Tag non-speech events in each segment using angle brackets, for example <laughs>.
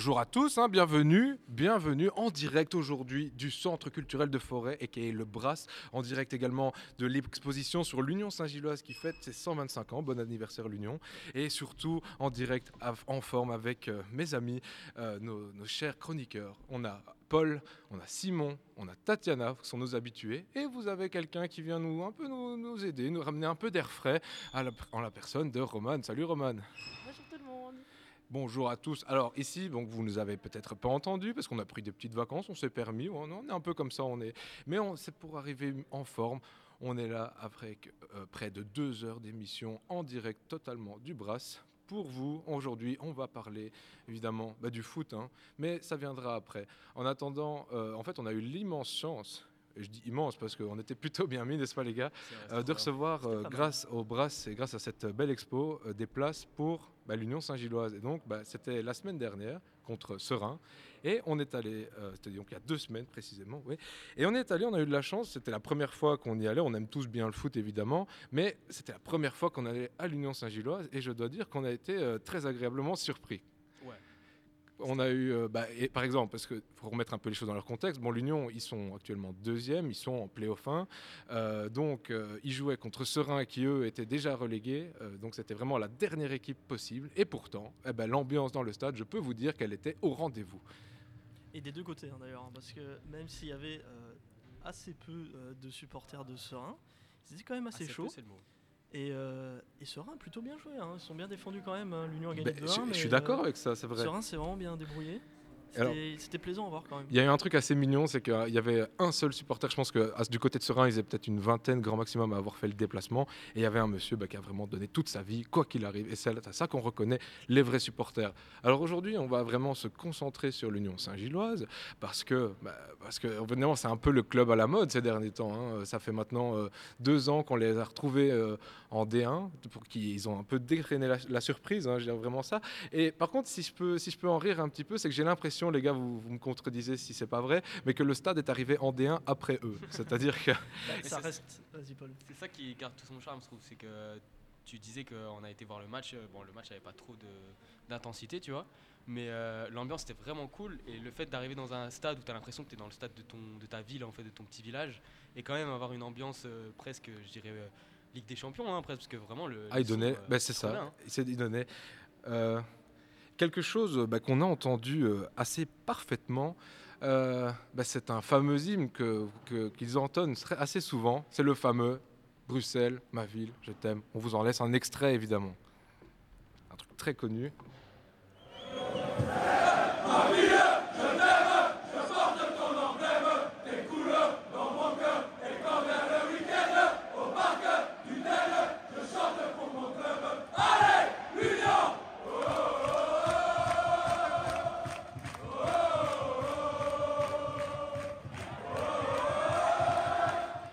Bonjour à tous, hein, bienvenue, bienvenue en direct aujourd'hui du Centre culturel de Forêt et qui est le Brass, en direct également de l'exposition sur l'Union Saint-Gilloise qui fête ses 125 ans, bon anniversaire l'Union, et surtout en direct en forme avec euh, mes amis, euh, nos, chers chroniqueurs. On a Paul, on a Simon, on a Tatiana, qui sont nos habitués, et vous avez quelqu'un qui vient nous un peu nous, aider, nous ramener un peu d'air frais en la personne de Roman. Salut Roman. Bonjour tout le monde. Bonjour à tous. Alors ici, donc vous nous avez peut-être pas entendu parce qu'on a pris des petites vacances, on s'est permis, on, on est un peu comme ça, on est. Mais c'est pour arriver en forme. On est là après euh, près de deux heures d'émission en direct totalement du Brass. Pour vous, aujourd'hui, on va parler évidemment bah, du foot, hein, mais ça viendra après. En attendant, euh, en fait, on a eu l'immense chance, et je dis immense parce qu'on était plutôt bien mis, n'est-ce pas les gars, euh, de recevoir, euh, grâce au Brass et grâce à cette belle expo, euh, des places pour bah, l'Union Saint-Gilloise. Et donc, bah, c'était la semaine dernière contre Serein. Et on est allé, euh, c'était donc il y a deux semaines précisément, oui. Et on est allé, on a eu de la chance, c'était la première fois qu'on y allait. On aime tous bien le foot évidemment, mais c'était la première fois qu'on allait à l'Union Saint-Gilloise. Et je dois dire qu'on a été euh, très agréablement surpris. On a eu, euh, bah, et par exemple, parce qu'il faut remettre un peu les choses dans leur contexte, bon, l'Union, ils sont actuellement deuxième, ils sont en play-off 1, euh, donc euh, ils jouaient contre Serein qui, eux, étaient déjà relégués, euh, donc c'était vraiment la dernière équipe possible, et pourtant, eh ben, l'ambiance dans le stade, je peux vous dire qu'elle était au rendez-vous. Et des deux côtés hein, d'ailleurs, hein, parce que même s'il y avait euh, assez peu euh, de supporters de Serein, c'était quand même assez Assez chaud. peu, c'est le mot. Et, euh, et Serein plutôt bien joué, hein, ils sont bien défendus quand même. hein, L'Union a gagné Ben, 2-1. je, je mais, suis euh, d'accord avec ça, c'est vrai. Serein s'est vraiment bien débrouillé. C'était plaisant à voir quand même. Il y a eu un truc assez mignon, c'est qu'il y avait un seul supporter, je pense que à- du côté de Serein, ils étaient peut-être une vingtaine, grand maximum, à avoir fait le déplacement. Et il y avait un monsieur bah, qui a vraiment donné toute sa vie, quoi qu'il arrive. Et c'est à ça qu'on reconnaît les vrais supporters. Alors aujourd'hui, on va vraiment se concentrer sur l'Union Saint-Gilloise, parce que, bah, parce que c'est un peu le club à la mode ces derniers temps. hein. Ça fait maintenant euh, deux ans qu'on les a retrouvés euh, en D1, pour qu'ils ont un peu dégrainé la, la surprise, hein, je dirais vraiment ça. Et par contre, si je peux, si je peux en rire un petit peu, c'est que j'ai l'impression, les gars, vous, vous me contredisez si c'est pas vrai, mais que le stade est arrivé en D1 après eux. <laughs> C'est-à-dire que Bah, ça reste. Vas-y, Paul. C'est ça qui garde tout son charme, je trouve. C'est que tu disais qu'on a été voir le match. euh, Bon, le match n'avait pas trop de- d'intensité, tu vois. Mais euh, l'ambiance était vraiment cool. Et le fait d'arriver dans un stade où tu as l'impression que tu es dans le stade de, ton, de ta ville, en fait, de ton petit village, et quand même avoir une ambiance euh, presque, je dirais, euh, Ligue des Champions, hein, presque, parce que vraiment le. ah, il donnait, euh, bah, c'est ça, hein. il donnait euh, quelque chose bah, qu'on a entendu euh, assez parfaitement. Euh, bah, c'est un fameux hymne que- que- qu'ils entonnent assez souvent. C'est le fameux Bruxelles, ma ville, je t'aime. On vous en laisse un extrait évidemment. Un truc très connu.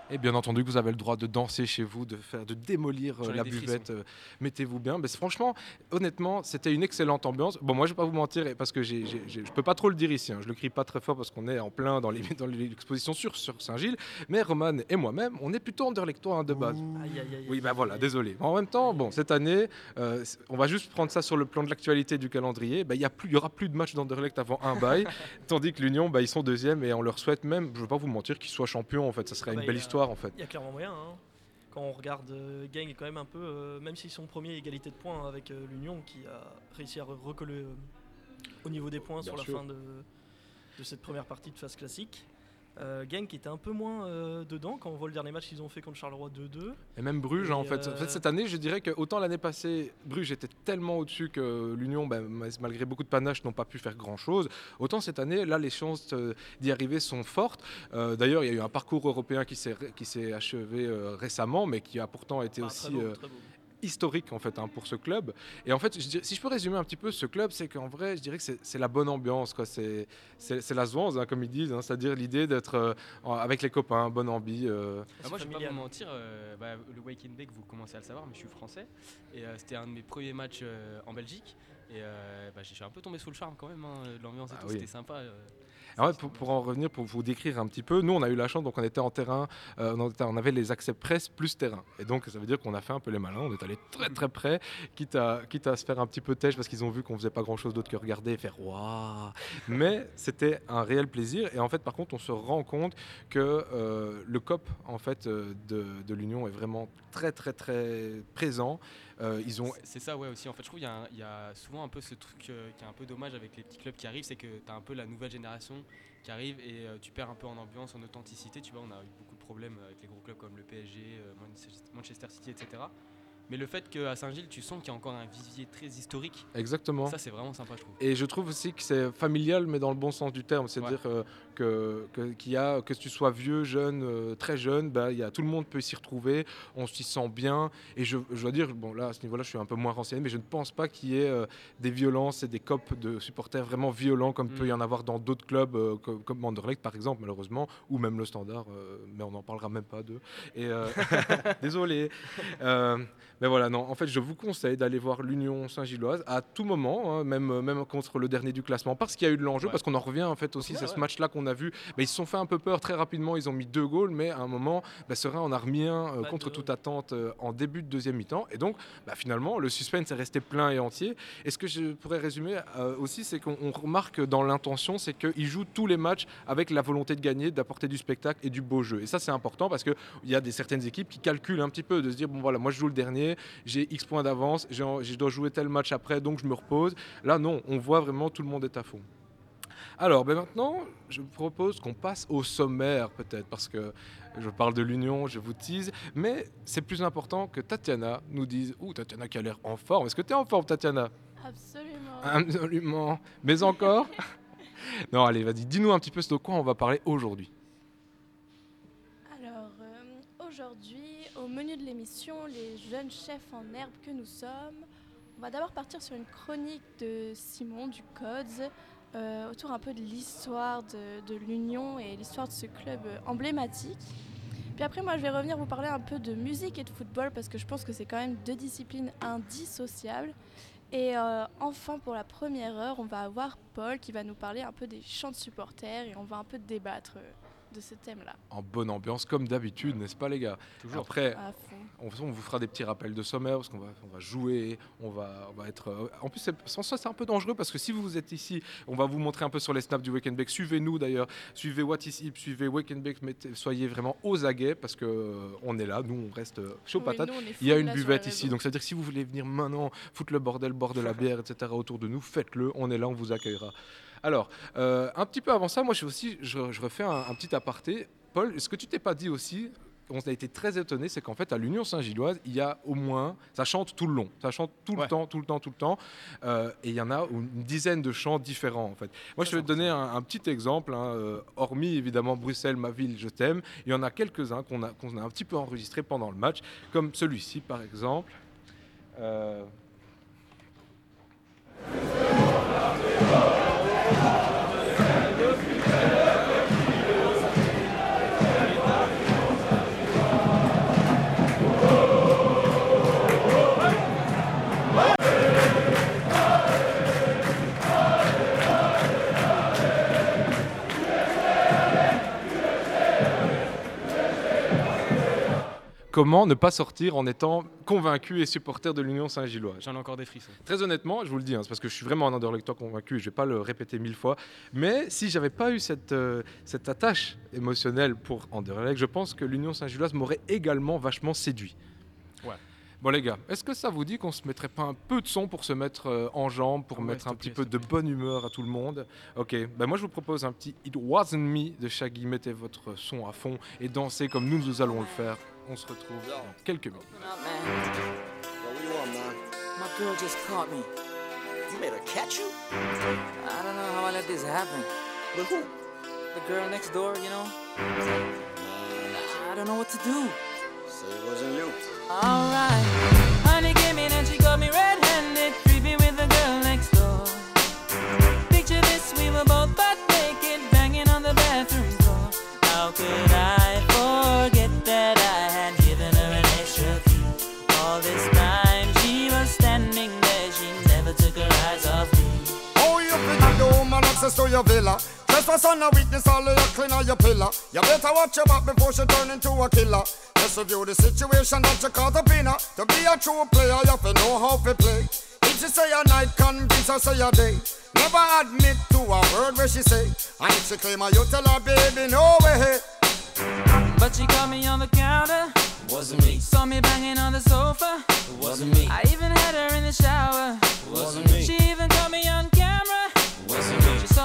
Et bien entendu que vous avez le droit de danser chez vous, de faire, de démolir euh, la buvette. euh, Mettez-vous bien. Mais franchement, honnêtement, c'était une excellente ambiance. Bon, moi, je vais pas vous mentir, parce que j'ai- je peux pas trop le dire ici. hein. Je le crie pas très fort parce qu'on est en plein dans, les, <laughs> dans l'exposition sur, sur Saint-Gilles. Mais Roman et moi-même, on est plutôt underlectois hein, de base. Aïe, aïe, aïe, Oui, ben aïe, voilà, désolé. En même temps, bon, cette année, euh, on va juste prendre ça sur le plan de l'actualité du calendrier. Ben, Il y, aura plus de matchs d'Anderlecht avant un bail, <laughs> tandis que l'Union, ben, ils sont deuxième et on leur souhaite même, je ne veux pas vous mentir, qu'ils soient champions. En fait, ça serait Ah une bah, belle il en fait. Il y a clairement moyen. hein. Quand on regarde, euh, Gang est quand même un peu, euh, même s'ils sont premiers, égalité de points avec euh, l'Union qui a réussi à re- recoller euh, au niveau des points Bien sur sûr. la fin de, de cette première partie de phase classique. Euh, Gang qui était un peu moins euh, dedans quand on voit le dernier match qu'ils ont fait contre Charleroi 2-2. Et même Bruges, Et, en, fait. euh, En fait, cette année, je dirais que autant l'année passée, Bruges était tellement au-dessus que l'Union, ben, malgré beaucoup de panache, n'ont pas pu faire grand-chose. Autant cette année, là, les chances euh, d'y arriver sont fortes. D'ailleurs, il y a eu un parcours européen qui s'est achevé récemment, mais qui a pourtant été Ah, aussi très beau, très beau. Historique en fait hein, pour ce club. Et en fait, je dirais- si je peux résumer un petit peu ce club, c'est qu'en vrai, je dirais que c'est- la bonne ambiance, quoi. C'est c'est la zwanze, hein, comme ils disent, hein. c'est-à-dire l'idée d'être euh, avec les copains, bonne ambi. euh. Ah, moi, je vais pas vous mentir, euh, bah, le Wake in Bake, vous commencez à le savoir, mais je suis français. Et euh, c'était un de mes premiers matchs euh, en Belgique. Et euh, bah, j'ai un peu tombé sous le charme quand même, hein, l'ambiance et Ah tout, oui. c'était sympa. Ouais, pour, en revenir, pour vous décrire un petit peu, nous on a eu la chance, donc on était en terrain, euh, on, avait les accès presse plus terrain. Et donc ça veut dire qu'on a fait un peu les malins, on est allé très très près, quitte à, quitte à se faire un petit peu têche parce qu'ils ont vu qu'on faisait pas grand chose d'autre que regarder et faire waouh. Mais c'était un réel plaisir. Et en fait, par contre, on se rend compte que euh, le COP en fait, euh, de l'Union est vraiment très très très présent. Euh, C'est- ça, ouais, aussi. En fait, je trouve qu'il y, a souvent un peu ce truc euh, qui est un peu dommage avec les petits clubs qui arrivent, c'est que tu as un peu la nouvelle génération qui arrive et euh, tu perds un peu en ambiance, en authenticité. Tu vois, on a eu beaucoup de problèmes avec les gros clubs comme le PSG, Manchester City, etc. Mais le fait qu'à Saint-Gilles, tu sens qu'il y a encore un vivier très historique, exactement. ça c'est vraiment sympa, je trouve. Et je trouve aussi que c'est familial, mais dans le bon sens du terme. C'est-à-dire euh, que, que, qu'il y a, que tu sois vieux, jeune, euh, très jeune, bah, y a, tout le monde peut s'y retrouver, on s'y sent bien. Et je, je dois dire, bon, là, à ce niveau-là, je suis un peu moins renseigné, mais je ne pense pas qu'il y ait euh, des violences et des copes de supporters vraiment violents, comme Mm. peut y en avoir dans d'autres clubs, euh, comme, comme Anderlecht, par exemple, malheureusement, ou même le Standard, mais on n'en parlera même pas d'eux. Et <laughs> désolé. Mais voilà, non, en fait, je vous conseille d'aller voir l'Union Saint-Gilloise à tout moment, hein, même, euh, même contre le dernier du classement, parce qu'il y a eu de l'enjeu, Ouais. parce qu'on en revient en fait aussi, c'est ce match-là qu'on a vu. Mais ils se sont fait un peu peur très rapidement, ils ont mis deux goals, mais à un moment, bah, Serein en a remis un euh, contre de- toute attente euh, en début de deuxième mi-temps. Et donc, bah, finalement, le suspense est resté plein et entier. Et ce que je pourrais résumer euh, aussi, c'est qu'on on remarque dans l'intention, c'est qu'ils jouent tous les matchs avec la volonté de gagner, d'apporter du spectacle et du beau jeu. Et ça, c'est important parce qu'il y a des, certaines équipes qui calculent un petit peu, de se dire, bon voilà, moi je joue le dernier, j'ai X points d'avance, je dois jouer tel match après, donc je me repose. Là, non, on voit vraiment tout le monde est à fond. Alors, ben maintenant, je vous propose qu'on passe au sommaire, peut-être, parce que je parle de l'union, je vous tease, mais c'est plus important que Tatiana nous dise Ouh, Tatiana qui a l'air en forme. Est-ce que tu es en forme, Tatiana? Absolument. Absolument. Mais encore? <laughs> Non, allez, vas-y, dis-nous un petit peu de quoi on va parler aujourd'hui. Alors, euh, aujourd'hui, au menu de l'émission, les jeunes chefs en herbe que nous sommes, on va d'abord partir sur une chronique de Simon du Codes euh, autour un peu de l'histoire de, l'Union et l'histoire de ce club emblématique. Puis après, moi, je vais revenir vous parler un peu de musique et de football parce que je pense que c'est quand même deux disciplines indissociables. Et euh, enfin, pour la première heure, on va avoir Paul qui va nous parler un peu des chants de supporters et on va un peu débattre euh, de ce thème-là. En bonne ambiance, comme d'habitude, n'est-ce pas, les gars? Toujours. Après, À fond. on, on vous fera des petits rappels de sommaire parce qu'on va, on va jouer, on va, on va être. euh, en plus, c'est- sans ça, c'est un peu dangereux parce que si vous êtes ici, on va vous montrer un peu sur les snaps du Wake and Bake. Suivez-nous d'ailleurs, suivez What is Hip, suivez Wake and Bake, mettez- soyez vraiment aux aguets parce que euh, on est là, nous on reste euh, chaud Oui, patate. nous, Il y a une buvette ici, donc c'est-à-dire que si vous voulez venir maintenant foutre le bordel, boire de la <laughs> bière, etc. autour de nous, faites-le, on est là, on vous accueillera. Alors, euh, un petit peu avant ça, moi je, aussi, je, je refais un, un petit aparté. Paul, ce que tu t'es pas dit aussi, on a été très étonné, c'est qu'en fait à l'Union Saint-Gilloise, il y a au moins, ça chante tout le long, ça chante tout le Ouais. temps, tout le temps, tout le temps, Euh, et il y en a une dizaine de chants différents en fait. Moi je vais te donner un, un petit exemple, hein, euh, hormis évidemment Bruxelles, ma ville, je t'aime, il y en a quelques-uns qu'on a, qu'on a un petit peu enregistrés pendant le match, comme celui-ci par exemple. Euh, Comment ne pas sortir en étant convaincu et supporter de l'Union Saint-Gilloise J'en ai encore des frissons. Très honnêtement, je vous le dis, hein, c'est parce que je suis vraiment un underlecteur convaincu et je vais pas le répéter mille fois. Mais si j'avais pas eu cette, euh, cette attache émotionnelle pour Anderlecht, je pense que l'Union Saint-Gilloise m'aurait également vachement séduit. Ouais. Bon les gars, est-ce que ça vous dit qu'on se mettrait pas un peu de son pour se mettre euh, en jambe, pour Ouais, mettre un petit plaît, peu de bonne humeur à tout le monde? Ok, ben moi je vous propose un petit It Wasn't Me de Shaggy, mettez votre son à fond et dansez comme nous nous allons le faire. On se retrouve dans quelques minutes. Man? My girl just caught me. You made her catch you? I don't know how I let this happen. With who? The girl next door, you know? I don't know what to do. So it wasn't you. Alright. Your villa. Trespass on a weakness, all of your clean on your pillar. You better watch your back before she turn into a killer. Just review the situation that you caught up in her. To be a true player, you have to know how to play. If she say a night, convince her say a day. Never admit to a word where she say. And if she claim her, you tell her, baby, no way. But she caught me on the counter. Wasn't me, Saw me banging on the sofa. wasn't me, I even had her in the shower. wasn't me, She even caught me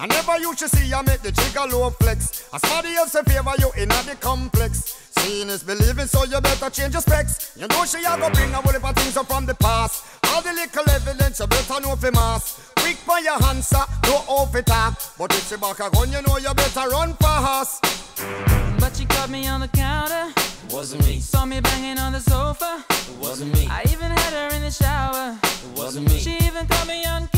I never used to see you make the trigger low flex. As somebody else in favor you in the complex. Seeing is believing, so you better change your specs. You know she a go bring a whole heap of things up from the past. All the little evidence you better know for mass. Quick for your answer, no off it talk. But if she back a gun, you know you better run fast. But she caught me on the counter, It Wasn't me, saw me banging on the sofa. It wasn't me, I even had her in the shower. It wasn't me, She even caught me on camera.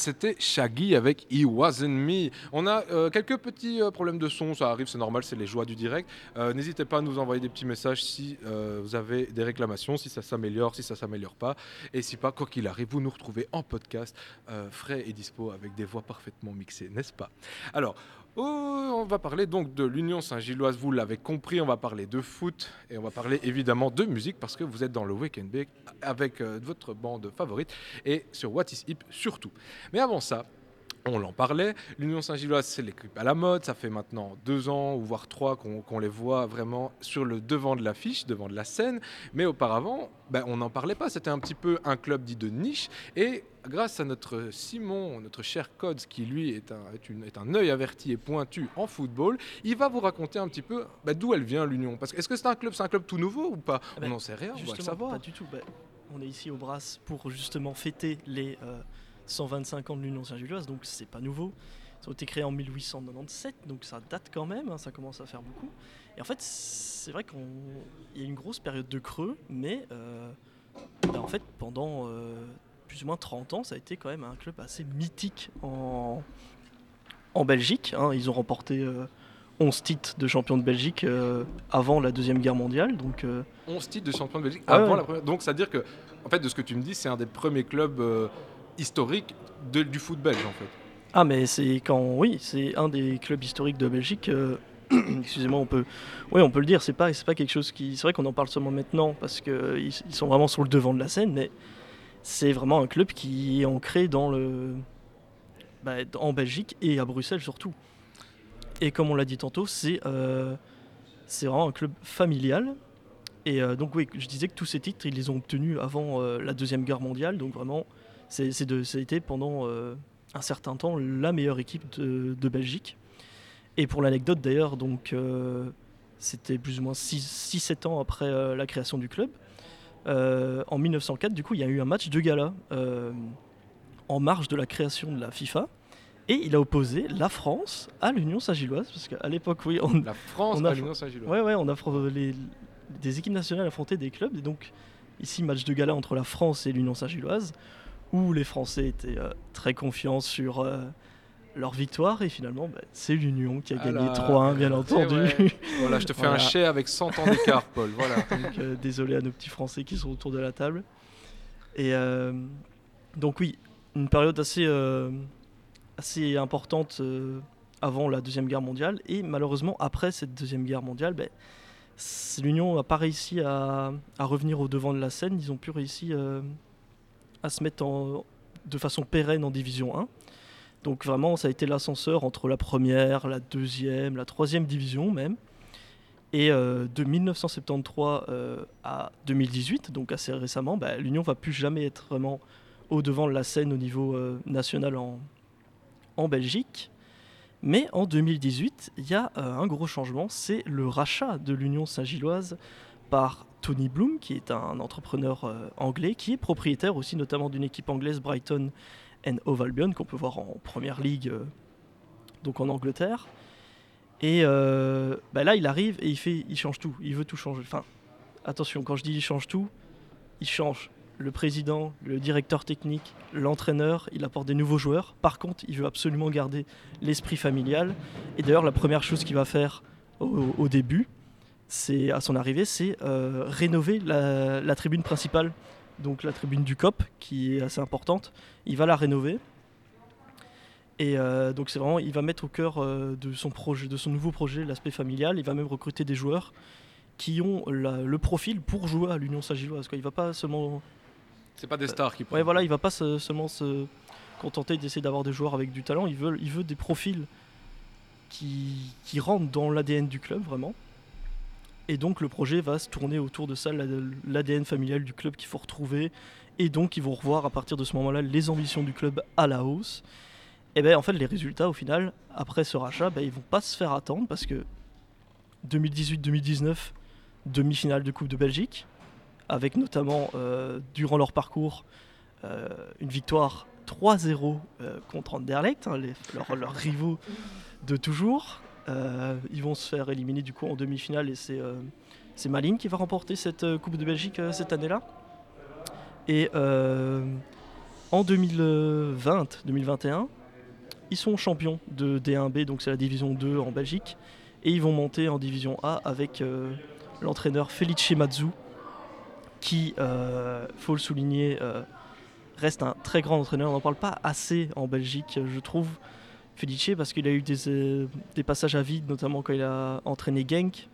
C'était Shaggy avec He Wasn't Me. On a euh, quelques petits euh, problèmes de son, ça arrive, c'est normal, c'est les joies du direct. Euh, N'hésitez pas à nous envoyer des petits messages si vous avez des réclamations, si ça s'améliore, si ça s'améliore pas. Et si pas, quoi qu'il arrive, vous nous retrouvez en podcast, frais et dispo, avec des voix parfaitement mixées, n'est-ce pas? Alors, on va parler donc de l'Union Saint-Gilloise, vous l'avez compris, on va parler de foot et on va parler évidemment de musique parce que vous êtes dans le Weekend Bake avec euh, votre bande favorite et sur What is Hip surtout. Mais avant ça, on l'en parlait, l'Union Saint-Gilloise, c'est l'équipe à la mode, ça fait maintenant deux ans ou voire trois qu'on les voit vraiment sur le devant de l'affiche, devant de la scène, mais auparavant, ben, on n'en parlait pas, c'était un petit peu un club dit de niche, et grâce à notre Simon, notre cher Codes, qui lui est un, est une- est un œil averti et pointu en football, il va vous raconter un petit peu ben, d'où elle vient l'Union. Parce que est-ce que c'est un club, c'est un club tout nouveau ou pas? Ah ben, On n'en sait rien, on va le Justement, savoir. pas du tout. On est ici au Brass pour justement fêter les euh, 125 ans de l'Union Saint-Gilloise, donc c'est pas nouveau. Ils ont été créés en 1897, donc ça date quand même, hein, ça commence à faire beaucoup. Et en fait, c'est vrai qu'il y a une grosse période de creux, mais euh, bah, en fait, pendant euh, plus ou moins 30 ans, ça a été quand même un club assez mythique en, en Belgique. hein. Ils ont remporté euh, 11 titres de champion de Belgique euh, avant la Deuxième Guerre mondiale, donc... euh, 11 titres de champion de Belgique Ah avant la première. Donc, c'est-à-dire que, en fait, de ce que tu me dis, c'est un des premiers clubs historiques de- du foot belge, en fait. Ah mais c'est quand oui c'est un des clubs historiques de Belgique. euh, <clears throat> Excusez-moi on peut oui on peut le dire c'est pas c'est pas quelque chose qui c'est vrai qu'on en parle seulement maintenant parce que ils, sont vraiment sur le devant de la scène mais c'est vraiment un club qui est ancré dans le bah, en Belgique et à Bruxelles surtout. Et comme on l'a dit tantôt c'est euh, c'est vraiment un club familial Et euh, donc oui, je disais que tous ces titres, ils les ont obtenus avant la Deuxième Guerre mondiale. Donc vraiment, été pendant euh, un certain temps la meilleure équipe de, de Belgique. Et pour l'anecdote d'ailleurs, donc euh, c'était plus ou moins 6-7 ans après euh, la création du club. En 1904, du coup, il y a eu un match de gala en marge de la création de la FIFA. Et il a opposé la France à l'Union Saint-Gilloise, parce qu'à l'époque, oui, on, La France On a- à l'Union Saint-Gilloise. Ouais, ouais, on affronte les, des équipes nationales affrontaient des clubs. Et donc, ici, match de gala entre la France et l'Union Saint-Gilloise, où les Français étaient euh, très confiants sur euh, leur victoire. Et finalement, bah, c'est l'Union qui a Ah gagné là, 3-1, bien entendu. ouais. Voilà, je te fais un chais avec 100 ans d'écart, Paul. Voilà. <laughs> donc, euh, désolé à nos petits Français qui sont autour de la table. Et donc, oui, une période assez, assez importante avant la Deuxième Guerre mondiale. Et malheureusement, après cette Deuxième Guerre mondiale, c- l'Union n'a pas réussi à, à revenir au devant de la scène. Ils ont pu réussir euh, à se mettre en- de façon pérenne en Division 1. Donc vraiment, ça a été l'ascenseur entre la première, la deuxième, la troisième division même. Et euh, de 1973 euh, à 2018, donc assez récemment, bah, l'Union va plus jamais être vraiment au devant de la scène au niveau euh, national en, en Belgique. Mais en 2018, il y a un gros changement, c'est le rachat de l'Union Saint-Gilloise par Tony Bloom, qui est un entrepreneur euh, anglais, qui est propriétaire aussi notamment d'une équipe anglaise, Brighton and Hove Albion, qu'on peut voir en Première Ligue, euh, donc en Angleterre. Et euh, bah là, il arrive et il, fait, il change tout. Il veut tout changer. Enfin, attention, quand je dis il change tout, il change le président, le directeur technique, l'entraîneur. Il apporte des nouveaux joueurs. Par contre, il veut absolument garder l'esprit familial. Et d'ailleurs, la première chose qu'il va faire au, au début, c'est à son arrivée, c'est euh, rénover la, la tribune principale, donc la tribune du COP, qui est assez importante. Il va la rénover. Et euh, donc c'est vraiment, il va mettre au cœur euh, de son projet, de son nouveau projet, l'aspect familial. Il va même recruter des joueurs qui ont la- le profil pour jouer à l'Union Saint-Gilloise. quoi. Il va pas seulement, C'est pas des stars qui ouais voilà, il va pas se- seulement se contenter d'essayer d'avoir des joueurs avec du talent. Il veut, il veut des profils qui, qui rentrent dans l'ADN du club vraiment. Et donc le projet va se tourner autour de ça, la- l'ADN familial du club qu'il faut retrouver. Et donc ils vont revoir à partir de ce moment-là les ambitions du club à la hausse. Et bien en fait les résultats au final, après ce rachat, ben, ils vont pas se faire attendre parce que 2018-2019, demi-finale de Coupe de Belgique, avec notamment euh, durant leur parcours euh, une victoire 3-0 euh, contre Anderlecht, hein, leurs rivaux de toujours. Euh, ils vont se faire éliminer du coup en demi-finale et c'est euh, Malines qui va remporter cette euh, Coupe de Belgique cette année-là. Et en 2020-2021, ils sont champions de D1B, donc c'est la division 2 en Belgique, et ils vont monter en division A avec l'entraîneur Felice Mazzu, qui, euh, faut le souligner, reste un très grand entraîneur. On n'en parle pas assez en Belgique, je trouve, Felice, parce qu'il a eu des, euh, des passages à vide, notamment quand il a entraîné Genk.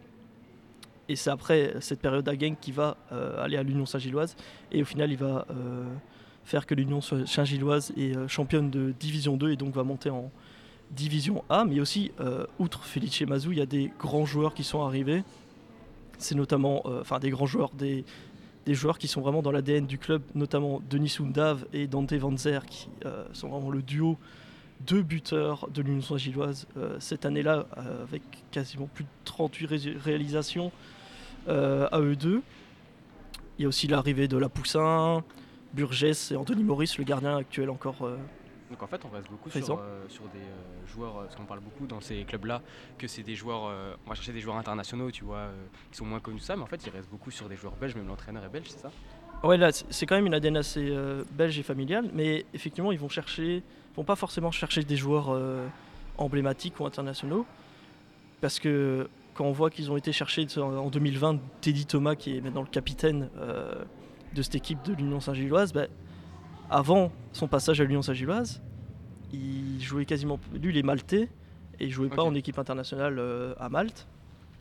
Et c'est après cette période à Genk qu'il va euh, aller à l'Union Saint-Gilloise. Et au final, il va euh, faire que l'Union Saint-Gilloise est championne de Division 2 et donc va monter en Division A. Mais aussi, outre Felice Mazou, il y a des grands joueurs qui sont arrivés. C'est notamment, enfin des grands joueurs, des, joueurs qui sont vraiment dans l'ADN du club, notamment Denis Soundav et Dante Van Zer, qui sont vraiment le duo de buteurs de l'Union Saint-Gilloise euh, cette année-là, euh, avec quasiment plus de 38 ré- réalisations euh, à eux deux. Il y a aussi l'arrivée de La Poussin, Burgess et Anthony Maurice, le gardien actuel encore. Donc en fait, on reste beaucoup sur, euh, sur des euh, joueurs, euh, parce qu'on parle beaucoup dans ces clubs-là, que c'est des joueurs, on va chercher des joueurs internationaux, tu vois, qui sont moins connus que ça, mais en fait, il reste beaucoup sur des joueurs belges, même l'entraîneur est belge, c'est ça? Ouais, là, c'est quand même une ADN assez belge et familiale, mais effectivement, ils vont chercher, ils vont pas forcément chercher des joueurs euh, emblématiques ou internationaux, parce que quand on voit qu'ils ont été chercher en 2020 Teddy Thomas, qui est maintenant le capitaine euh, de cette équipe de l'Union Saint-Gilloise, bah, avant son passage à l'Union Saint-Gilloise, il jouait quasiment, lui, il est maltais et il jouait pas en équipe internationale euh, à Malte.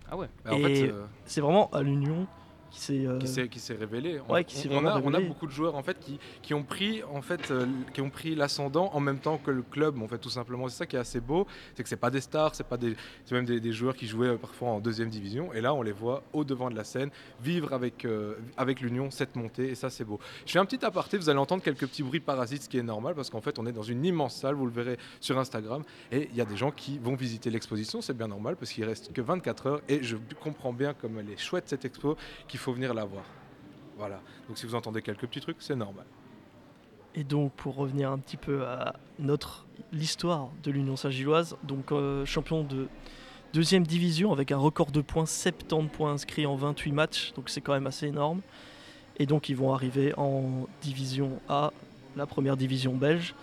Ah ouais. En Et- fait, euh, C'est vraiment à l'Union qui s'est. euh, qui s'est révélé. On- Ouais, qui s'est on, vraiment a, on a révélé. beaucoup de joueurs en fait qui, qui ont pris en fait euh, qui ont pris l'ascendant en même temps que le club en fait tout simplement. C'est ça qui est assez beau, c'est que c'est pas des stars, c'est pas des c'est même des, des joueurs qui jouaient euh, parfois en deuxième division et là on les voit au devant de la scène vivre avec euh, avec l'Union cette montée et ça c'est beau. Je fais un petit aparté, vous allez entendre quelques petits bruits parasites, ce qui est normal parce qu'en fait on est dans une immense salle, vous le verrez sur Instagram et il y a des gens qui vont visiter l'exposition, c'est bien normal parce qu'il reste que 24 heures et je comprends bien comme elle est chouette cette expo qu'il faut venir la voir. Voilà. Donc si vous entendez quelques petits trucs, c'est normal. Et donc, pour revenir un petit peu à notre l'histoire de l'Union Saint-Gilloise, donc euh, champion de deuxième division avec un record de points, 70 points inscrits en 28 matchs, donc c'est quand même assez énorme. Et donc, ils vont arriver en division A, la première division belge.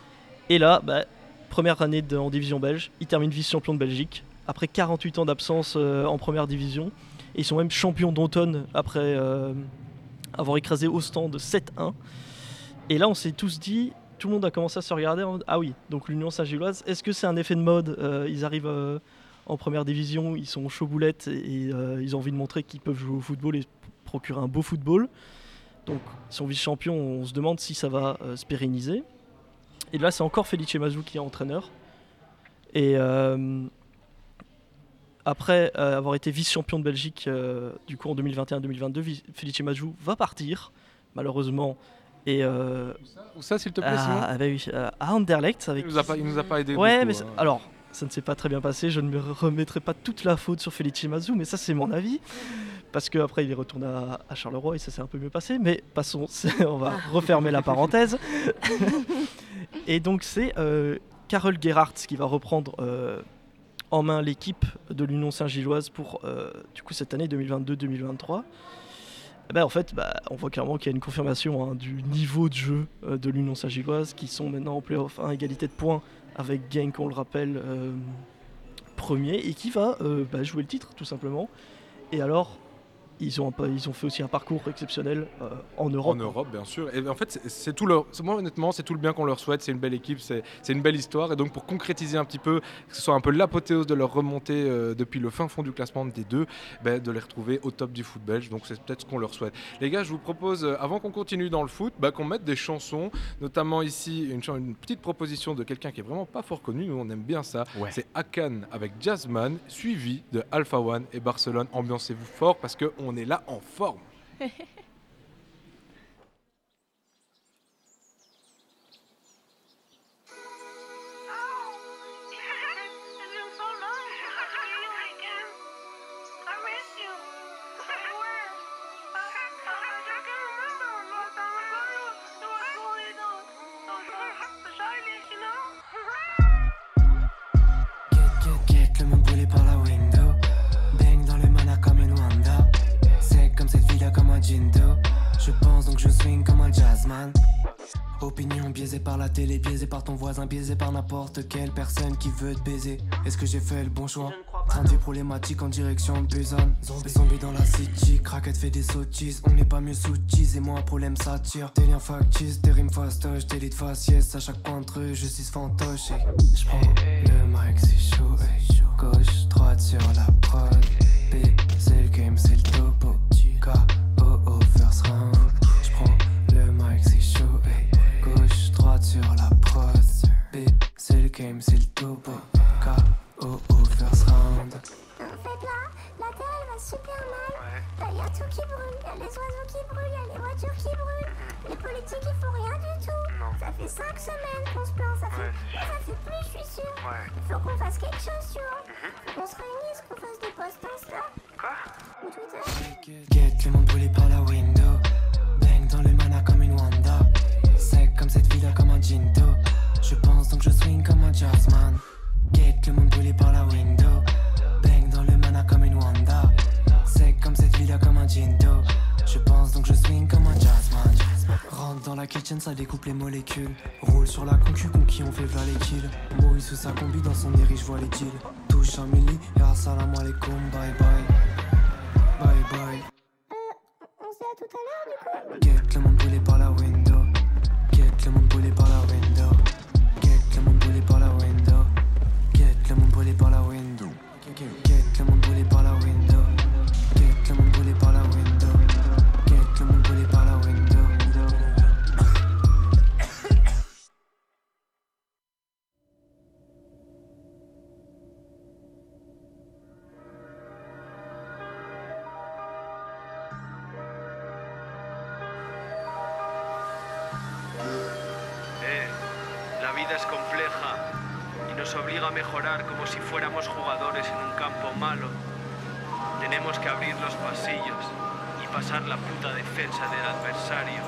Et là, bah, première année de- en division belge, ils terminent vice-champion de Belgique après 48 ans d'absence euh, en première division. Ils sont même champions d'automne après euh, avoir écrasé Ostende 7-1. Et là, on s'est tous dit, tout le monde a commencé à se regarder en ah oui, donc l'Union Saint-Gilloise, est-ce que c'est un effet de mode Euh, Ils arrivent euh, en première division, ils sont chauds boulettes et, ils ont envie de montrer qu'ils peuvent jouer au football et procurer un beau football. Donc, ils sont vice-champions, on se demande si ça va se pérenniser. Et là, c'est encore Felice Mazou qui est entraîneur. Et après euh, avoir été vice-champion de Belgique euh, du coup en 2021-2022, Vi- Felice Mazou va partir, malheureusement. Et euh, Ou ça, s'il te plaît, ah bah oui, euh, à Anderlecht. Avec il nous, a pas, il nous a pas aidé. Ouais, beaucoup, mais hein. alors, ça ne s'est pas très bien passé. Je ne me remettrai pas toute la faute sur Felice Mazou, mais ça, c'est mon avis. Parce qu'après, il est retourné à, à Charleroi et ça s'est un peu mieux passé. Mais passons, <laughs> on va refermer la parenthèse. <laughs> et donc, c'est euh, Karel Gerhardt qui va reprendre euh, en main l'équipe de l'Union Saint-Gilloise pour euh, du coup, cette année 2022-2023. Eh ben, en fait, bah, on voit clairement qu'il y a une confirmation hein, du niveau de jeu euh, de l'Union Saint-Gilloise qui sont maintenant en playoff 1 égalité de points avec Genk, on le rappelle, euh, premier et qui va bah, jouer le titre tout simplement. Et alors, ils ont, un ils ont fait aussi un parcours exceptionnel euh, en Europe. En Europe, bien sûr. Et en fait, c'est- tout leur. Moi, honnêtement, c'est tout le bien qu'on leur souhaite. C'est une belle équipe, c'est c'est une belle histoire. Et donc, pour concrétiser un petit peu, que ce soit un peu l'apothéose de leur remontée euh, depuis le fin fond du classement des deux, ben, de les retrouver au top du foot belge. Donc, c'est peut-être ce qu'on leur souhaite. Les gars, je vous propose, euh, avant qu'on continue dans le foot, ben, qu'on mette des chansons. Notamment ici, une petite proposition de quelqu'un qui est vraiment pas fort connu. Nous, on aime bien ça. C'est Akan avec Jazzman, suivi de Alpha One et Barcelone. Ambiancez-vous fort parce qu'on est là en forme. <laughs> télé, biaisée par ton voisin, biaisée par n'importe quelle personne qui veut te baiser. Est-ce que j'ai fait le bon choix? Train de problématique en direction de Busan. Zombie, zombie dans la city, craquette fait des sottises. On n'est pas mieux sous et moi un problème ça tire. Des liens factices, des rimes fastoches, des lits de faciès. À chaque coin de rue, je suis fantoche. et J'prends le mic, c'est chaud. Gauche, droite sur la prod. B, c'est le game, c'est le topo. K, Roule sur la concu, con qui on fait v'là les kills. Maurice sous sa combi, dans son érige, je vois les deals. Si fuéramos jugadores en un campo malo. Tenemos que abrir los pasillos y pasar la puta defensa del adversario.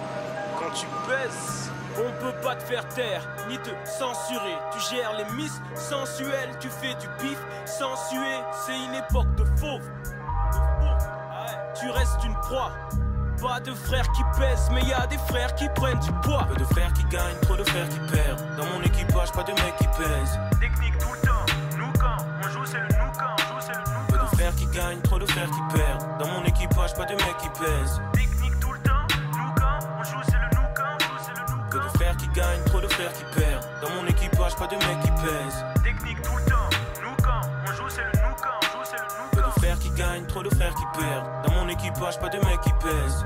Quand tu pèses, on peut pas te faire taire, ni te censurer. Tu gères les miss sensuelles, tu fais du pif sensué. C'est une époque de fauve. De fauve. Ouais. Tu restes une proie. Pas de frères qui pèsent, mais y a des frères qui prennent du poids. Peu de frères qui gagnent, trop de frères qui perdent. Dans mon équipage, pas de mecs qui pèsent. Technique tout le temps, frères qui gagnent, trop de frères qui perdent. Dans mon équipage, pas de mecs qui pèsent. Technique tout le temps, nous quand on joue c'est le nous quand on joue c'est le nous Peu de frères qui gagnent, trop de frères qui perdent. Dans mon équipage, pas de mecs qui pèsent. Technique tout le temps, nous quand on joue c'est le nous quand on joue c'est le nous Peu de frères qui gagnent, trop de frères qui perdent. Dans mon équipage, pas de mecs qui pèsent.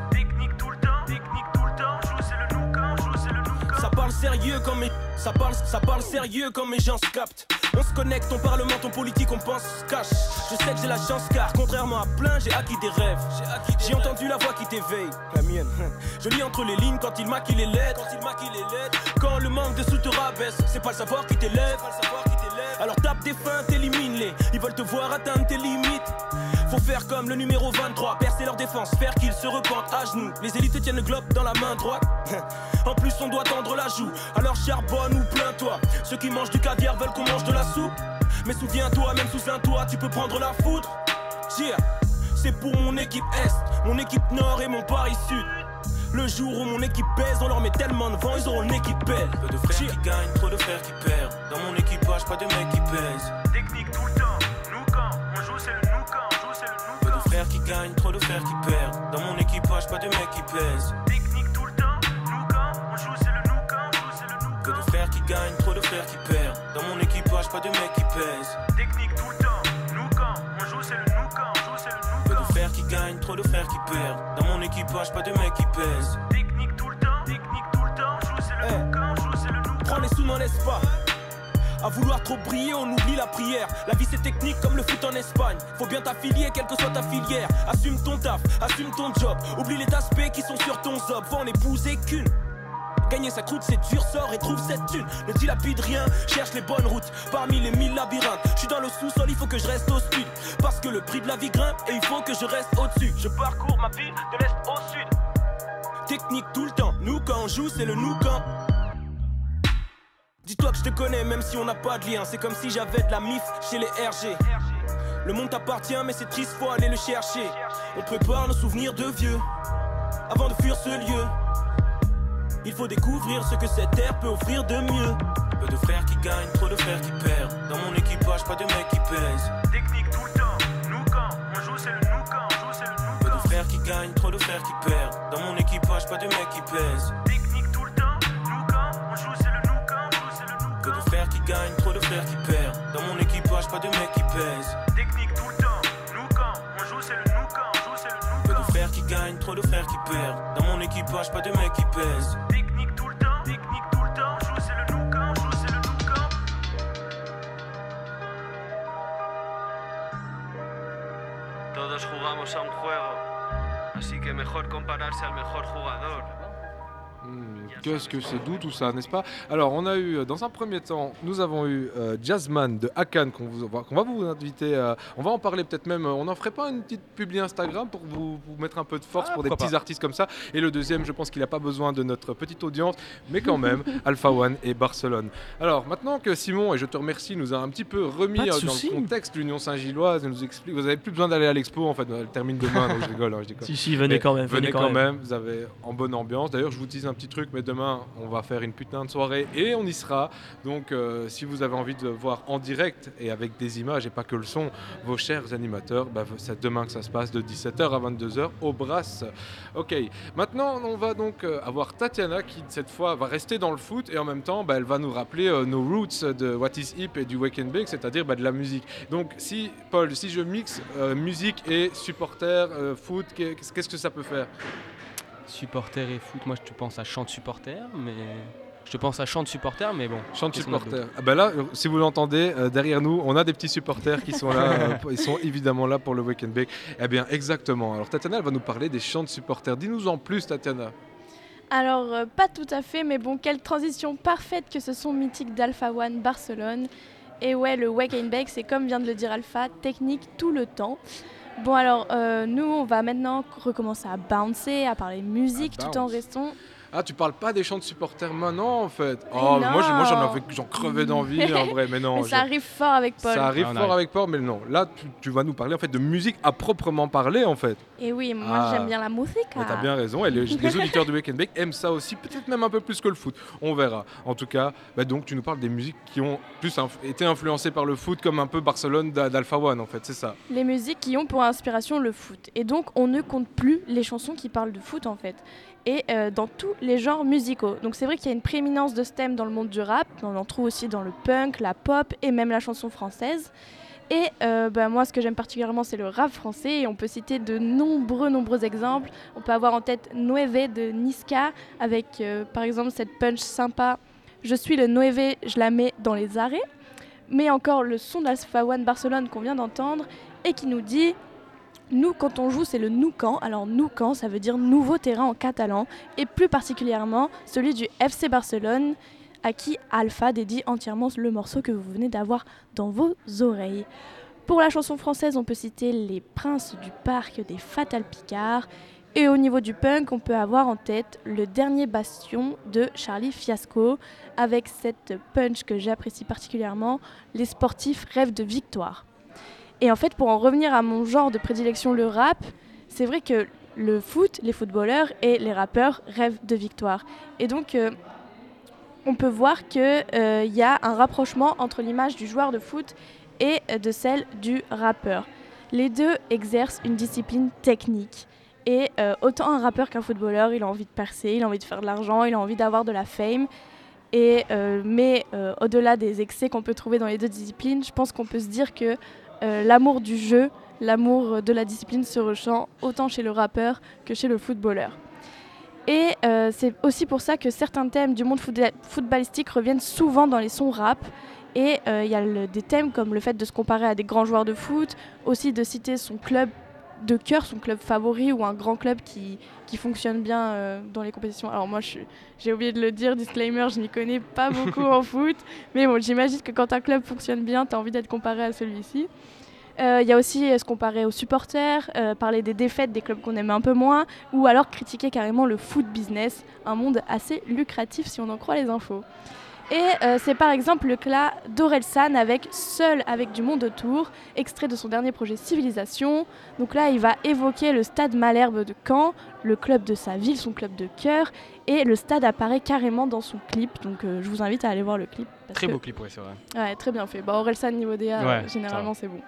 Quand sérieux comme mes... <laughs> Ça parle, ça parle sérieux comme mes gens se captent. On se connecte, on parlement, ton politique, on pense, se cache. Je sais que j'ai la chance car, contrairement à plein, j'ai acquis des rêves. J'ai entendu la voix qui t'éveille, la mienne. <laughs> Je lis entre les lignes quand il maquille les lettres. Quand il maquille les lettres. Quand le manque de sous te rabaisse, c'est pas le savoir qui t'élève. Alors tape des feintes, élimine-les. Ils veulent te voir atteindre tes limites. Faut faire comme le numéro 23, percer leur défense, faire qu'ils se repentent à genoux. Les élites tiennent le globe dans la main droite. <laughs> En plus, on doit tendre la joue. Alors charbonne ou plains-toi. Ceux qui mangent du caviar veulent qu'on mange de la soupe. Mais souviens-toi, même sous un toit, tu peux prendre la foudre. Yeah. C'est pour mon équipe Est, mon équipe Nord et mon Paris Sud. Le jour où mon équipe pèse, on leur met tellement de vent, ils auront une équipe belle. Peu de frères qui gagnent, trop de frères qui perdent. Dans mon équipage, pas de mecs qui pèsent. Technique tout le temps, nous quand on joue c'est le nous quand on joue c'est le nous Peu de frères qui gagnent, trop de frères qui perdent. Dans mon équipage, pas de mecs qui pèsent. Technique tout le temps, nous quand on joue c'est le nous quand on joue c'est le nous Peu de frères qui gagnent, trop de frères qui perdent. Dans mon équipage, pas de mecs qui pèsent. Technique tout le temps, trop de frères qui perdent. Dans mon équipage, pas de mecs qui pèsent. Technique tout le temps, technique tout le temps, joue c'est le nous quand on joue c'est le nous Prends les sous, n'en laisse pas. À vouloir trop briller, on oublie la prière. La vie c'est technique comme le foot en Espagne. Faut bien t'affilier, quelle que soit ta filière. Assume ton taf, assume ton job. Oublie les aspects qui sont sur ton zob. Faut en épouser qu'une. Gagner sa croûte, c'est dur, sort et trouve cette thune. Ne dilapide rien, cherche les bonnes routes parmi les mille labyrinthes. Je suis dans le sous-sol, il faut que je reste au sud. Parce que le prix de la vie grimpe et il faut que je reste au-dessus. Je parcours ma vie de l'est au sud. Technique tout le temps, nous quand on joue, c'est le nous quand. Dis-toi que je te connais, même si on n'a pas de lien. C'est comme si j'avais de la mif chez les RG. Le monde t'appartient, mais c'est triste, faut aller le chercher. On prépare nos souvenirs de vieux avant de fuir ce lieu. Il faut découvrir ce que cette terre peut offrir de mieux. Peu de frères qui gagnent, trop de frères qui perdent. Dans mon équipage, pas de mecs qui pèsent. Technique tout le temps, nous quand on joue c'est le nous quand on joue c'est le nous Peu de frères qui gagnent, trop de frères qui perdent. Dans mon équipage, pas de mecs qui pèsent. Technique tout le temps, nous quand on joue c'est le nous quand on joue c'est le nous Peu de frères qui gagnent, trop de frères qui perdent. Dans mon équipage, pas de mecs qui pèsent. Technique gagnent, trop de frères qui perdent. Dans mon équipage, pas de mecs qui pèsent. Technique tout le temps, technique tout le temps, joue c'est le on joue c'est le nous quand Todos jugamos a un juego, así que mejor compararse al mejor jugador. Hmm, Qu'est-ce que c'est doux tout ça, n'est-ce pas? Alors, on a eu, euh, dans un premier temps, nous avons eu euh, Jazzman de Akan qu'on va vous inviter. à- on va en parler peut-être même. euh, On n'en ferait pas une petite publi Instagram pour vous, vous mettre un peu de force Ah, pour des petits pas. artistes comme ça. Et le deuxième, je pense qu'il n'a pas besoin de notre petite audience, mais quand même, <laughs> Alpha One et Barcelone. Alors, maintenant que Simon, et je te remercie, nous a un petit peu remis euh, dans souci. le contexte l'Union Saint-Gilloise, nous explique, vous n'avez plus besoin d'aller à l'expo, en fait, elle termine demain, donc je rigole. hein, je. <laughs> Si, si, venez quand même, Venez venez quand quand même même. vous avez en bonne ambiance. D'ailleurs, je vous dis un petit truc, mais demain, on va faire une putain de soirée et on y sera. Donc, euh, si vous avez envie de voir en direct et avec des images et pas que le son, vos chers animateurs, bah, c'est demain que ça se passe de 17h à 22h au Brass. Ok, maintenant, on va donc euh, avoir Tatiana qui, cette fois, va rester dans le foot et en même temps, bah, elle va nous rappeler euh, nos roots de What is Hip et du Wake and Bake, c'est-à-dire bah, de la musique. Donc, si, Paul, si je mixe musique et supporter, foot, qu'est- qu'est-ce que ça peut faire? Supporter et foot, moi je te pense à chant de supporter, mais. Je te pense à chant de supporter, mais bon. Chant de d'autre? Ah bah là, si vous l'entendez, euh, derrière nous, on a des petits supporters qui sont là. euh, <laughs> ils sont évidemment là pour le Wake and Bake. Eh bien, exactement. Alors, Tatiana, elle va nous parler des chants de supporters. Dis-nous en plus, Tatiana. Alors, euh, pas tout à fait, mais bon, quelle transition parfaite que ce sont mythiques d'Alpha One Barcelone. Et ouais, le wake and bake, c'est comme vient de le dire Alpha, technique tout le temps. Bon, alors, euh, nous, on va maintenant recommencer à bouncer, à parler musique, À tout en restant Ah, tu parles pas des chants de supporters maintenant en fait Oh, moi, j'en avais, j'en crevais d'envie en vrai, mais non. <laughs> Mais je- ça arrive fort avec Paul. Ça arrive Ah, fort arrive. avec Paul, mais non. Là, tu, tu vas nous parler en fait de musique à proprement parler en fait. Et oui, moi Ah. j'aime bien la musique. Mais t'as bien raison. Et les, <laughs> les auditeurs de Wake and Bake aiment ça aussi, peut-être même un peu plus que le foot. On verra. En tout cas, bah donc tu nous parles des musiques qui ont plus inf- été influencées par le foot, comme un peu Barcelone d'A- d'Alpha One en fait, c'est ça. Les musiques qui ont pour inspiration le foot. Et donc on ne compte plus les chansons qui parlent de foot en fait. Et euh, dans tous les genres musicaux. Donc c'est vrai qu'il y a une prééminence de ce thème dans le monde du rap. On en trouve aussi dans le punk, la pop et même la chanson française. Et euh, bah, moi, ce que j'aime particulièrement, c'est le rap français. Et on peut citer de nombreux, nombreux exemples. On peut avoir en tête Nueve de Niska, avec euh, par exemple cette punch sympa Je suis le Nueve, je la mets dans les arrêts. Mais encore le son d'Alpha One Barcelone qu'on vient d'entendre et qui nous dit nous, quand on joue, c'est le Nou. Alors, Nou ça veut dire nouveau terrain en catalan, et plus particulièrement celui du FC Barcelone, à qui Alpha dédie entièrement le morceau que vous venez d'avoir dans vos oreilles. Pour la chanson française, on peut citer Les Princes du Parc des Fatal Picard. Et au niveau du punk, on peut avoir en tête Le Dernier Bastion de Charlie Fiasco, avec cette punch que j'apprécie particulièrement Les sportifs rêvent de victoire. Et en fait, pour en revenir à mon genre de prédilection, le rap, c'est vrai que le foot, les footballeurs et les rappeurs rêvent de victoire. Et donc, euh, on peut voir qu'il y a un rapprochement entre l'image du joueur de foot et euh, de celle du rappeur. Les deux exercent une discipline technique. Et euh, autant un rappeur qu'un footballeur, il a envie de percer, il a envie de faire de l'argent, il a envie d'avoir de la fame. Et, euh, mais euh, au-delà des excès qu'on peut trouver dans les deux disciplines, je pense qu'on peut se dire que euh, l'amour du jeu, l'amour de la discipline se ressent autant chez le rappeur que chez le footballeur. Et euh, c'est aussi pour ça que certains thèmes du monde footba- footballistique reviennent souvent dans les sons rap. Et euh, il y a des thèmes comme le fait de se comparer à des grands joueurs de foot, aussi de citer son club de cœur, son club favori ou un grand club qui, qui fonctionne bien euh, dans les compétitions. Alors moi, j'ai oublié de le dire, disclaimer, je n'y connais pas beaucoup en <laughs> foot. Mais bon, j'imagine que quand un club fonctionne bien, tu as envie d'être comparé à celui-ci. Euh, Il y a aussi euh, se comparer aux supporters, euh, parler des défaites des clubs qu'on aime un peu moins, ou alors critiquer carrément le foot business, un monde assez lucratif si on en croit les infos. Et euh, c'est par exemple le cas d'Orelsan avec Seul avec du monde autour, extrait de son dernier projet Civilisation. Donc là, il va évoquer le stade Malherbe de Caen, le club de sa ville, son club de cœur, et le stade apparaît carrément dans son clip. Donc euh, je vous invite à aller voir le clip. Très que- beau clip, ouais, c'est vrai. Ouais, très bien fait. Bah, Orelsan niveau DA, Ouais, euh, généralement c'est bon.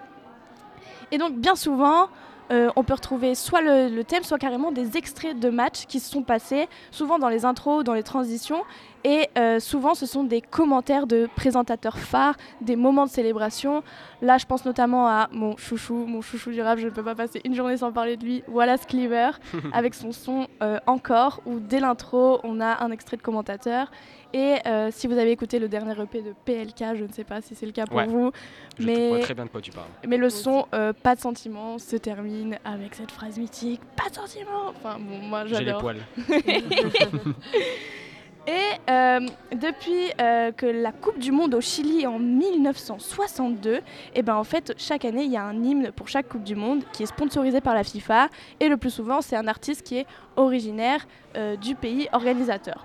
Et donc bien souvent, euh, on peut retrouver soit le, le thème, soit carrément des extraits de matchs qui se sont passés, souvent dans les intros, dans les transitions. Et euh, souvent, ce sont des commentaires de présentateurs phares, des moments de célébration. Là, je pense notamment à mon chouchou, mon chouchou du rap, je ne peux pas passer une journée sans parler de lui, Wallace Cleaver, <laughs> avec son son euh, Encore, où dès l'intro, on a un extrait de commentateur. Et euh, si vous avez écouté le dernier EP de PLK, je ne sais pas si c'est le cas pour Ouais. vous, Je mais, vois très bien de quoi tu parles. mais le son euh, Pas de sentiment se termine avec cette phrase mythique Pas de sentiment Enfin bon, moi J'ai les j'adore. poils. <laughs> <laughs> Et euh, depuis euh, que la Coupe du Monde au Chili en 1962, et ben en fait chaque année il y a un hymne pour chaque Coupe du Monde qui est sponsorisé par la FIFA et le plus souvent c'est un artiste qui est originaire euh, du pays organisateur.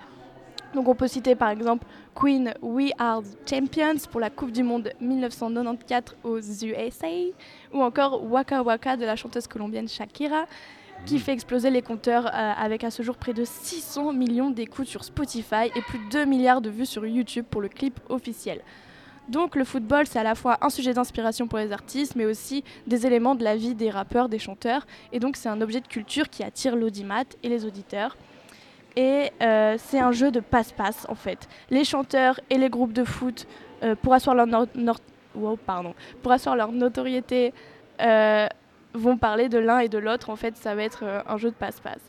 Donc on peut citer par exemple Queen We Are the Champions pour la Coupe du Monde 1994 aux USA ou encore Waka Waka de la chanteuse colombienne Shakira qui fait exploser les compteurs euh, avec à ce jour près de 600 millions d'écoutes sur Spotify et plus de 2 milliards de vues sur YouTube pour le clip officiel. Donc le football, c'est à la fois un sujet d'inspiration pour les artistes, mais aussi des éléments de la vie des rappeurs, des chanteurs. Et donc c'est un objet de culture qui attire l'audimat et les auditeurs. Et euh, c'est un jeu de passe-passe en fait. Les chanteurs et les groupes de foot, euh, pour, asseoir leur no- wow, pardon, pour asseoir leur notoriété, euh, vont parler de l'un et de l'autre. En fait, ça va être euh, un jeu de passe-passe.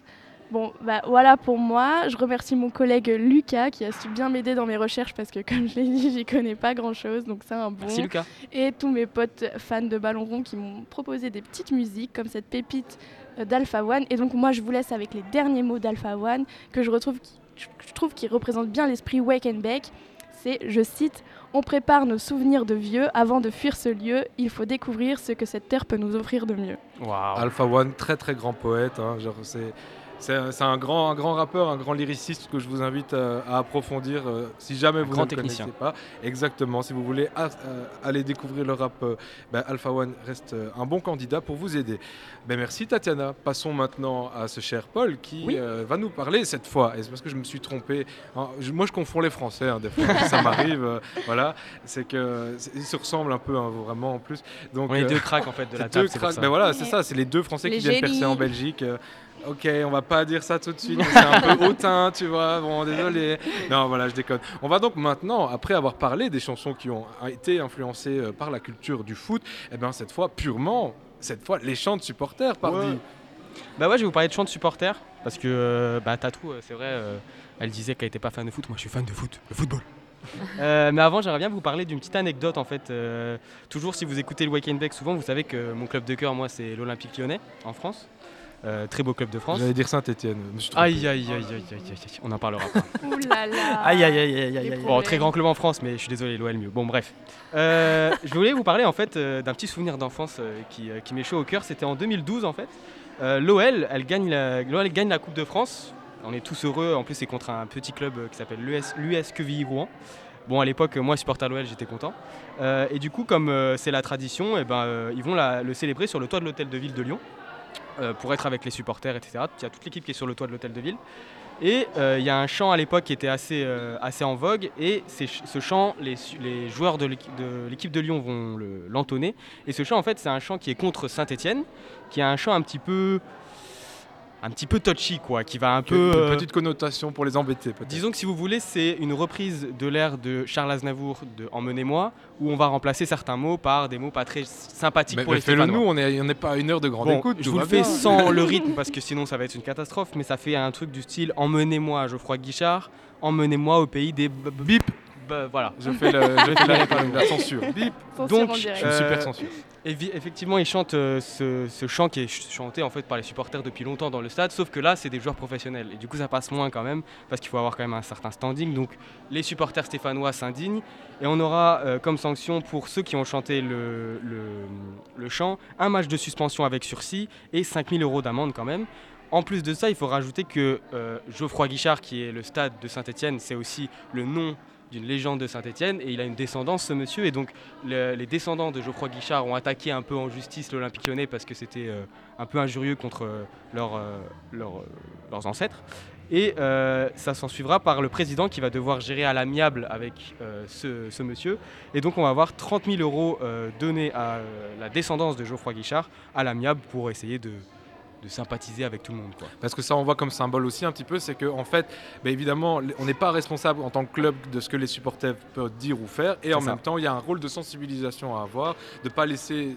Bon, bah voilà pour moi. Je remercie mon collègue Lucas qui a su bien m'aider dans mes recherches parce que, <laughs> comme je l'ai dit, j'y connais pas grand chose. Donc, c'est un bon. Merci, Lucas. Et tous mes potes fans de ballon rond qui m'ont proposé des petites musiques comme cette pépite euh, d'Alpha One. Et donc, moi, je vous laisse avec les derniers mots d'Alpha One que je, retrouve, je trouve qui représentent bien l'esprit Wake and Bake. C'est, je cite, On prépare nos souvenirs de vieux avant de fuir ce lieu. Il faut découvrir ce que cette terre peut nous offrir de mieux. Alpha One, très très grand poète. hein, genre c'est c'est un, grand, un grand rappeur, un grand lyriciste que je vous invite euh, à approfondir euh, si jamais vous ne le technicien. connaissez pas. Exactement, si vous voulez euh, aller découvrir le rap, euh, ben, Alpha One reste euh, un bon candidat pour vous aider. Ben, merci Tatiana. Passons maintenant à ce cher Paul qui euh, va nous parler cette fois. Et c'est parce que je me suis trompé. hein, je- moi je confonds les Français, hein, des fois ça m'arrive. euh, <laughs> voilà, c'est que ils se ressemblent un peu hein, vraiment en plus. Donc, On est deux cracks, en fait, de <laughs> la c'est table, deux ça. Ben voilà, c'est ça, c'est les deux Français Les qui viennent percer en Belgique. Ok, on va pas dire ça tout de suite, c'est un peu <laughs> hautain, tu vois. Bon, désolé. Non, voilà, je déconne. On va donc maintenant, après avoir parlé des chansons qui ont été influencées euh, par la culture du foot, et bien cette fois purement, cette fois les chants de supporters, pardi. Ouais. Bah ouais, je vais vous parler de chant de supporters parce que euh, bah Tatou, euh, c'est vrai, euh, elle disait qu'elle était pas fan de foot. Moi, je suis fan de foot, le football. <laughs> Euh, mais avant, j'aimerais bien vous parler d'une petite anecdote en fait. Euh, toujours, si vous écoutez le Weekend Back, souvent, vous savez que mon club de cœur, moi, c'est l'Olympique Lyonnais en France. Euh, très beau club de France. J'allais dire Saint-Etienne. Aïe aïe aïe aïe aïe aïe on en parlera pas. Ouh là là. Aïe aïe aïe aïe. Bon, très grand club en France, mais je suis désolé, l'OL mieux. Bon, bref. Euh, je voulais vous parler en fait euh, d'un petit souvenir d'enfance euh, qui, euh, qui m'est chaud au cœur. C'était en 2012 en fait. Euh, L'OL, elle gagne la, l'OL gagne la Coupe de France. On est tous heureux. En plus, c'est contre un petit club qui s'appelle l'US, l'US Quevilly Rouen. Bon, à l'époque, moi, supporter l'OL, j'étais content. Euh, et du coup, comme euh, c'est la tradition, eh ben, euh, ils vont la- le célébrer sur le toit de l'hôtel de ville de Lyon euh, pour être avec les supporters, etc. Il y a toute l'équipe qui est sur le toit de l'hôtel de ville. Et euh, il y a un chant à l'époque qui était assez, euh, en vogue. Et ce chant, les, joueurs de l'équi- de l'équipe de Lyon vont le- l'entonner. et ce chant, en fait, c'est un chant qui est contre Saint-Etienne, qui a un chant un petit peu. Un petit peu touchy, quoi, qui va un peu. Une euh, petite connotation pour les embêter, peut-être. Disons que si vous voulez, c'est une reprise de l'air de Charles Aznavour de Emmenez-moi, où on va remplacer certains mots par des mots pas très sympathiques Mais, pour mais les fais-le nous, on est- on n'est pas à une heure de grande Bon, écoute. je vous le fais bien. sans <laughs> le rythme parce que sinon ça va être une catastrophe, mais ça fait un truc du style Emmenez-moi Geoffroy Guichard, emmenez-moi au pays des bip. Bah, voilà. Je fais le- je fais la- <laughs> la censure. Bip. Donc, en direct. Une super censure. évi- effectivement, ils chantent euh, ce, ce chant qui est ch- chanté en fait par les supporters depuis longtemps dans le stade, sauf que là, c'est des joueurs professionnels et du coup, ça passe moins quand même parce qu'il faut avoir quand même un certain standing. Donc, les supporters stéphanois s'indignent et on aura euh, comme sanction pour ceux qui ont chanté le, le, le chant un match de suspension avec sursis et 5000 euros d'amende quand même. En plus de ça, il faut rajouter que euh, Geoffroy Guichard, qui est le stade de Saint-Etienne, c'est aussi le nom d'une légende de Saint-Etienne et il a une descendance ce monsieur. Et donc le- les descendants de Geoffroy Guichard ont attaqué un peu en justice l'Olympique lyonnais parce que c'était euh, un peu injurieux contre euh, leurs, euh, leurs, ancêtres. Et ça s'en suivra par le président qui va devoir gérer à l'amiable avec ce, ce monsieur. Et donc on va avoir 30 000 euros donnés à la descendance de Geoffroy Guichard à l'amiable pour essayer de, de sympathiser avec tout le monde quoi. Parce que ça, on voit comme symbole aussi un petit peu, c'est qu'en en fait, bah, évidemment, on n'est pas responsable en tant que club de ce que les supporters peuvent dire ou faire, et en ça. même temps, il y a un rôle de sensibilisation à avoir, de pas laisser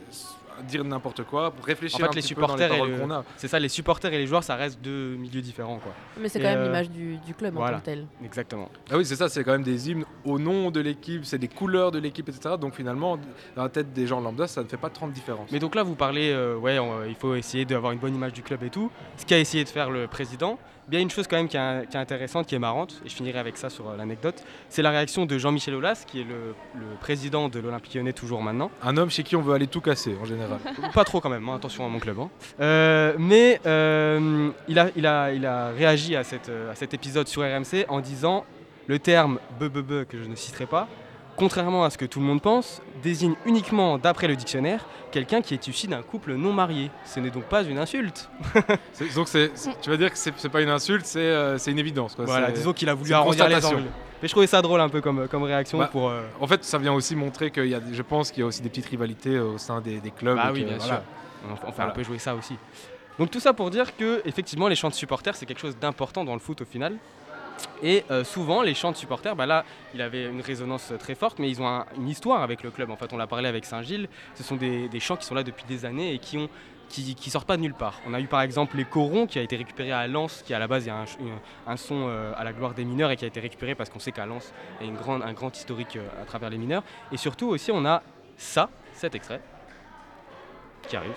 dire n'importe quoi, pour En réfléchir fait, un les petit peu dans les supporters et paroles le- qu'on a. c'est ça, les supporters et les joueurs, ça reste deux milieux différents quoi. Mais c'est quand même euh, l'image du, du club en tant que tel. Exactement. Ah oui, c'est ça, c'est quand même des hymnes au nom de l'équipe, c'est des couleurs de l'équipe, etc. Donc finalement, dans la tête des gens lambda, ça ne fait pas tant de différence. Mais donc là, vous parlez, euh, ouais, on- il faut essayer d'avoir une bonne image du club et tout. Ce qu'a essayé de faire le président. Bien une chose quand même qui est, qui est intéressante, qui est marrante, et je finirai avec ça sur euh, l'anecdote, c'est la réaction de Jean-Michel Aulas, qui est le, le président de l'Olympique lyonnais toujours maintenant. Un homme chez qui on veut aller tout casser, en général. <laughs> Pas trop quand même, hein, attention à mon club. hein. Euh, mais euh, il, a, il, a, il a réagi à, cette, à cet épisode sur RMC en disant le terme be que je ne citerai pas, contrairement à ce que tout le monde pense, désigne uniquement, d'après le dictionnaire, quelqu'un qui est issu d'un couple non marié. Ce n'est donc pas une insulte. <laughs> Donc c'est- tu vas dire que c'est pas une insulte, c'est euh, une évidence. quoi. Voilà, C'est- disons qu'il a voulu arrondir les angles. Mais je trouvais ça drôle un peu comme, comme réaction Bah, pour. euh, En fait, ça vient aussi montrer qu'il y a, je pense qu'il y a aussi des petites rivalités euh, au sein des, des clubs. Et oui, bien voilà. sûr. On, on fait Voilà. un peu jouer ça aussi. Donc tout ça pour dire que effectivement les chants de supporters c'est quelque chose d'important dans le foot au final. Et euh, souvent les chants de supporters, bah là il avait une résonance très forte, mais ils ont un- une histoire avec le club. En fait on l'a parlé avec Saint-Gilles. Ce sont des, chants qui sont là depuis des années et qui ont qui, sortent pas de nulle part. On a eu par exemple les corons qui a été récupéré à Lens, qui à la base est un, une- un son euh, à la gloire des mineurs et qui a été récupéré parce qu'on sait qu'à Lens il y a une grande, un grand historique euh, à travers les mineurs. Et surtout aussi on a ça, cet extrait qui arrive.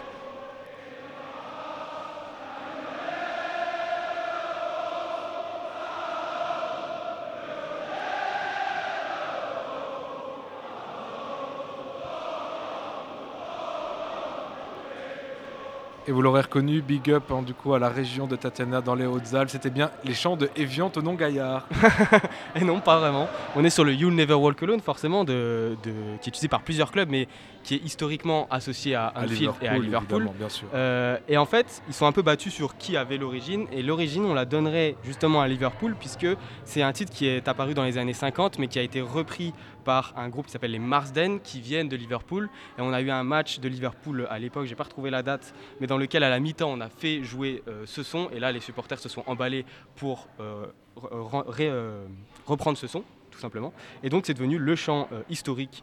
Et vous l'aurez reconnu, big up hein, du coup à la région de Tatiana dans les Hautes-Alpes. C'était bien les chants de Evian Tonon Gaillard. <laughs> Et non, pas vraiment. On est sur le You'll Never Walk Alone, forcément, de, de- qui est utilisé par plusieurs clubs, mais qui est historiquement associé à Anfield et à Liverpool, bien sûr. Euh, et en fait, ils sont un peu battus sur qui avait l'origine. Et l'origine, on la donnerait justement à Liverpool, puisque c'est un titre qui est apparu dans les années 50, mais qui a été repris par un groupe qui s'appelle les Marsden, qui viennent de Liverpool. Et on a eu un match de Liverpool à l'époque, j'ai pas retrouvé la date, mais dans lequel à la mi-temps, on a fait jouer euh, ce son. Et là, les supporters se sont emballés pour euh, euh, reprendre ce son, tout simplement. Et donc, c'est devenu le chant historique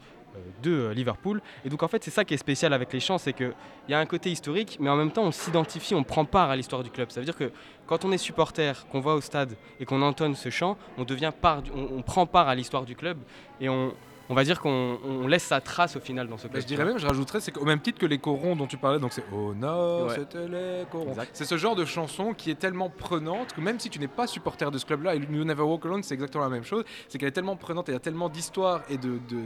de Liverpool. Et donc en fait c'est ça qui est spécial avec les chants, c'est qu'il y a un côté historique, mais en même temps on s'identifie, on prend part à l'histoire du club. Ça veut dire que quand on est supporter, qu'on va au stade et qu'on entonne ce chant, on devient part, on prend part à l'histoire du club et on, on va dire qu'on on laisse sa trace au final dans ce club. Mais je dirais même, je rajouterais, c'est qu'au même titre que les corons dont tu parlais, donc c'est Au Nord, Ouais. c'était les corons. C'est ce genre de chanson qui est tellement prenante que même si tu n'es pas supporter de ce club-là, et You Never Walk Alone, c'est exactement la même chose, c'est qu'elle est tellement prenante et il y a tellement d'histoire et de- de-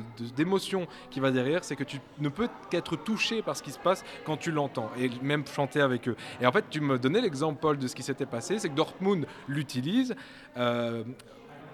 qui va derrière, c'est que tu ne peux qu'être touché par ce qui se passe quand tu l'entends et même chanter avec eux. Et en fait, tu me donnais l'exemple, Paul, de ce qui s'était passé, c'est que Dortmund l'utilise. euh,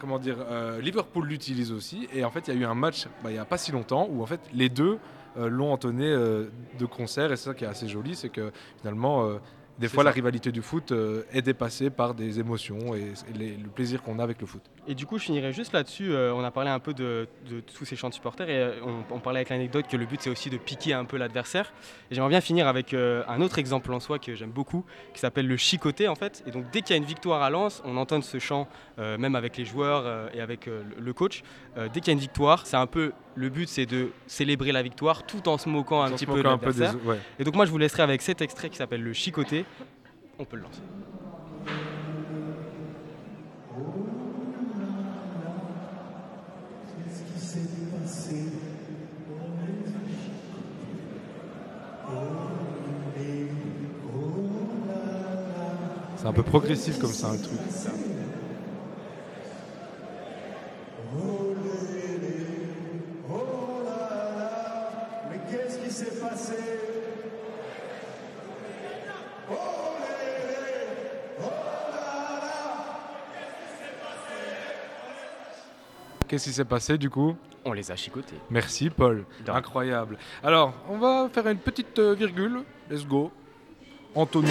comment dire, euh, Liverpool l'utilise aussi. Et en fait, il y a eu un match bah, il n'y a pas si longtemps où en fait les deux euh, l'ont entonné euh, de concert. Et c'est ça qui est assez joli, c'est que finalement, des fois, ça. la rivalité du foot euh, est dépassée par des émotions et, et les- le plaisir qu'on a avec le foot. Et du coup, je finirai juste là-dessus. euh, on a parlé un peu de, de tous ces chants de supporters et euh, on, on parlait avec l'anecdote que le but c'est aussi de piquer un peu l'adversaire. Et j'aimerais bien finir avec un autre exemple en soi que j'aime beaucoup, qui s'appelle le chicoté en fait. Et donc dès qu'il y a une victoire à Lens, on entonne ce chant, même avec les joueurs et avec le coach. Dès qu'il y a une victoire, c'est un peu le but, c'est de célébrer la victoire tout en se moquant un Tout petit peu de l'adversaire. ouais. Et donc moi, je vous laisserai avec cet extrait qui s'appelle le chicoté. On peut le lancer. C'est un peu progressif comme ça, le truc. Qu'est-ce qui s'est passé du coup? On les a chicotés. Merci Paul, incroyable. Alors, on va faire une petite euh, virgule. Let's go. Antonin.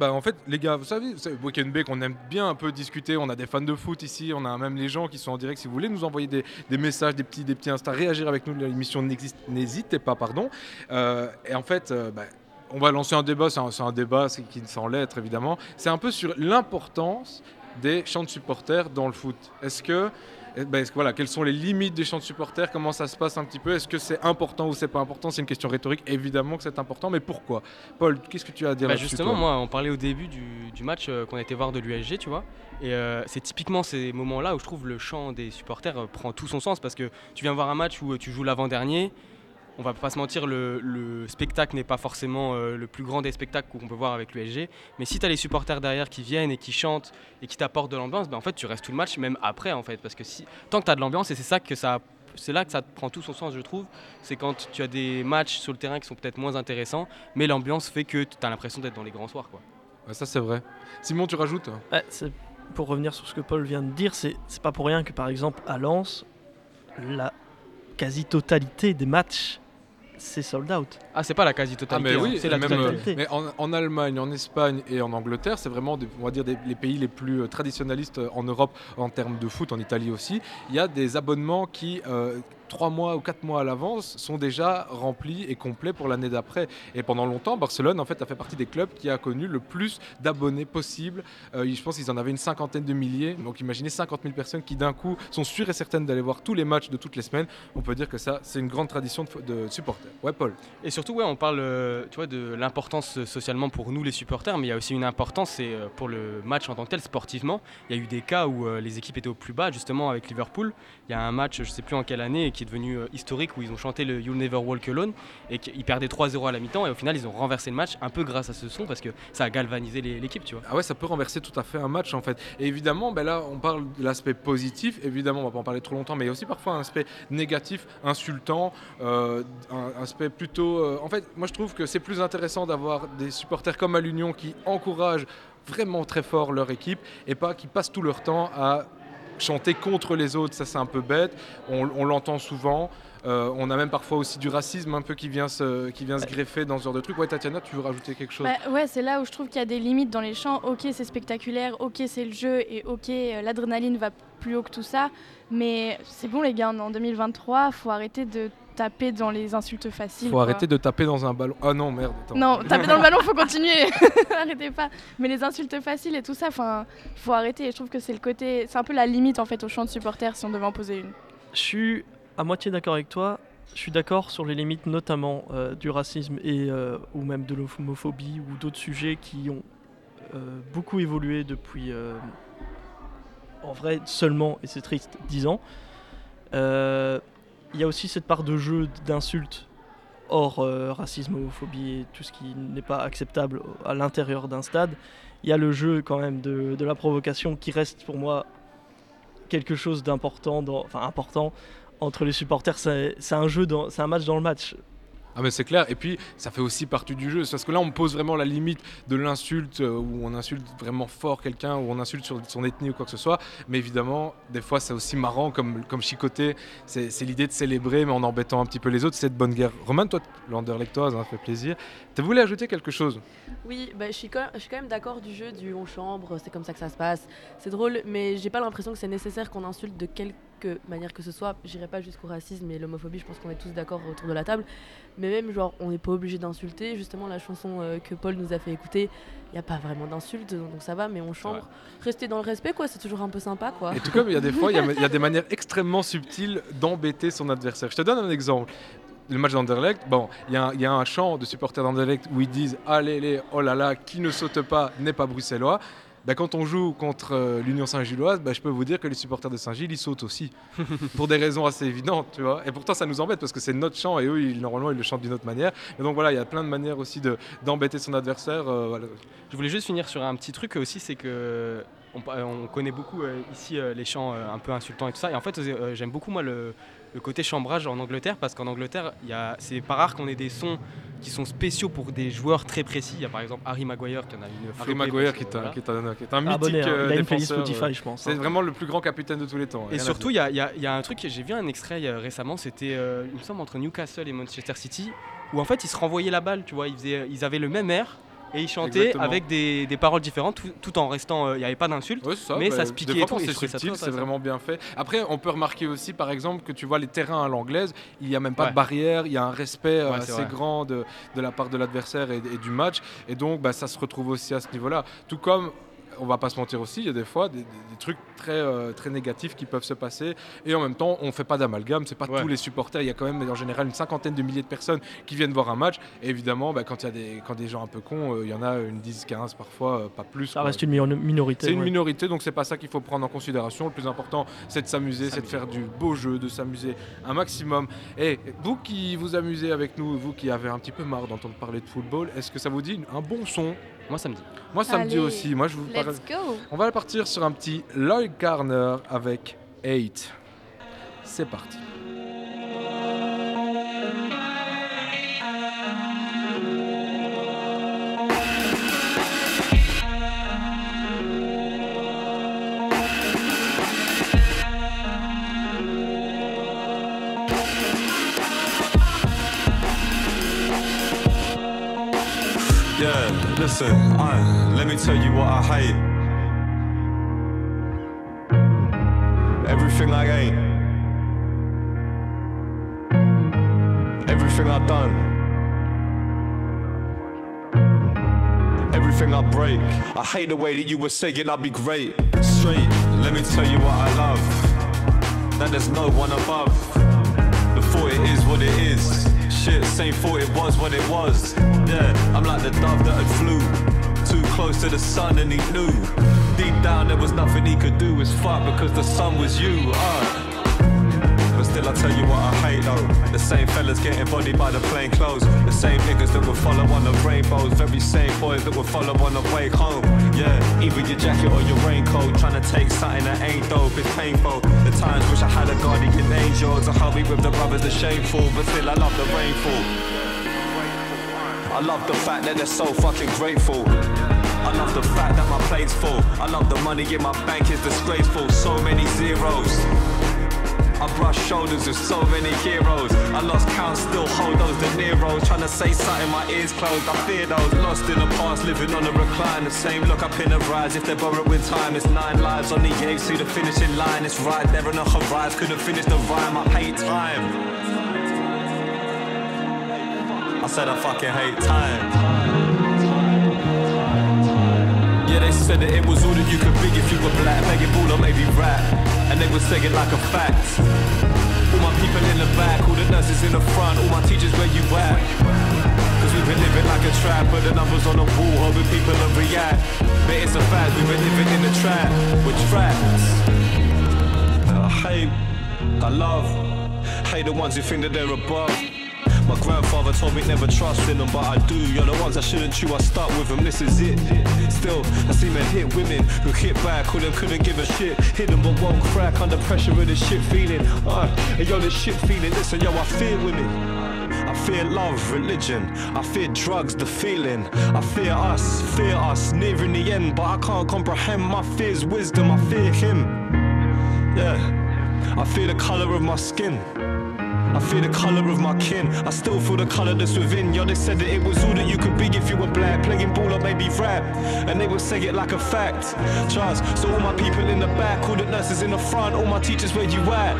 Bah en fait les gars, vous savez, Weekend Bay qu'on aime bien un peu discuter, on a des fans de foot ici, on a même les gens qui sont en direct, si vous voulez nous envoyer des, messages, des petits, des petits Insta, réagir avec nous, l'émission n'hésitez pas, pardon. Euh, et en fait, euh, bah, on va lancer un débat, c'est un, un débat qui sans l'être évidemment, c'est un peu sur l'importance des chants de supporters dans le foot. Est-ce que, ben, est-ce que, voilà, quelles sont les limites des chants de supporters? Comment ça se passe un petit peu? Est-ce que c'est important ou c'est pas important? C'est une question rhétorique. Évidemment que c'est important, mais pourquoi? Paul, qu'est-ce que tu as à dire Bah, justement, moi, on parlait au début du, du match euh, qu'on a été voir de l'USG, tu vois. Et euh, c'est typiquement ces moments-là où je trouve le chant des supporters euh, prend tout son sens parce que tu viens voir un match où tu joues l'avant-dernier. On va pas se mentir, le, le spectacle n'est pas forcément euh, le plus grand des spectacles qu'on peut voir avec l'USG. Mais si tu as les supporters derrière qui viennent et qui chantent et qui t'apportent de l'ambiance, bah, en fait, tu restes tout le match, même après, en fait. Parce que si, tant que tu as de l'ambiance, et c'est ça que ça c'est là que ça prend tout son sens, je trouve. C'est quand tu as des matchs sur le terrain qui sont peut-être moins intéressants, mais l'ambiance fait que tu as l'impression d'être dans les grands soirs. Quoi. Ouais, ça c'est vrai. Simon, tu rajoutes Ouais, c'est- pour revenir sur ce que Paul vient de dire, c'est c'est pas pour rien que par exemple à Lens, la quasi-totalité des matchs, c'est sold out. Ah, c'est pas la Ah quasi-totalité, mais hein, oui, c'est la même, euh, totalité. mais en, en Allemagne, en Espagne et en Angleterre, c'est vraiment, des- on va dire, des- les pays les plus euh, traditionnalistes euh, en Europe en termes de foot, en Italie aussi. Il y a des abonnements qui, euh, trois mois ou quatre mois à l'avance sont déjà remplis et complets pour l'année d'après. Et pendant longtemps, Barcelone en fait a fait partie des clubs qui a connu le plus d'abonnés possible. Euh, je pense qu'ils en avaient une cinquantaine de milliers. Donc imaginez 50 000 personnes qui d'un coup sont sûres et certaines d'aller voir tous les matchs de toutes les semaines. On peut dire que ça, c'est une grande tradition de, de supporters. Ouais, Paul. Et surtout, ouais, on parle euh, tu vois, de l'importance euh, socialement pour nous les supporters, mais il y a aussi une importance c'est, pour le match en tant que tel, sportivement. Il y a eu des cas où les équipes étaient au plus bas, justement avec Liverpool. Il y a un match, je sais plus en quelle année, qui est devenu euh, historique, où ils ont chanté le You'll Never Walk Alone, et qu'ils perdaient 3-0 à la mi-temps, et au final, ils ont renversé le match un peu grâce à ce son, parce que ça a galvanisé l'équipe, tu vois. Ah ouais, ça peut renverser tout à fait un match en fait. Et évidemment, ben là, on parle de l'aspect positif. Évidemment, on va pas en parler trop longtemps, mais il y a aussi parfois un aspect négatif, insultant, euh, un aspect plutôt. euh, en fait, moi je trouve que c'est plus intéressant d'avoir des supporters comme à l'Union qui encouragent vraiment très fort leur équipe et pas qui passent tout leur temps à chanter contre les autres. Ça, c'est un peu bête. On, on l'entend souvent. Euh, on a même parfois aussi du racisme un peu qui vient se, qui vient se greffer dans ce genre de truc. Ouais, Tatiana, tu veux rajouter quelque chose? Bah, ouais, c'est là où je trouve qu'il y a des limites dans les chants. Ok, c'est spectaculaire, ok, c'est le jeu, et ok, euh, l'adrénaline va plus haut que tout ça. Mais c'est bon, les gars, on est en 2023, faut arrêter de taper dans les insultes faciles. Faut quoi. arrêter de taper dans un ballon. Ah non, merde. attends. Non, taper dans le ballon, faut continuer. <laughs> Arrêtez pas. Mais les insultes faciles et tout ça, enfin, faut arrêter. Et je trouve que c'est le côté, c'est un peu la limite en fait au chant de supporters si on devait en poser une. Je suis à moitié d'accord avec toi. Je suis d'accord sur les limites, notamment euh, du racisme et euh, ou même de l'homophobie ou d'autres sujets qui ont euh, beaucoup évolué depuis, euh, en vrai, seulement, et c'est triste, 10 ans. Euh, Il y a aussi cette part de jeu d'insultes hors euh, racisme, homophobie et tout ce qui n'est pas acceptable à l'intérieur d'un stade. Il y a le jeu quand même de, la provocation qui reste pour moi quelque chose d'important, entre les supporters. C'est un jeu, c'est un match dans le match. Ah mais c'est clair, et puis ça fait aussi partie du jeu, parce que là on pose vraiment la limite de l'insulte, euh, où on insulte vraiment fort quelqu'un, où on insulte sur son ethnie ou quoi que ce soit, mais évidemment, des fois c'est aussi marrant comme, comme chicoter, c'est c'est l'idée de célébrer, mais en embêtant un petit peu les autres, c'est de bonne guerre. Roman, toi, l'Anderlechtoise, ça fait plaisir. Tu voulais ajouter quelque chose? Oui, bah, je, suis quand, même d'accord du jeu du on chambre, c'est comme ça que ça se passe. C'est drôle, mais j'ai pas l'impression que c'est nécessaire qu'on insulte de quelque manière que ce soit. J'irai pas jusqu'au racisme et l'homophobie, je pense qu'on est tous d'accord autour de la table. Mais même, genre, on n'est pas obligé d'insulter. Justement, la chanson euh, que Paul nous a fait écouter, il n'y a pas vraiment d'insultes, donc ça va, mais on chambre. Rester dans le respect, quoi, c'est toujours un peu sympa, quoi. Et tout comme il y a des fois, il y a, il y a des manières extrêmement subtiles d'embêter son adversaire. Je te donne un exemple. Le match d'Anderlecht, bon, il y, a un- il y a un chant de supporters d'Anderlecht où ils disent Allez, les, oh là là, qui ne saute pas n'est pas bruxellois. Ben, quand on joue contre euh, l'Union Saint-Gilloise, ben, je peux vous dire que les supporters de Saint-Gilles, ils sautent aussi. <laughs> pour des raisons assez évidentes, tu vois. Et pourtant, ça nous embête parce que c'est notre chant et eux, ils- normalement, ils le chantent d'une autre manière. Et donc voilà, il y a plein de manières aussi de- d'embêter son adversaire. euh. Je voulais juste finir sur un petit truc aussi, c'est que on, on connaît beaucoup euh, ici les chants un peu insultants et tout ça. Et en fait, j'aime beaucoup moi le, le côté chambrage en Angleterre parce qu'en Angleterre, c'est pas rare qu'on ait des sons qui sont spéciaux pour des joueurs très précis. Il y a par exemple Harry Maguire qui en a une. Harry Maguire qui est un, voilà. qui est un- qui est un Abonné, mythique hein. euh, Il a une playlist défenseur, Spotify, je pense, C'est hein. vraiment le plus grand capitaine de tous les temps. Et surtout, il y, a- il y a- il y a un truc, j'ai vu un extrait euh, récemment, c'était, euh, il me semble, entre Newcastle et Manchester City, où en fait ils se renvoyaient la balle, tu vois, ils, faisaient- ils avaient le même air. Et ils chantaient Exactement. avec des, des paroles différentes, tout, tout en restant. euh, Il n'y avait pas d'insultes, Ouais, c'est ça, mais bah, ça se des piquait fois, et tout. c'est subtil, vraiment bien fait. Après, on peut remarquer aussi, par exemple, que tu vois les terrains à l'anglaise, il n'y a même pas Ouais. de barrière, il y a un respect euh, Ouais, assez grand de, de la part de l'adversaire et, et du match. Et donc, bah, ça se retrouve aussi à ce niveau-là. Tout comme, on va pas se mentir aussi, il y a des fois des, des- des trucs très, euh, très négatifs qui peuvent se passer. Et en même temps, on fait pas d'amalgame, c'est pas Ouais. tous les supporters. Il y a quand même en général une cinquantaine de milliers de personnes qui viennent voir un match. Et évidemment, bah, quand il y a des, quand des gens un peu cons, euh, il y en a une 10, 15 parfois, euh, pas plus. Ça quoi. reste une mi- minorité. C'est une ouais. minorité, donc c'est pas ça qu'il faut prendre en considération. Le plus important, c'est de s'amuser, c'est de faire du beau jeu, de s'amuser un maximum. Et vous qui vous amusez avec nous, vous qui avez un petit peu marre d'entendre parler de football, est-ce que ça vous dit un bon son? Moi, ça me dit. Moi, ça me dit Allez, aussi. Moi, je vous parle- Let's go On va partir sur un petit Lloyd Garner avec 8. C'est parti. Listen, uh, let me tell you what I hate. Everything I ain't. everything I've done. Everything I break. I hate the way that you were saying I'd be great. Straight, let me tell you what I love. That there's no one above. The it is what it is. Shit, same thought it was what it was. Yeah, I'm like the dove that had flew too close to the sun and he knew. Deep down there was nothing he could do. Was fuck because the sun was you. Uh. But still, I tell you what I hate though. The same fellas getting bodied by the plain clothes. The same niggas that would follow on the rainbows. Very same boys that would follow on the way home. Yeah, either your jacket or your raincoat. Trying to take something that ain't dope, it's painful. The times wish I had a guardian angel to me with the brothers, the shameful. But still, I love the rainfall. I love the fact that they're so fucking grateful. I love the fact that my plate's full. I love the money in my bank is disgraceful. So many zeros. I brush shoulders with so many heroes. I lost count, still hold those De Niro's. Trying to say something, my ears closed. I fear those lost in the past, living on a recline. The same look up in the rise. If they're with time, it's nine lives on the edge to the finishing line. It's right there on the horizon. Couldn't finish the rhyme. I hate time. I said I fucking hate time. Said that it was all that you could be if you were black, begging ball or maybe rap. And they would say it like a fact. All my people in the back, all the nurses in the front, all my teachers where you at? Cause we've been living like a trap, but the numbers on the wall, hoping people will react. But it's a fact, we've been living in a trap, with traps. I hate, I love, hate the ones who think that they're above. My grandfather told me never trust in them, but I do. You're the ones I shouldn't chew, I start with them, this is it. Still, I see men hit women who hit back, who them couldn't give a shit. Hit them but won't crack under pressure of this shit feeling. Uh, and yo, this shit feeling, listen, yo, I fear women. I fear love, religion. I fear drugs, the feeling. I fear us, fear us, nearing the end, but I can't comprehend my fear's wisdom. I fear him. Yeah, I fear the color of my skin. I feel the colour of my kin. I still feel the colour that's within. Yo, they said that it was all that you could be if you were black. Playing ball or maybe rap. And they would say it like a fact. Trust. So all my people in the back, all the nurses in the front, all my teachers where you at?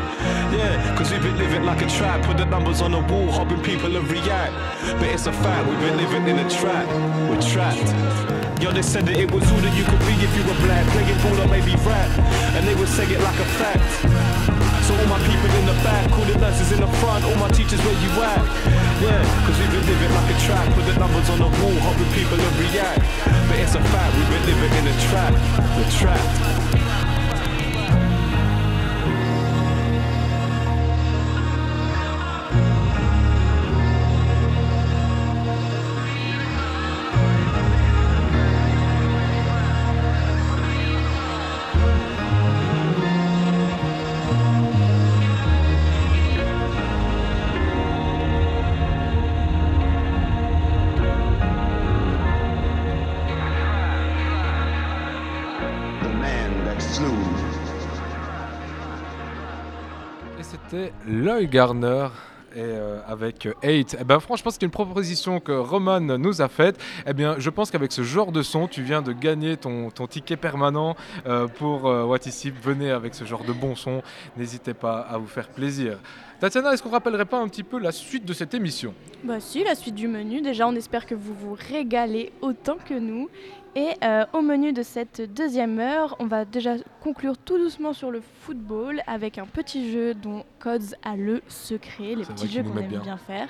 Yeah, cause we've been living like a trap. Put the numbers on the wall, hoping people will react. But it's a fact, we've been living in a trap. We're trapped. Yo, they said that it was all that you could be if you were black. Playing ball or maybe rap. And they would say it like a fact. All my people in the back, all the nurses in the front, all my teachers where you at? Yeah, cause we've been living like a trap, put the numbers on the wall, hoping people will react. But it's a fact, we've been living in a trap, we're trapped. C'était Lloyd Garner. Et euh, avec 8, eh ben franchement c'est une proposition que Roman nous a faite. Eh bien je pense qu'avec ce genre de son, tu viens de gagner ton, ton ticket permanent euh, pour euh, What Is It? Venez avec ce genre de bon son, n'hésitez pas à vous faire plaisir. Tatiana, est-ce qu'on rappellerait pas un petit peu la suite de cette émission? Bah si, la suite du menu. Déjà, on espère que vous vous régalez autant que nous. Et euh, au menu de cette deuxième heure, on va déjà conclure tout doucement sur le football avec un petit jeu dont Codes a le secret, les petits jeux qu'on aime bien. bien faire.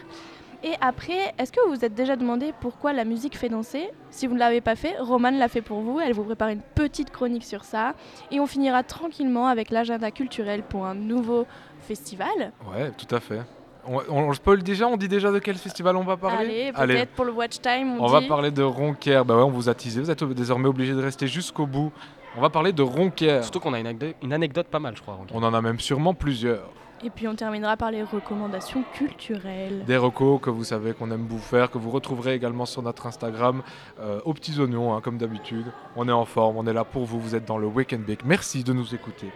Et après, est-ce que vous vous êtes déjà demandé pourquoi la musique fait danser? Si vous ne l'avez pas fait, Romane l'a fait pour vous. Elle vous prépare une petite chronique sur ça. Et on finira tranquillement avec l'agenda culturel pour un nouveau festival. Ouais, tout à fait. On, on, spoil déjà, on dit déjà de quel festival on va parler Allez, peut-être pour le watch time, on, On va parler de Ronquière. Bah ouais, on vous a teasé. Vous êtes désormais obligé de rester jusqu'au bout. On va parler de Ronquière. Surtout qu'on a une anecdote, une anecdote pas mal, je crois. Ronquière. On en a même sûrement plusieurs. Et puis on terminera par les recommandations culturelles. Des recos que vous savez qu'on aime vous faire, que vous retrouverez également sur notre Instagram euh, aux petits oignons, hein, comme d'habitude. On est en forme, on est là pour vous. Vous êtes dans le Wake and Bake. Merci de nous écouter.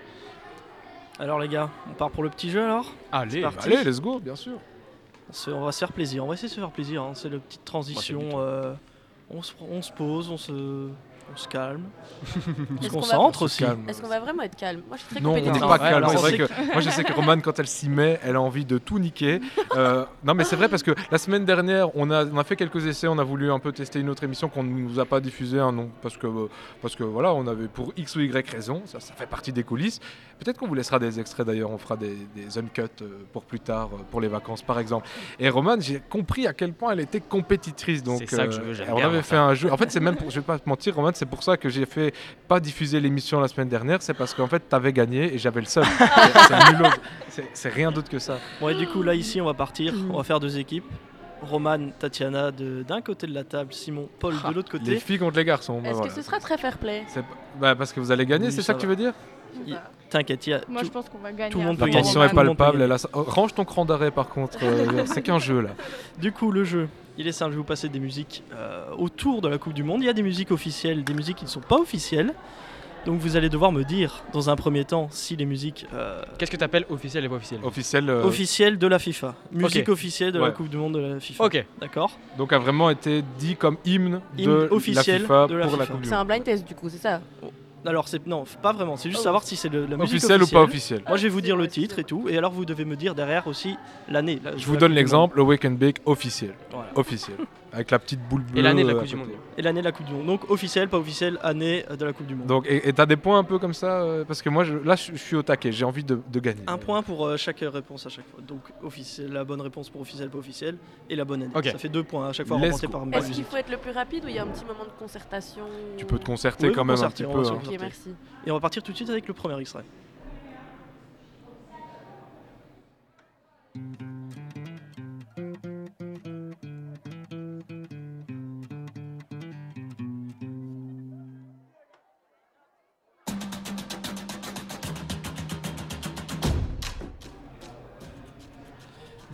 Alors les gars, on part pour le petit jeu alors Allez, parti. Allez, let's go, bien sûr. On, se- on va se faire plaisir, on va essayer de se faire plaisir. hein. C'est la petite transition. Moi, euh, on, se, on se pose, on se, On se calme. <laughs> On se Est-ce qu'on va- concentre aussi. Est-ce qu'on va vraiment être calme? Moi, je suis très Non, on n'est pas calme. C'est on vrai sait que moi, je sais que Romane, quand elle s'y met, elle a envie de tout niquer. Euh, non, mais c'est vrai parce que la semaine dernière, on a, on a fait quelques essais. On a voulu un peu tester une autre émission qu'on ne nous a pas diffusée, hein, non, parce que euh, parce que voilà, on avait pour x ou y raison. Ça, ça fait partie des coulisses. Peut-être qu'on vous laissera des extraits d'ailleurs. On fera des, des uncuts euh, pour plus tard, euh, pour les vacances par exemple. Et Romane, j'ai compris à quel point elle était compétitrice. Donc, C'est ça que je veux, euh, j'aime on bien, avait fait un jeu. En fait, c'est même, pour, je vais pas te mentir, Romane, c'est pour ça que j'ai fait pas diffuser l'émission la semaine dernière. C'est parce qu'en fait, t'avais gagné et j'avais le seul. <laughs> C'est- c'est nul autre. C'est- C'est rien d'autre que ça. Bon, et du coup, là, ici, on va partir. On va faire deux équipes. Roman, Tatiana de- d'un côté de la table, Simon, Paul de l'autre côté. Les filles contre les garçons. bah Est-ce voilà. que ce sera très fair play? C'est- bah, parce que vous allez gagner, Oui, c'est ça ça que tu veux dire? T'inquiète, il y a Moi, tout- je pense qu'on va gagner. tout le monde peut La tension gagner. est monde peut palpable. oh, range ton cran d'arrêt par contre. euh, <laughs> c'est qu'un jeu là. Du coup, le jeu, il est simple. Je vais vous passer des musiques euh, autour de la Coupe du Monde. Il y a des musiques officielles, des musiques qui ne sont pas officielles. Donc, vous allez devoir me dire, dans un premier temps, si les musiques euh, Qu'est-ce que tu appelles officiel et pas officiel Officiel. euh, officielles de la FIFA, musique officielle de la. Coupe du Monde de la FIFA. Ok. D'accord. Donc a vraiment été dit comme hymne, Hymne de officiel la FIFA de la pour la FIFA. Coupe du C'est Monde. un blind test, du coup, c'est ça? Alors, c'est non, pas vraiment. C'est juste Oh. savoir si c'est le- la musique Officiel ou pas officiel Moi, je vais vous dire le titre et tout, et alors vous devez me dire derrière aussi l'année. la- Je vous la donne l'exemple, le Wake and Bake officiel. Voilà. Officiel. <laughs> Avec la petite boule bleue. Et l'année de la Coupe du. Monde. Et l'année de la Coupe du Monde. Donc, officiel, pas officiel, année de la Coupe du Monde. Donc, et t'as des points un peu comme ça euh, Parce que moi, je- là, je je suis au taquet. J'ai envie de, de gagner. Un point pour euh, chaque réponse à chaque fois. Donc, officiel, la bonne réponse pour officiel, pas officiel, et la bonne année. Ok. Ça fait deux points à chaque fois Let's remportés par Est-ce qu'il faut être le plus rapide ou il y a un petit moment de concertation Tu peux te concerter Oui, quand même un petit peu. hein. Ok, concerter. merci. Et on va partir tout de suite avec le premier extrait.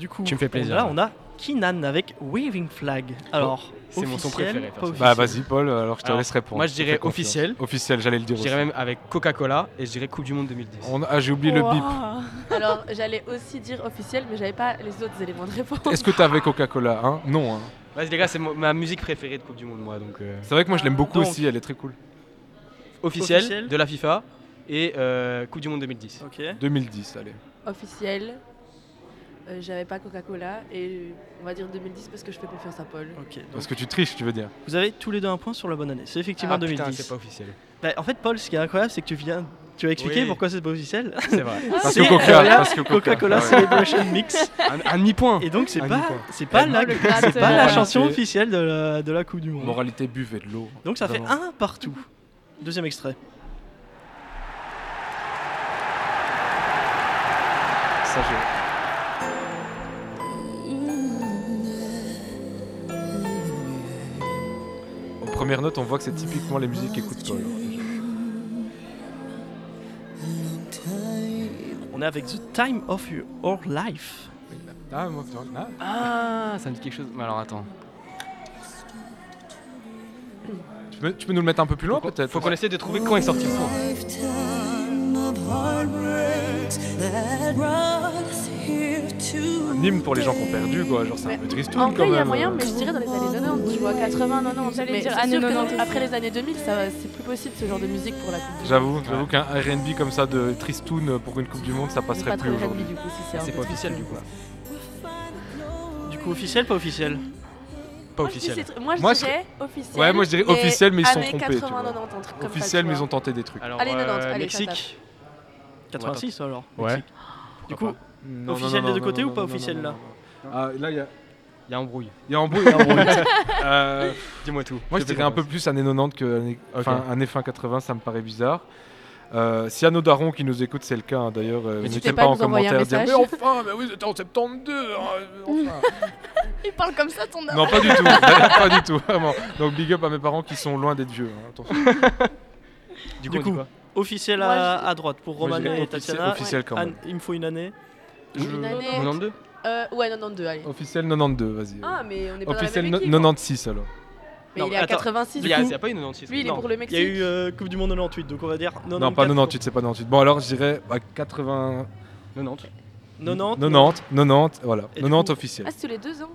Du coup, Tu me fais plaisir. Là, on a Kinan avec Waving Flag. Alors, C'est mon son préféré. Bah vas-y Paul, alors je te Alors, laisse répondre. moi, je dirais officiel. Officiel, j'allais le dire Je dirais même avec Coca-Cola et je dirais Coupe du Monde 2010. On- Ah j'ai oublié le bip. Alors, j'allais aussi dire officiel, mais j'avais pas les autres éléments de réponse. Est-ce que t'avais Coca-Cola hein? Non. hein. Vas-y les gars, c'est ma musique préférée de Coupe du Monde moi donc euh, C'est vrai que moi je l'aime beaucoup Donc- aussi, elle est très cool. officiel, Officiel. de la FIFA et euh, Coupe du Monde 2010. Ok. 2010, allez. Officiel. Euh, j'avais pas Coca-Cola et on va dire 2010 parce que je fais confiance à Paul. Ok. donc Parce que tu triches, tu veux dire. vous avez tous les deux un point sur la bonne année. C'est effectivement Ah, putain, 2010. c'est pas officiel. Bah, en fait, Paul, ce qui est incroyable, c'est que tu viens, tu as expliqué Oui. pourquoi c'est pas officiel. C'est vrai. <laughs> Parce C'est que Coca, incroyable, parce que Coca. Coca-Cola Ah ouais. Celebration Mix. Un, un demi-point. Et donc c'est Un pas, demi-point. c'est pas la, le c'est pas la chanson officielle de la, de la Coupe du Monde. Moralité, buvez de l'eau. Donc ça fait un partout. Deuxième extrait. Ça, j'ai- notes, on voit que c'est typiquement les musiques qu'écoute Paul. On est avec The Time of Your Life. Ah, ah. Ah, ça me dit quelque chose. Mais alors attends. Tu, peux, tu peux nous le mettre un peu plus loin peut-être? Faut qu'on essaie de trouver quand est sorti le son. Un hymne pour les gens qui ont perdu, quoi. Genre, c'est un peu triste En quand vrai, il y a même. moyen, mais je dirais dans les années 90, tu vois, 80, 90. J'allais dire années sûr que 90 aussi. après les années 2000, ça, va- c'est plus possible ce genre de musique pour la Coupe du Monde. J'avoue, j'avoue qu'un R&B comme ça de tristoun pour une Coupe du Monde, ça passerait pas plus aujourd'hui. R&B du coup, si c'est pas officiel du coup. Du coup officiel, pas officiel Pas Moi, officiel. Moi, je Moi, je- dirais officiel. Ouais, moi, je dirais officiel, mais ils sont trompés, tu 80, vois. 90, un truc comme ça, Officiel, mais ils ont tenté des trucs. Alors, Allez, 90, euh, allez, Mexique. 86 alors. Ouais. Mexique. Du coup, Non, officiel non, des deux côtés non, ou pas officiel non, là non, non. Ah, là, il y a, Il y a embrouille. il y a embrouille. il y a embrouille. <laughs> Euh, Dis-moi tout. Moi, je dirais un peu plus années 90 que années, Ok. fin, années fin 80, ça me paraît bizarre. Euh, S'il y a nos darons qui nous écoutent, c'est le cas hein, d'ailleurs. euh, N'hésitez pas pas en commentaire à dire Mais enfin, mais oui, c'était en 72 hein, enfin. <laughs> Il parle comme ça, ton Non, pas du tout, <laughs> pas du tout, vraiment. Donc, big up à mes parents qui sont loin d'être vieux. hein, attention. Du coup, officiel à, à droite pour Roman et officiel- Tatiana. officiel quand même. Il me faut une année. Je- Une année. 92 euh, ouais, 92, allez. Officiel 92, vas-y. Ah, mais on est pas Officiel dans la même équipe, 96 hein. alors. Mais Non, il est à 86 Il y, a- a pas eu 96. Lui, il est pour le Il y a eu euh, Coupe du Monde 98, donc on va dire. Non, pas 98, c'est pas 98. Bon, alors je dirais bah, 80. 90. 90. 90, 90, voilà. Et 90 coup- officiel. Ah, c'est tous les deux ans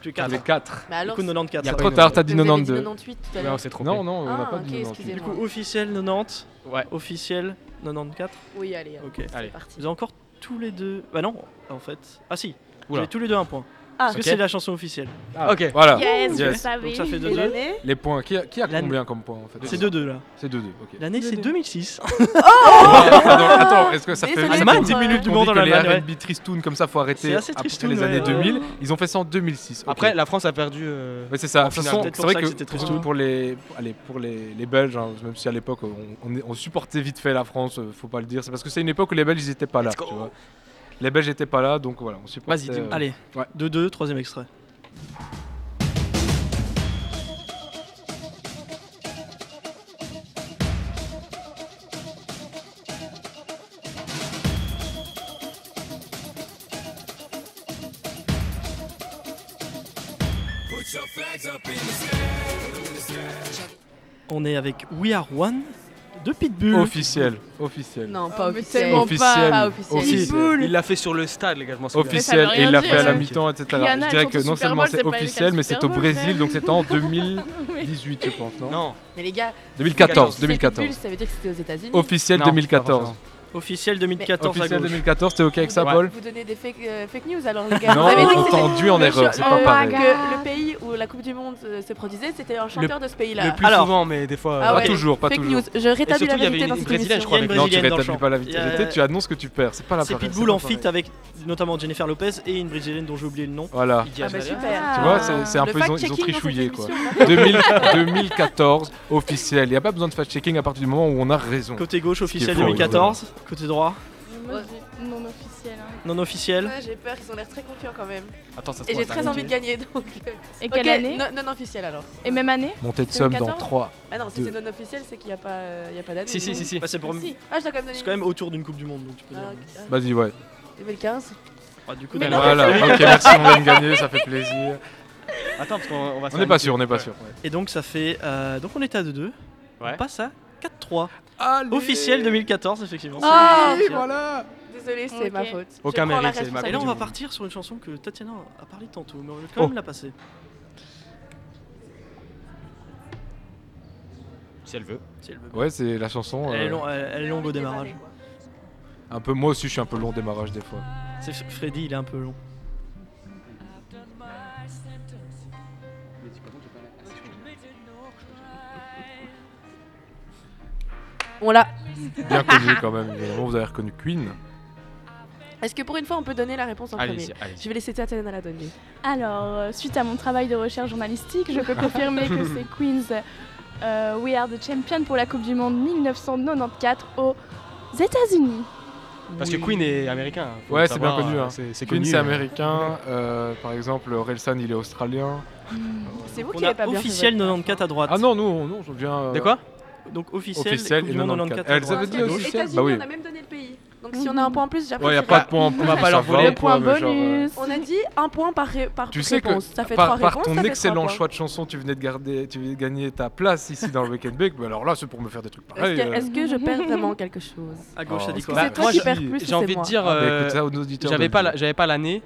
Tu es quatre. Bah, les 4. Du coup, 94. Il y a Trop tard, t'as dit 92. 98 tout à Non, non, on n'a ah, pas ok, dit Du excusez-moi. coup, officiel 90, Ouais. officiel 94. Oui, allez, Ok. c'est Allez. parti. Vous avez encore tous les deux. Bah non, en fait. Ah si, vous avez tous les deux un point. Ah. Parce que c'est la chanson officielle. Ah, Ok. Voilà. Yes, Donc ça fait 2-2. Les points. Qui a, qui a combien comme points en fait C'est 2-2 là. C'est 2-2. Ok. L'année c'est 2006. <laughs> Pardon, attends, est-ce que ça fait. 10 minutes du monde en que les R&B tristounes comme ça, faut arrêter après les années 2000. Ils ont fait ça en 2006. Après, la France a perdu. Euh, c'est ça. C'est vrai que pour- les, allez, pour les, les Belges, hein, même si à l'époque on, supportait vite fait la France, euh, faut pas le dire, c'est parce que c'est une époque où les Belges ils étaient pas là. Tu vois. Les Belges n'étaient pas là, donc voilà, on supporte. Vas-y, euh... allez, 2-2, ouais. troisième extrait. On est avec We Are One de Pitbull. Officiel, officiel. Non, pas ah, officiel. Officiel. Pas officiel. Pitbull. Il l'a fait sur le stade, les gars, je m'en. Officiel, et il l'a fait à la mi-temps, etc. Rihanna, je dirais que non seulement c'est officiel, mais c'est au Brésil, donc c'était en <laughs> 2018, je pense, non Non, Mais les gars, 2014, Pitbull, 2014. ça veut dire que c'était aux États-Unis. Officiel 2014. Officiel 2014. Officiel 2014, t'es ok avec ça, Paul Vous donnez des fake, euh, fake news alors, les gars. Non, on t'a en erreur, c'est pas pareil. que le pays où la Coupe du Monde euh, se produisait, c'était un chanteur de ce pays-là. Le plus Alors- souvent, mais des fois. Ah ouais. Pas toujours, pas fake toujours. news. Je rétablis surtout, la il y avait vérité dans cette brésilienne, je crois. avec- Non, tu rétablis pas la Il tu annonces que tu perds. C'est pas la C'est Pitbull en pareil. feat avec notamment Jennifer Lopez et une brésilienne dont j'ai oublié le nom. Voilà. Ah bah super. Tu vois, c'est- un peu- ils ont- trichouillé, quoi. 2014, <laughs> officiel. Il n'y a pas besoin de fact-checking à partir du moment où on a raison. Côté gauche, officiel 2014. Côté droit non officiel. Hein. Non officiel j'ai peur, ils ont l'air très confiants quand même. Attends, Et j'ai très envie de gagner <laughs> donc. Euh. Et quelle année non, non officiel alors. Et même année Montée de somme dans 3. Ah non, si c'est non officiel, c'est qu'il n'y a pas, euh, a pas d'année. Si, si, si, si. Bah, c'est pour... ah, si. ah, quand même quand même autour d'une Coupe du Monde donc tu peux dire. Ah, Vas-y, ouais. 2015 ah, du coup, voilà, ok, merci, on vient de gagner, ça fait plaisir. Attends, parce qu'on va On n'est pas sûr, on n'est pas sûr. Et donc, ça fait. Euh, donc, on est à 2-2. Ouais. On passe à 4-3. Officiel 2014, effectivement. Ah, oui, voilà Désolé, c'est ma faute. Aucun mérite, c'est ma faute. Et là, on va partir sur une chanson que Tatiana a parlé tantôt, mais on va quand oh. même la passer. Si elle veut. Si elle veut ouais, c'est la chanson. Elle, est euh, elle, est longue au démarrage. Un peu, moi aussi, je suis un peu long au démarrage des fois. C'est Freddy, il est un peu long. On l'a. Bien connu quand même, évidemment. Vous avez reconnu Queen. Est-ce que pour une fois on peut donner la réponse en Allez-y, premier. Je vais laisser Tatiana la donner. Alors, euh, suite à mon travail de recherche journalistique, je peux <laughs> confirmer que c'est Queens euh, We Are the Champion pour la Coupe du Monde 1994 aux États-Unis. Parce que Queen est américain. Ouais, c'est bien connu, hein. Queen, c'est hein. américain. Euh, par exemple, Orelsan, il est australien. Hmm. C'est vous qui On n'avez a pas bien officiel 94 à droite. Ah non, nous, on- non, je viens. euh, De quoi? Donc officiel, officiel et 94. Elles avaient dit ah, officiel. Bah oui. On a même donné le pays. Donc si on a un point en plus, j'apprécie. Ouais, il n'y a pas de point en plus. On va pas leur voler le point bonus. On a dit un point par, par tu sais réponse. Que ça fait par, trois réponses. Par ton excellent choix de chanson, tu venais de, garder, tu venais de gagner ta place ici dans le Weekend Bake. Mais alors là, c'est pour me faire des trucs pareils. Euh. Est-ce que, je perds vraiment quelque chose À gauche, ça dit quoi bah, Moi, j'ai envie de dire. J'avais pas l'année.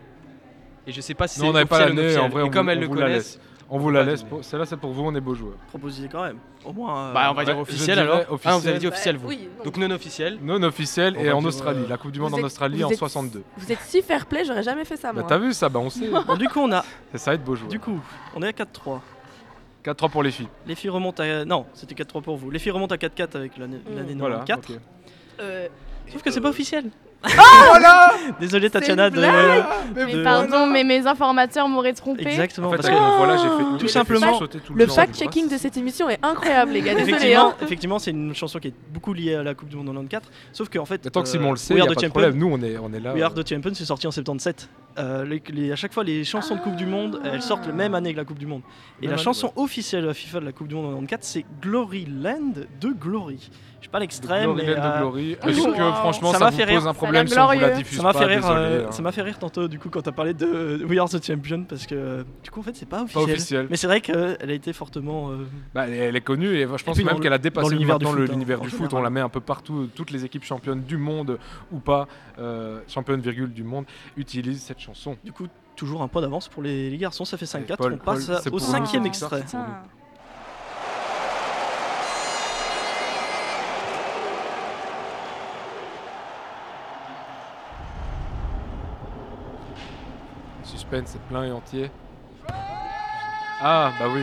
Et je sais pas si c'est officiel ou pas l'année. Et comme elles le connaissent. On vous la laisse. Celle-là, c'est pour vous, on est beau joueur. Proposez quand même. Au moins. Euh, bah, on va dire officiel alors. Officiel. Ah, vous avez dit officiel, vous. Oui, donc non officiel. Non officiel et en Australie. Euh, la Coupe du Monde en Australie en 62. <laughs> Vous êtes si fair play, j'aurais jamais fait ça, moi. Bah, t'as vu ça, bah, on sait. <laughs> bon, du coup, on a. Ça être beau joueur. Du coup, on est à 4-3. 4-3 pour les filles. Les filles remontent à. Non, c'était 4-3 pour vous. Les filles remontent à 4-4 avec l'année 94. Mmh. Euh, sauf que c'est pas officiel. <laughs> voilà Désolé Tatiana de, de... Mais pardon, mais mes informateurs m'auraient trompé. Exactement. En parce que voilà, j'ai fait tout simplement. Tout le, le fact-checking de cette émission est incroyable, les gars. Désolé. Hein. Effectivement, c'est une chanson qui est beaucoup liée à la Coupe du Monde 94. Sauf qu'en fait, tant euh, que Simon le sait, y a pas de problème. Nous, on est, on est là. We Are the Champions, c'est sorti en 77. Euh, à chaque fois, les chansons de Coupe du Monde, elles ah. sortent la même année que la Coupe du Monde. Et la chanson officielle de la FIFA de la Coupe du Monde en 94, c'est Glory Land de Glory. Je suis pas l'extrême. Le mais euh, franchement ça, ça fait pose un problème si la diffuse Ça m'a fait, rire, euh, hein. ça m'a fait rire tantôt du coup quand t'as parlé de We Are the Champion parce que du coup en fait c'est pas officiel. Pas officiel. Mais c'est vrai qu'elle a été fortement. Euh, bah, elle, est, connue et je pense et même qu'elle a dépassé l'univers du foot. Hein, du foot, on la met un peu partout. Toutes les équipes championnes du monde ou pas, championne virgule du monde, utilisent cette chanson. Du coup, toujours un point d'avance pour les garçons. Ça fait 5-4. On passe au cinquième extrait. Suspense, c'est plein et entier. Ah, bah oui.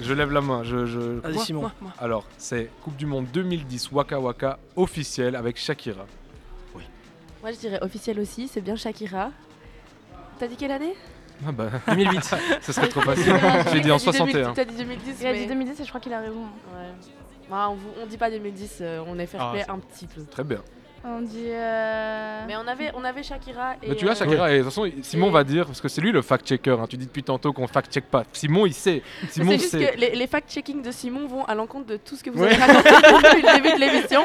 Je lève la main. Je, je... Vas-y, Quoi Simon. Moi, moi. Alors, c'est Coupe du Monde 2010 Waka Waka officiel avec Shakira. Moi, je dirais officiel aussi, c'est bien Shakira. T'as dit quelle année Ah bah <laughs> 2008. Ce <laughs> serait trop facile. <laughs> J'ai dit en T'as 61. T'as dit 2010 Il a mais- dit 2010 et je crois qu'il a raison. Ouais. Bah, on, vous- on dit pas 2010, euh, on est fair Ah, play un petit peu. Très bien. On dit. euh, Mais on avait, on avait Shakira et. Mais tu vois, euh, Shakira, et de toute façon, Simon et- va dire, parce que c'est lui le fact-checker. hein, Tu dis depuis tantôt qu'on fact-check pas. Simon, il sait. Simon C'est juste sait. que les, les fact-checking de Simon vont à l'encontre de tout ce que vous Ouais. avez raconté <laughs> depuis le début de l'émission.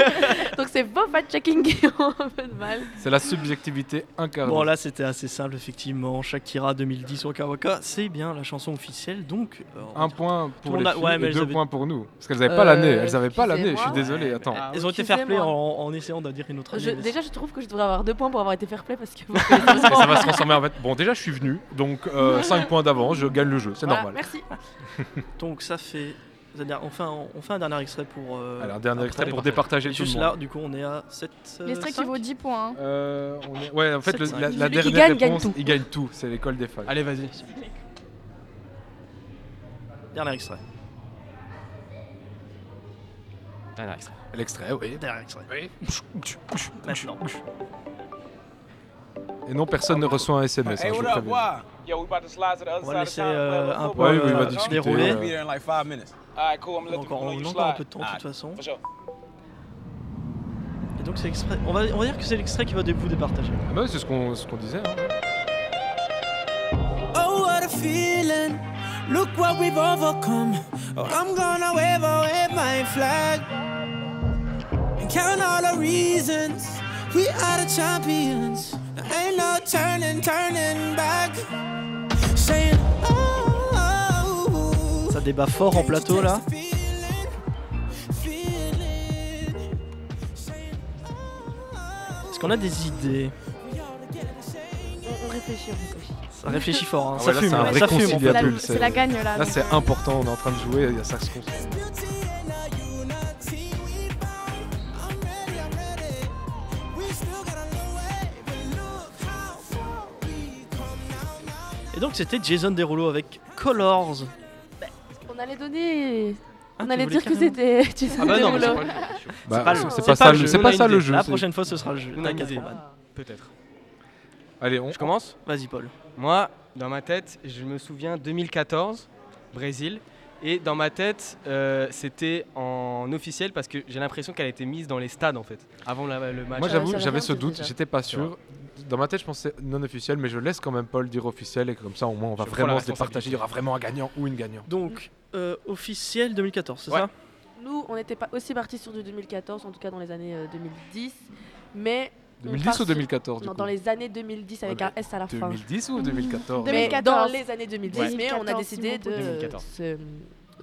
Donc c'est vos fact-checking qui ont un peu de mal. C'est la subjectivité incarnée. Bon, là, c'était assez simple, effectivement. Shakira 2010 Waka Waka, c'est bien la chanson officielle. Donc, euh, Un point pour le les monde a- filles ouais, et elles deux avaient- points pour nous. Parce qu'elles n'avaient pas l'année. Elles n'avaient pas l'année. Je suis désolé. Attends. Ils ont été fair play en, essayant de dire une autre Je- déjà, je trouve que je devrais avoir deux points pour avoir été fair play parce que. <laughs> Ça va se transformer en fait. Bon, déjà, je suis venu. Donc, 5 points d'avance. Je gagne le jeu. C'est Voilà, normal. Merci. <laughs> Donc, ça fait. On fait, un, on fait un dernier extrait pour. euh, Allez, un dernier après. extrait pour départager tout le monde. là, du coup, on est à 7. L'extrait qui vaut 10 points. hein. Euh, on est- Ouais, en fait, le- la, dernière gagne, réponse, il gagne tout. C'est l'école des fans. Allez, vas-y. Dernier extrait. Dernier extrait. L'extrait, oui. Dernier extrait. Oui. Maintenant. Et non, personne ne reçoit un SMS. hein, je vous préviens. Yo, we about to slide to the other On va side of laisser town. euh, un peu Ouais, oui, il va discuter, dérouler. Be there in like five minutes. Alright, cool. I'm gonna let Encore, you know on you a encore un peu de temps, de toute façon. Et donc, c'est extrait. On va, on va dire que c'est l'extrait qui va vous départager. Ah bah oui, c'est ce qu'on ce qu'on disait. hein. Oh, what a feeling. Look what we've overcome. Oh, I'm gonna wave away my flag. And count all the reasons. We are the champions. There ain't no turning, turning back. Saying, oh, oh, Ça débat fort en plateau là. Est-ce qu'on a des idées? On réfléchit, on réfléchit. Ça réfléchit fort, hein. Ah ça ouais, fume, c'est un là, vrai ça fume. C'est la gagne, là, c'est euh. important. On est en train de jouer. Il y a ça qui se construit. Et donc c'était Jason Derulo avec Colors. On allait donner. Ah, on allait dire que c'était <laughs> Jason Ah bah c'est Derulo. Bah, C'est pas le- c'est c'est pas pas ça le jeu, c'est pas ça le La c'est- prochaine fois ce sera le jeu. Peut-être. Allez, on. Je commence? Vas-y Paul. Moi, dans ma tête, je me souviens 2014, Brésil. Et dans ma tête, euh, c'était en officiel parce que j'ai l'impression qu'elle a été mise dans les stades en fait, avant la- le match. Moi, j'avoue, veut j'avais ce doute. J'étais pas sûr. Dans ma tête, je pensais non officiel, mais je laisse quand même Paul dire officiel et comme ça, au moins, on va Je vraiment se départager. Il y aura vraiment un gagnant ou une gagnante. Donc euh, officiel 2014, c'est Ouais. ça? Nous, on n'était pas aussi partis sur du 2014, en tout cas dans les années euh, 2010. Mais. On 2010 part ou sur- 2014 du Non, coup dans les années 2010 avec Ouais, un S à la fin. 2010 ou 2014 Mais 2014. dans les années 2010, Ouais. mais on a 2014, décidé de, Poulet. 2014. se-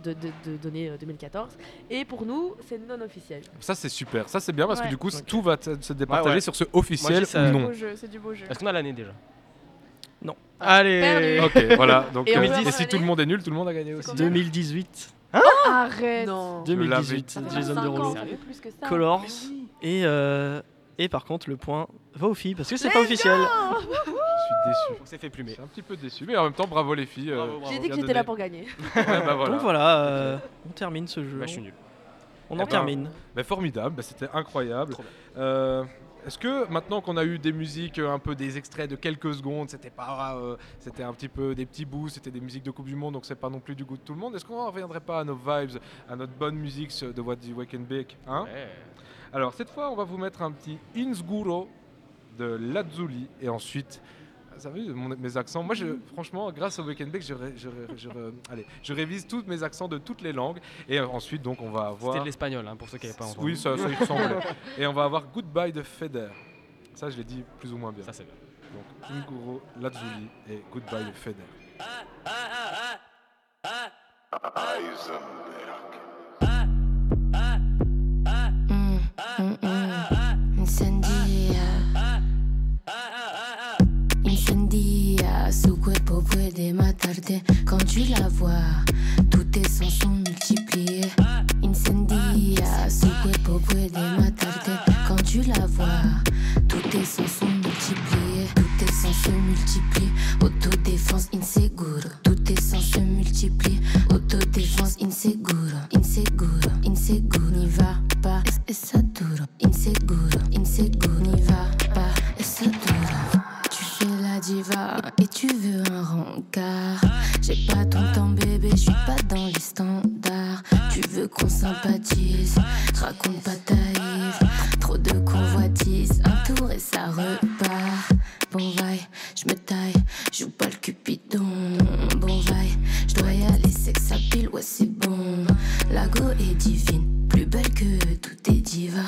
de, de- de donner euh, 2014. Et pour nous, c'est non officiel. Ça, c'est super. Ça, c'est bien parce que du coup, tout va se départager Ouais, ouais. sur ce officiel ou C'est du non. beau jeu, c'est du beau jeu. Est-ce qu'on a l'année déjà? Non. Allez Perdu. Ok, voilà. Donc, Et euh, et si tout le monde est nul, tout le monde a gagné aussi. 2018. Arrête. Non. Je l'avais 2018, dit. Ça fait Jason 5 ans, Derulo. ça fait plus que ça. Colors. Et, euh, et par contre, le point va aux filles parce que c'est pas officiel. Je suis déçu. On s'est fait plumer. Je suis un petit peu déçu, mais en même temps, bravo les filles. euh. J'ai dit que bien j'étais là pour gagner. <laughs> Ouais, bah voilà. Donc voilà, euh, on termine ce jeu. Bah, je suis nul. On Eh en ben, termine. Bah, formidable, bah, c'était incroyable. Trop. Euh, Est-ce que maintenant qu'on a eu des musiques, euh, un peu des extraits de quelques secondes, c'était pas, euh, c'était un petit peu des petits bouts, c'était des musiques de Coupe du Monde, donc c'est pas non plus du goût de tout le monde. Est-ce qu'on ne reviendrait pas à nos vibes, à notre bonne musique ce- de What the Wake and Bake hein? Ouais. Alors cette fois, on va vous mettre un petit Insguro de Lazuli et ensuite. Vous avez vu mes accents Moi, je, franchement, grâce au Weekend Bake, je, ré- je, ré- je ré- <laughs> allez, je révise tous mes accents de toutes les langues. Et euh, ensuite, donc, on va avoir. C'était de l'espagnol hein, pour ceux qui n'avaient pas entendu. Oui, ça, ça y ressemblait. Et on va avoir Goodbye de Feder. Ça, je l'ai dit plus ou moins bien. Ça c'est bien. Donc, Inguro, Lazuli et Goodbye de Feder. incendia, incendia, su cuerpo puede matarte quand tu la vois, tous tes sens sont multipliés, incendia, su cuerpo puede matarte quand tu la vois, tous tes sens sont multipliés, tous tes sens se multiplient, autodéfense inseguro, tous tes sens se multiplient, autodéfense inseguro, inseguro, inseguro, n'y va es ça duro. Inseguro, inseguro. N'y va pas, es ça duro. Tu fais la diva et tu veux un rencard. J'ai pas ton temps, bébé, je suis pas dans les standards. Tu veux qu'on sympathise, raconte pas ta. Trop de convoitises, un tour et ça repart. Bon vaille, je me taille, joue pas le cupidon. Bon vaille, je dois y aller, c'est que pile, ouais c'est bon. La go est divine, plus belle que tout tes divas.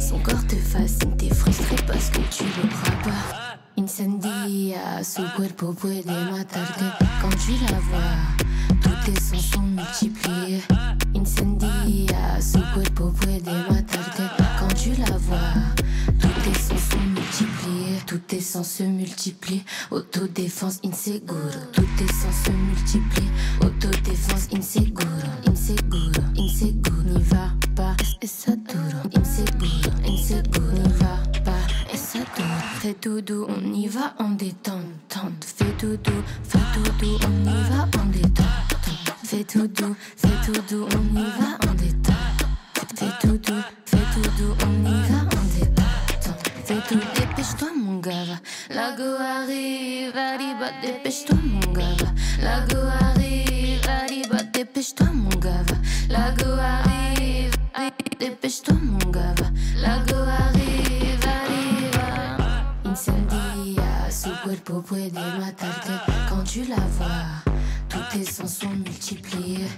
Son corps te fascine, t'es frustré parce que tu le bras pas. Incendia, su cuerpo puede matarte quand tu la vois. Tous tes sens sont multipliés. Incendia, su cuerpo puede matarte quand tu la vois. Tous tes sens sont multipliés. Tous tes sens se multiplient. Autodéfense inseguro. Tous tes sens se multiplient. Autodéfense inseguro. Inseguro, inseguro. N'y va pas, es ça duro. Inseguro, inseguro. Va pas, es ça duro. Fais tout doux, on y va en détente. tente. Fais tout doux, fais tout doux, on y va en détente. Fais tout doux, fais tout doux, on y va en détente. Fais tout doux, fais tout doux, on y va en détente. Fais tout, dépêche-toi mon gars. La go arrive, arriba, dépêche-toi mon gars. La go arrive, arriba, dépêche-toi mon gars. La go arrive, dépêche-toi mon gars. La go arrive, arriva. Incendia, su cuerpo puede matarte quand tu la vois. Tous tes sens sont multipliés.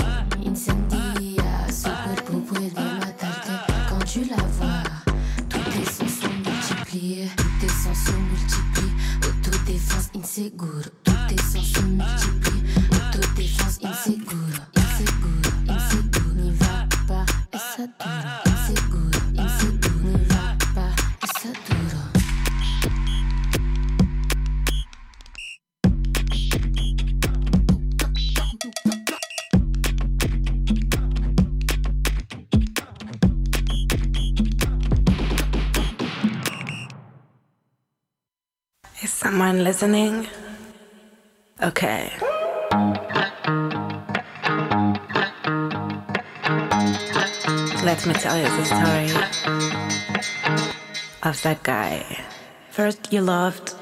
Incendia, su cuerpo puede matarte quand tu la vois. Tous tes sens sont multipliés. Tous tes sens se multiplient. Autodéfense inseguro. Tous tes sens se multiplient. Autodéfense someone listening? Okay. Let me tell you the story of that guy. First, you loved,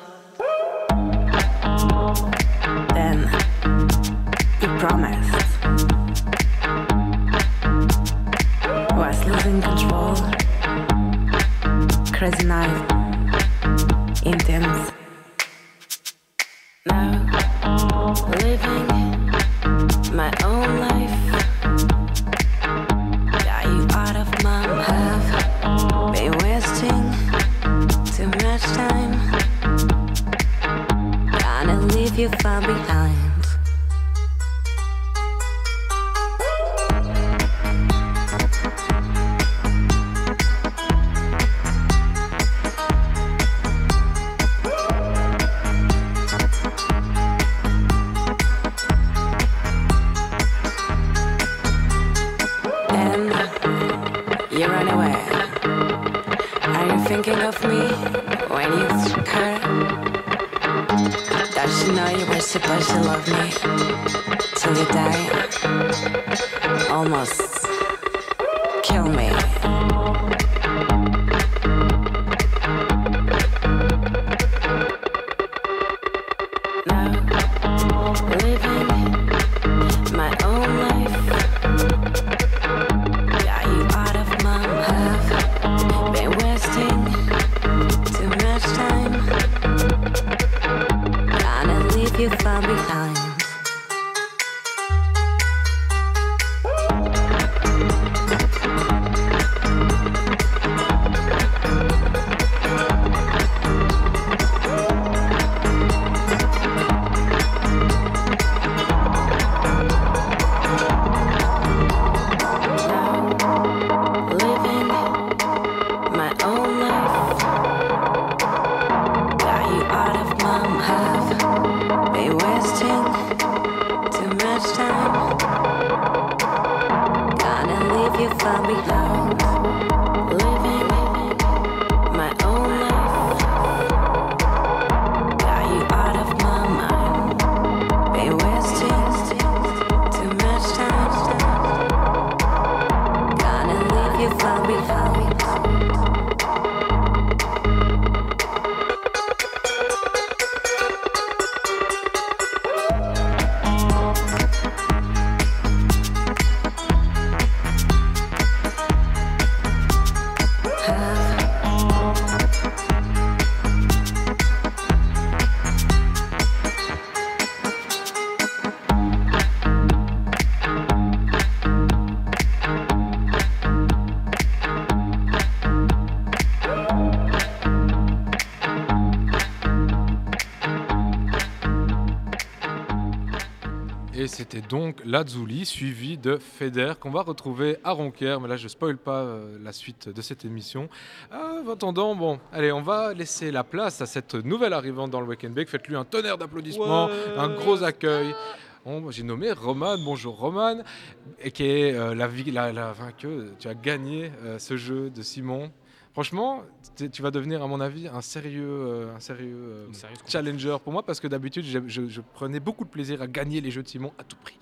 then, you promised. Was losing control. Crazy night. My own life. Got you out of my have been wasting too much time. Gonna leave you far behind. C'était donc Lazuli suivi de Feder qu'on va retrouver à Ronquière. Mais là, je spoil pas euh, la suite de cette émission. Euh, en attendant, bon, allez, on va laisser la place à cette nouvelle arrivante dans le Weekend Bake. Faites-lui un tonnerre d'applaudissements, Ouais. un gros accueil. Bon, J'ai nommé Roman. Bonjour Roman, et qui est euh, la, la, la vainqueuse. Tu as gagné euh, ce jeu de Simon. Franchement, tu vas devenir, à mon avis, un sérieux, euh, un sérieux challenger pour moi parce que d'habitude, je, je- je prenais beaucoup de plaisir à gagner les jeux de Simon à tout prix.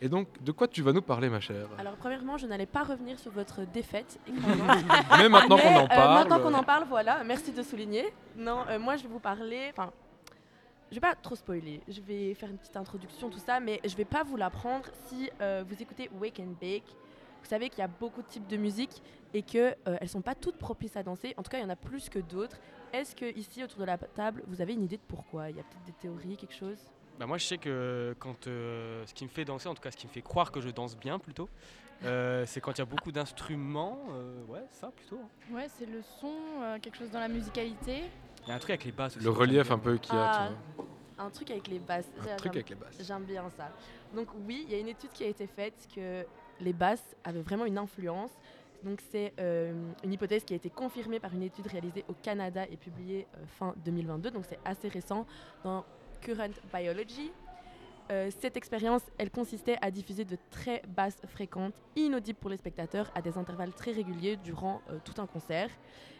Et donc, de quoi tu vas nous parler, ma chère? Alors, premièrement, je n'allais pas revenir sur votre défaite. <laughs> Mais maintenant qu'on en euh, parle- maintenant qu'on en parle, voilà, merci de souligner. Non, euh, moi, je vais vous parler. Enfin, je vais pas trop spoiler. Je vais faire une petite introduction, tout ça, mais je vais pas vous l'apprendre si euh, vous écoutez Wake and Bake. Vous savez qu'il y a beaucoup de types de musique et que euh, elles sont pas toutes propices à danser. En tout cas, il y en a plus que d'autres. Est-ce que ici, autour de la table, vous avez une idée de pourquoi? Il y a peut-être des théories, quelque chose? Bah moi je sais que quand euh, ce qui me fait danser, en tout cas ce qui me fait croire que je danse bien plutôt, euh, c'est quand il y a beaucoup d'instruments, euh, ouais ça plutôt. hein. Ouais, c'est le son, euh, quelque chose dans la musicalité. Il y a un truc avec les basses. aussi, Le relief un peu qu'il y a, Ah, tu vois. Un truc avec les basses. Un truc j'aime- avec les basses. J'aime bien ça. Donc oui, il y a une étude qui a été faite que les basses avaient vraiment une influence. Donc c'est euh, une hypothèse qui a été confirmée par une étude réalisée au Canada et publiée euh, fin 2022. Donc c'est assez récent dans Current Biology. Euh, cette expérience, elle consistait à diffuser de très basses fréquentes, inaudibles pour les spectateurs, à des intervalles très réguliers durant tout un concert.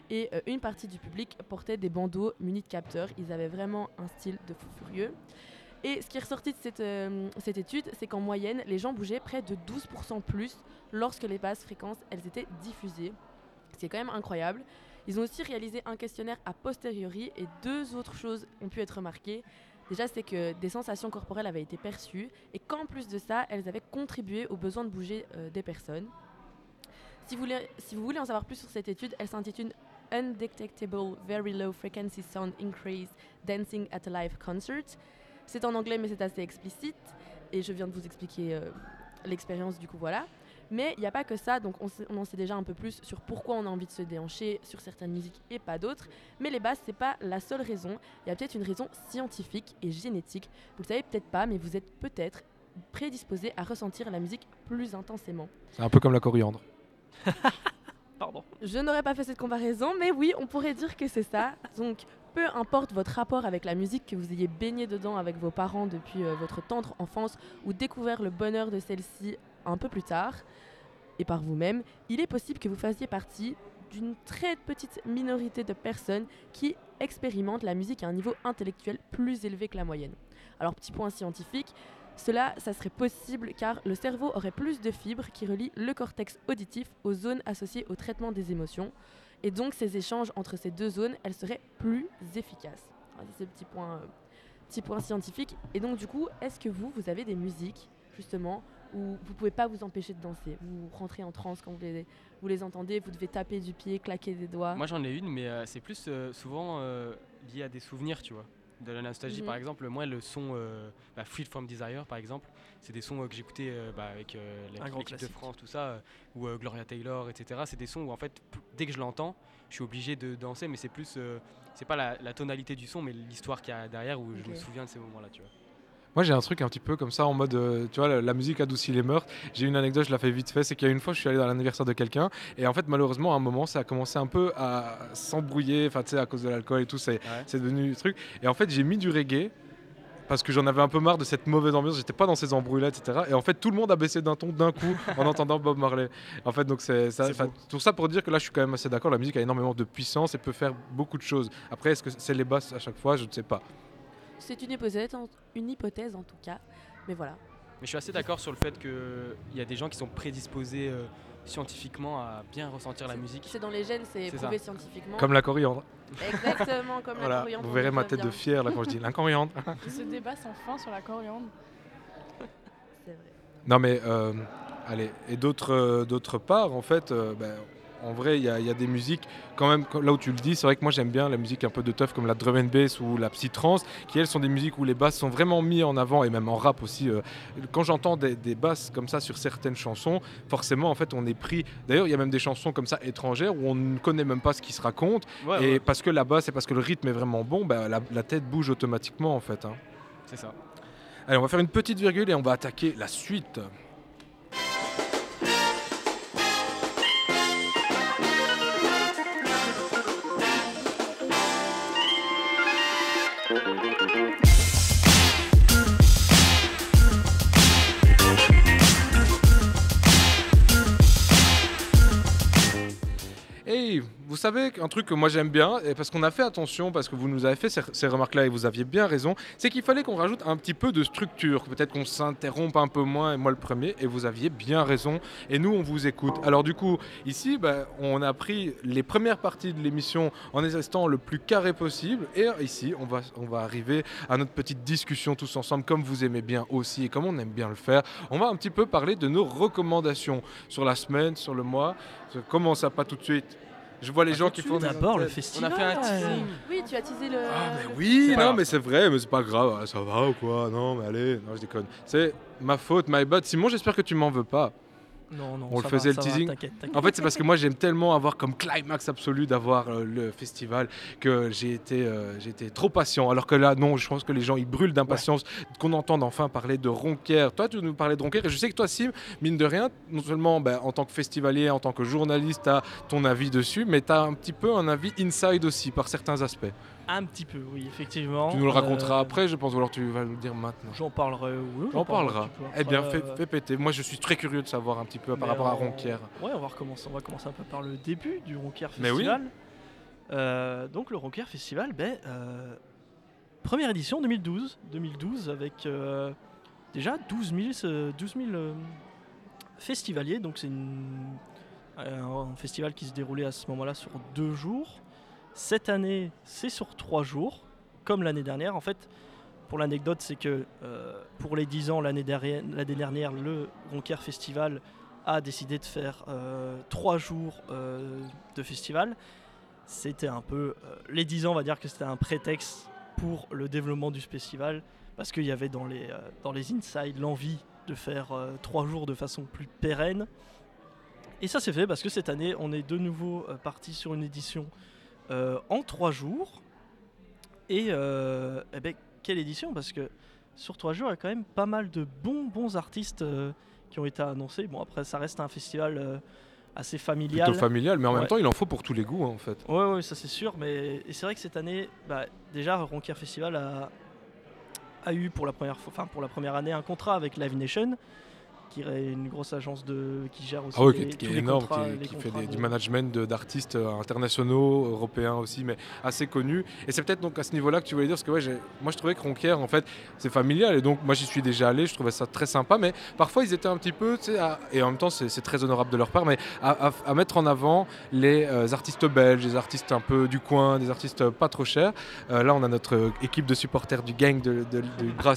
Et une partie du public portait des bandeaux munis de capteurs. Ils avaient vraiment un style de fou furieux. Et ce qui est ressorti de cette, euh, cette étude, c'est qu'en moyenne, les gens bougeaient près de 12% plus lorsque les basses fréquences elles étaient diffusées. C'est quand même incroyable. Ils ont aussi réalisé un questionnaire a posteriori et deux autres choses ont pu être remarquées. Déjà, c'est que des sensations corporelles avaient été perçues et qu'en plus de ça, elles avaient contribué au besoin de bouger euh, des personnes. Si vous, voulez, si vous voulez en savoir plus sur cette étude, elle s'intitule Undetectable Very Low Frequency Sound Increase Dancing at a Live Concert. C'est en anglais, mais c'est assez explicite. Et je viens de vous expliquer euh, l'expérience, du coup, voilà. Mais il n'y a pas que ça, donc on, en sait déjà un peu plus sur pourquoi on a envie de se déhancher sur certaines musiques et pas d'autres. Mais les basses, c'est pas la seule raison. Il y a peut-être une raison scientifique et génétique. Vous le savez peut-être pas, mais vous êtes peut-être prédisposé à ressentir la musique plus intensément. C'est un peu comme la coriandre. <laughs> Pardon. Je n'aurais pas fait cette comparaison, mais oui, on pourrait dire que c'est ça. Donc, peu importe votre rapport avec la musique, que vous ayez baigné dedans avec vos parents depuis euh, votre tendre enfance ou découvert le bonheur de celle-ci un peu plus tard, et par vous-même, il est possible que vous fassiez partie d'une très petite minorité de personnes qui expérimentent la musique à un niveau intellectuel plus élevé que la moyenne. Alors, petit point scientifique, cela, serait possible car le cerveau aurait plus de fibres qui relient le cortex auditif aux zones associées au traitement des émotions. Et donc, ces échanges entre ces deux zones, elles seraient plus efficaces. C'est le petit point, euh, petit point scientifique. Et donc, du coup, est-ce que vous, vous avez des musiques, justement, où vous pouvez pas vous empêcher de danser? Vous rentrez en transe quand vous les, vous les entendez, vous devez taper du pied, claquer des doigts? Moi j'en ai une, mais euh, c'est plus euh, souvent lié à des souvenirs, tu vois. De la nostalgie, Mhm. par exemple, moi le son euh, bah, Freed from Desire, par exemple, c'est des sons euh, que j'écoutais euh, bah, avec euh, l'équipe de. France, tout ça, euh, ou euh, Gloria Taylor, etc. C'est des sons où en fait, dès que je l'entends, je suis obligé de danser, mais c'est plus, euh, c'est pas la, la tonalité du son, mais l'histoire qu'il y a derrière où je me souviens de ces moments-là, tu vois. Moi, j'ai un truc un petit peu comme ça en mode, euh, tu vois, la, la musique adoucit les meurtres. J'ai une anecdote, je la fais vite fait. C'est qu'il y a une fois, je suis allé dans l'anniversaire de quelqu'un et en fait, malheureusement, à un moment, ça a commencé un peu à s'embrouiller. Enfin, tu sais, à cause de l'alcool et tout, c'est c'est devenu du truc. Et en fait, j'ai mis du reggae parce que j'en avais un peu marre de cette mauvaise ambiance. J'étais pas dans ces embrouilles-là, etc. Et en fait, tout le monde a baissé d'un ton d'un coup <laughs> en entendant Bob Marley. En fait, donc c'est ça. Tout ça pour dire que là, je suis quand même assez d'accord. La musique a énormément de puissance et peut faire beaucoup de choses. Après, est-ce que c'est les basses à chaque fois? Je ne sais pas. C'est une hypothèse, en, une hypothèse en tout cas. Mais voilà. Mais je suis assez d'accord sur le fait qu'il y a des gens qui sont prédisposés euh, scientifiquement à bien ressentir la musique. C'est dans les gènes, c'est prouvé ça. scientifiquement. Comme la coriandre. Exactement, comme la coriandre. vous on verrez ma tête de fier là quand je dis la coriandre. <laughs> Ce débat sans fin sur la coriandre. C'est vrai. Non mais euh, allez et d'autre euh, d'autre part en fait euh, ben, en vrai il y, a- il y a des musiques quand même là où tu le dis c'est vrai que moi j'aime bien la musique un peu de teuf comme la drum and bass ou la psytrance qui elles sont des musiques où les basses sont vraiment mis en avant et même en rap aussi euh, quand j'entends des, des basses comme ça sur certaines chansons forcément en fait on est pris d'ailleurs il y a même des chansons comme ça étrangères où on ne connaît même pas ce qui se raconte Ouais, et ouais. parce que la basse et parce que le rythme est vraiment bon la, la tête bouge automatiquement en fait hein. C'est ça. Allez, on va faire une petite virgule et on va attaquer la suite. Savez un truc que moi j'aime bien, parce qu'on a fait attention, parce que vous nous avez fait ces, remarques-là et vous aviez bien raison, c'est qu'il fallait qu'on rajoute un petit peu de structure, peut-être qu'on s'interrompe un peu moins, et moi le premier, et vous aviez bien raison, et nous on vous écoute. Alors du coup, ici, bah, on a pris les premières parties de l'émission en restant le plus carré possible, et ici, on va, on va arriver à notre petite discussion tous ensemble, comme vous aimez bien aussi, et comme on aime bien le faire. On va un petit peu parler de nos recommandations sur la semaine, sur le mois. Je commence à pas tout de suite. Je vois les gens qui font des D'abord le festival. On a fait un teasing. Oui, tu as teasé le. Oui, C'est pas non, mais c'est vrai, mais c'est pas grave. Ah, Ça va ou quoi? Non, mais allez, non, je déconne. C'est ma faute, my bad. Simon, j'espère que tu m'en veux pas. Non, non, On le faisait va, le va, teasing. En fait, c'est parce que moi j'aime tellement avoir comme climax absolu d'avoir euh, le festival que j'ai été, euh, j'ai été trop patient. Alors que là, non, je pense que les gens ils brûlent d'impatience qu'on entende enfin parler de Ronquière. Toi, tu nous parlais de Ronquière et je sais que toi, Sim, mine de rien, non seulement ben, en tant que festivalier, en tant que journaliste, tu as ton avis dessus, mais tu as un petit peu un avis inside aussi par certains aspects. Un petit peu, oui, effectivement. Tu nous le raconteras Euh, après, je pense, ou alors tu vas nous le dire maintenant. J'en parlerai. oui, J'en parlerai. Eh bien, fais, euh, fais péter. Moi, je suis très curieux de savoir un petit peu par rapport à on- Ronquière. Ouais, on va recommencer. On va commencer un peu par le début du Ronquière Mais oui. Festival. Euh, donc le Ronquière Festival, ben, euh, première édition 2012, 2012 avec déjà 12 000, euh, 12 000 euh, festivaliers. Donc c'est un festival qui se déroulait à ce moment-là sur deux jours. Cette année, c'est sur trois jours, comme l'année dernière. En fait, pour l'anecdote, c'est que euh, pour les 10 ans, l'année dernière, le Ronquière Festival a décidé de faire euh, trois jours euh, de festival. C'était un peu. les 10 ans, on va dire que c'était un prétexte pour le développement du festival, parce qu'il y avait dans les, insides l'envie de faire trois jours de façon plus pérenne. Et ça s'est fait parce que cette année, on est de nouveau parti sur une édition en trois jours. Et euh, eh ben, quelle édition Parce que sur trois jours, il y a quand même pas mal de bons, bons artistes euh, qui ont été annoncés. Bon, après, ça reste un festival euh, assez familial. Plutôt familial, mais en même temps, il en faut pour tous les goûts, hein, en fait. Ouais, ouais, ça c'est sûr. Mais c'est vrai que cette année, bah, déjà, Ronquière Festival a, a eu pour la première fois, enfin pour la première année, un contrat avec Live Nation, qui est une grosse agence de qui gère aussi Ah oui, les- qui, est les énorme, contrats, qui, les qui fait du management d'artistes euh, internationaux, européens aussi, mais assez connus. Et c'est peut-être donc à ce niveau-là que tu voulais dire, parce que ouais, moi je trouvais que Ronquière, en fait, c'est familial, et donc moi j'y suis déjà allé, je trouvais ça très sympa, mais parfois ils étaient un petit peu, à- et en même temps c'est très honorable de leur part, mais à, à- à mettre en avant les euh, artistes belges, des artistes un peu du coin, des artistes euh, pas trop chers. Euh, là on a notre équipe de supporters du gang de, de,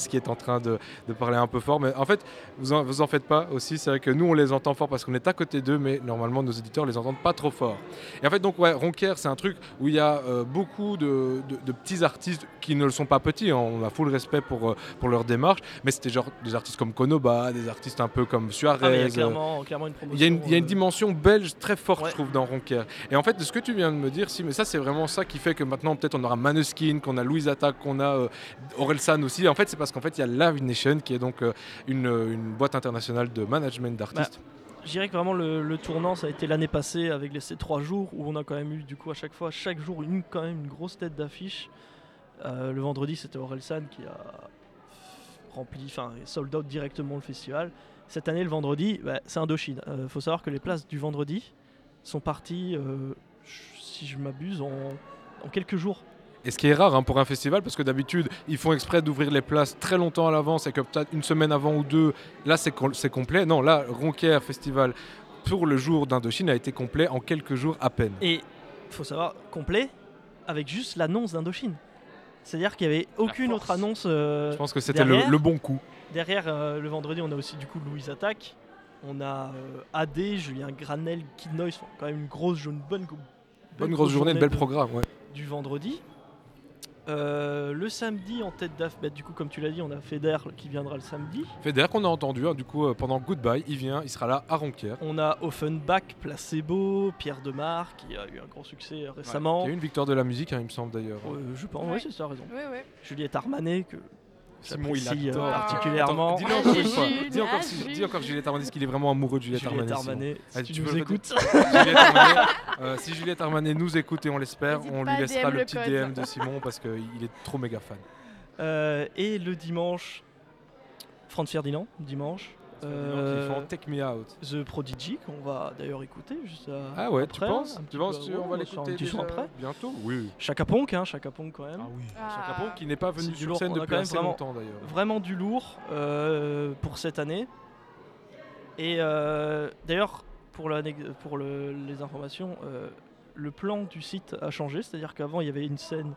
qui est en train de, de parler un peu fort, mais en fait, vous en, vous en faites pas aussi, c'est vrai que nous on les entend fort parce qu'on est à côté d'eux, mais normalement nos éditeurs les entendent pas trop fort. Et en fait, donc, ouais, Ronquière, c'est un truc où il y a euh, beaucoup de, de- de petits artistes qui ne le sont pas petits. hein. On a full respect pour, euh, pour leur démarche, mais c'était genre des artistes comme Konoba, des artistes un peu comme Suarez. Ah, il y a euh, clairement, clairement une promotion. il y, a une, il y a une dimension belge très forte, Ouais. je trouve, dans Ronquière. Et en fait, de ce que tu viens de me dire, si, mais ça, c'est vraiment ça qui fait que maintenant, peut-être, on aura Maneskin, qu'on a Louise Attack, qu'on a Orelsan aussi. En fait, c'est parce qu'en fait, il y a Live Nation, qui est donc une, une boîte internationale de management d'artistes. Je dirais que vraiment le, tournant, ça a été l'année passée avec les, ces trois jours où on a quand même eu du coup à chaque fois, chaque jour, une, quand même une grosse tête d'affiche. Euh, le vendredi, c'était Orelsan qui a rempli, enfin sold out directement le festival. Cette année, le vendredi, bah, c'est Indochine. Il faut savoir que les places du vendredi sont parties, euh, si je m'abuse, en quelques jours. Et ce qui est rare hein, pour un festival, parce que d'habitude, ils font exprès d'ouvrir les places très longtemps à l'avance et que peut-être une semaine avant ou deux, là, c'est com- c'est complet. Non, là, Ronquière Festival, pour le jour d'Indochine, a été complet en quelques jours à peine. Et il faut savoir, complet, avec juste l'annonce d'Indochine. C'est-à-dire qu'il n'y avait aucune autre annonce. euh, Je pense que c'était le, bon coup. Derrière, euh, le vendredi, on a aussi du coup Louise Attaque. On a euh, AD, Julien Granel, Kid Noise. enfin, quand même une grosse, une bonne, Bonne belle grosse journée, de bel programme. Ouais. Du vendredi. Euh, le samedi, en tête d'affiche, bah, du coup, comme tu l'as dit, on a Feder qui viendra le samedi. Feder qu'on a entendu, hein, du coup, euh, pendant Goodbye, il vient, il sera là à Ronquière. On a Offenbach, Placebo, Pierre Demar qui a eu un grand succès euh, récemment. Il y a eu une victoire de la musique, hein, il me semble d'ailleurs. Euh, je pense, ouais, c'est ça, raison. Ouais, ouais. Juliette Armanet, que Simon, il euh, adore. particulièrement. Attends, Dis-le encore une Jules, fois. Dis encore, dis encore Juliette Armanet, qu'il est vraiment amoureux de Juliette, Juliette Armanet. Simon. <laughs> Armanet, si Allez, tu nous écoutes. Juliette euh, <laughs> si Juliette Armanet nous écoute et on l'espère, on lui laissera DM le le petit code. DM de Simon parce qu'il est trop méga fan. Euh, et le dimanche, Franz Ferdinand, dimanche. Qui font Take Me Out. The Prodigy, qu'on va d'ailleurs écouter juste euh, Ah ouais, tu après, penses un Tu penses peu- tu- on ouais, va on va l'écouter déjà après bientôt Oui. Chaka Ponk, hein, Chaka Ponk quand même. Ah oui. Chaka Ponk qui n'est pas venu sur lourd, scène on depuis assez vraiment, longtemps d'ailleurs. Vraiment du lourd euh, pour cette année. Et euh, d'ailleurs, pour, la, pour le- les informations, euh, le plan du site a changé, c'est-à-dire qu'avant il y avait une scène.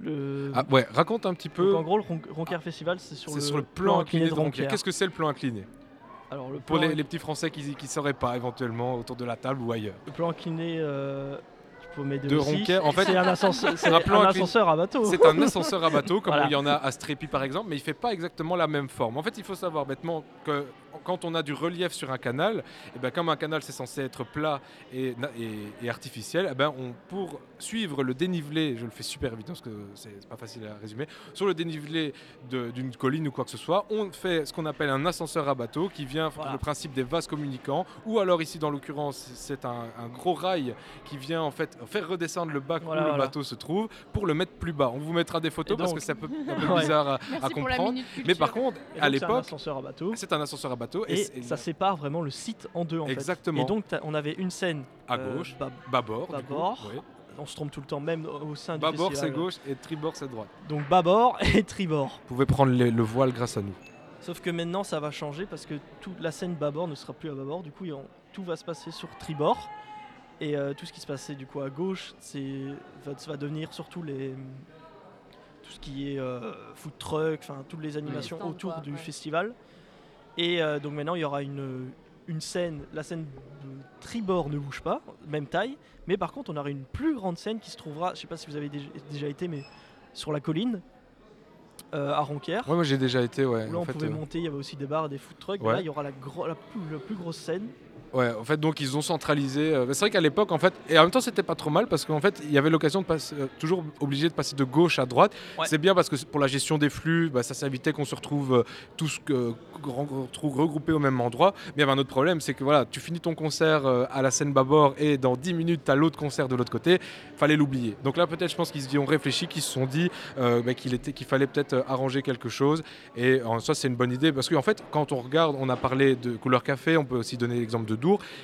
Le... Ah ouais, raconte un petit peu. Donc, en gros, le Ron- Roncaire Festival, c'est sur, le, sur le plan incliné de. Roncaire. Qu'est-ce que c'est le plan incliné? Alors, le Pour les, les petits Français qui ne sauraient pas éventuellement autour de la table ou ailleurs. Le plan incliné, euh, de aussi. Ronquière. En fait, c'est un ascenseur, c'est un plan un incliné. ascenseur à bateau. C'est un ascenseur à bateau, comme <laughs> Voilà. il y en a à Strépy par exemple, mais il fait pas exactement la même forme. En fait, il faut savoir bêtement que quand on a du relief sur un canal, et ben, comme un canal c'est censé être plat et, na- et- et artificiel, eh ben, on, pour suivre le dénivelé, je le fais super vite parce que c'est pas facile à résumer, sur le dénivelé d'une colline ou quoi que ce soit, on fait ce qu'on appelle un ascenseur à bateau qui vient pour le principe des vases communicants, ou alors ici dans l'occurrence c'est un, un gros rail qui vient en fait faire redescendre le bac Voilà, où le voilà. bateau se trouve pour le mettre plus bas. On vous mettra des photos parce que c'est un peu, un peu Ouais. bizarre à, comprendre. Mais par contre, Et à donc, c'est un l'époque, ascenseur à bateau. Bateau Et, ça sépare vraiment le site en deux en fait. Exactement. Et donc on avait une scène À euh, gauche, bas- bâbord, bâbord. oui. On se trompe tout le temps, même au sein du Bâbord c'est gauche et tribord c'est droite. Donc bâbord <laughs> et tribord. Vous pouvez prendre les- le voile grâce à nous. Sauf que maintenant ça va changer parce que toute la scène bâbord ne sera plus à bâbord. Du coup, tout va se passer sur tribord. Et euh, tout ce qui se passait du coup à gauche, c'est va, ça va devenir surtout les tout ce qui est euh, food truck, enfin toutes les animations autour quoi, du ouais. festival. Et euh, donc maintenant il y aura une, une scène, la scène de tribord ne bouge pas, même taille, mais par contre on aura une plus grande scène qui se trouvera, je sais pas si vous avez déjà, déjà été, mais sur la colline euh, à Ronquière. Ouais, moi j'ai déjà été, ouais. Où là, en on fait, pouvait euh, monter, il y avait aussi des bars et des food trucks. Ouais. Là, il y aura la, gro- la, plus, la plus grosse scène. Ouais, en fait, donc ils ont centralisé. euh, c'est vrai qu'à l'époque, en fait, et en même temps, c'était pas trop mal parce qu'en fait, il y avait l'occasion de passer, euh, toujours obligé de passer de gauche à droite. C'est bien parce que pour la gestion des flux, bah, ça s'évitait qu'on se retrouve euh, tous retrouve regroupés au même endroit. Mais il y avait un autre problème, c'est que voilà, tu finis ton concert euh, à la scène bâbord et dans 10 minutes, tu as l'autre concert de l'autre côté. Fallait l'oublier. Donc là, peut-être, je pense qu'ils y ont réfléchi, qu'ils se sont dit euh, bah, qu'il était, qu'il fallait peut-être euh, arranger quelque chose. Et en soi, c'est une bonne idée parce qu'en fait, quand on regarde, on a parlé de couleur café, on peut aussi donner l'exemple de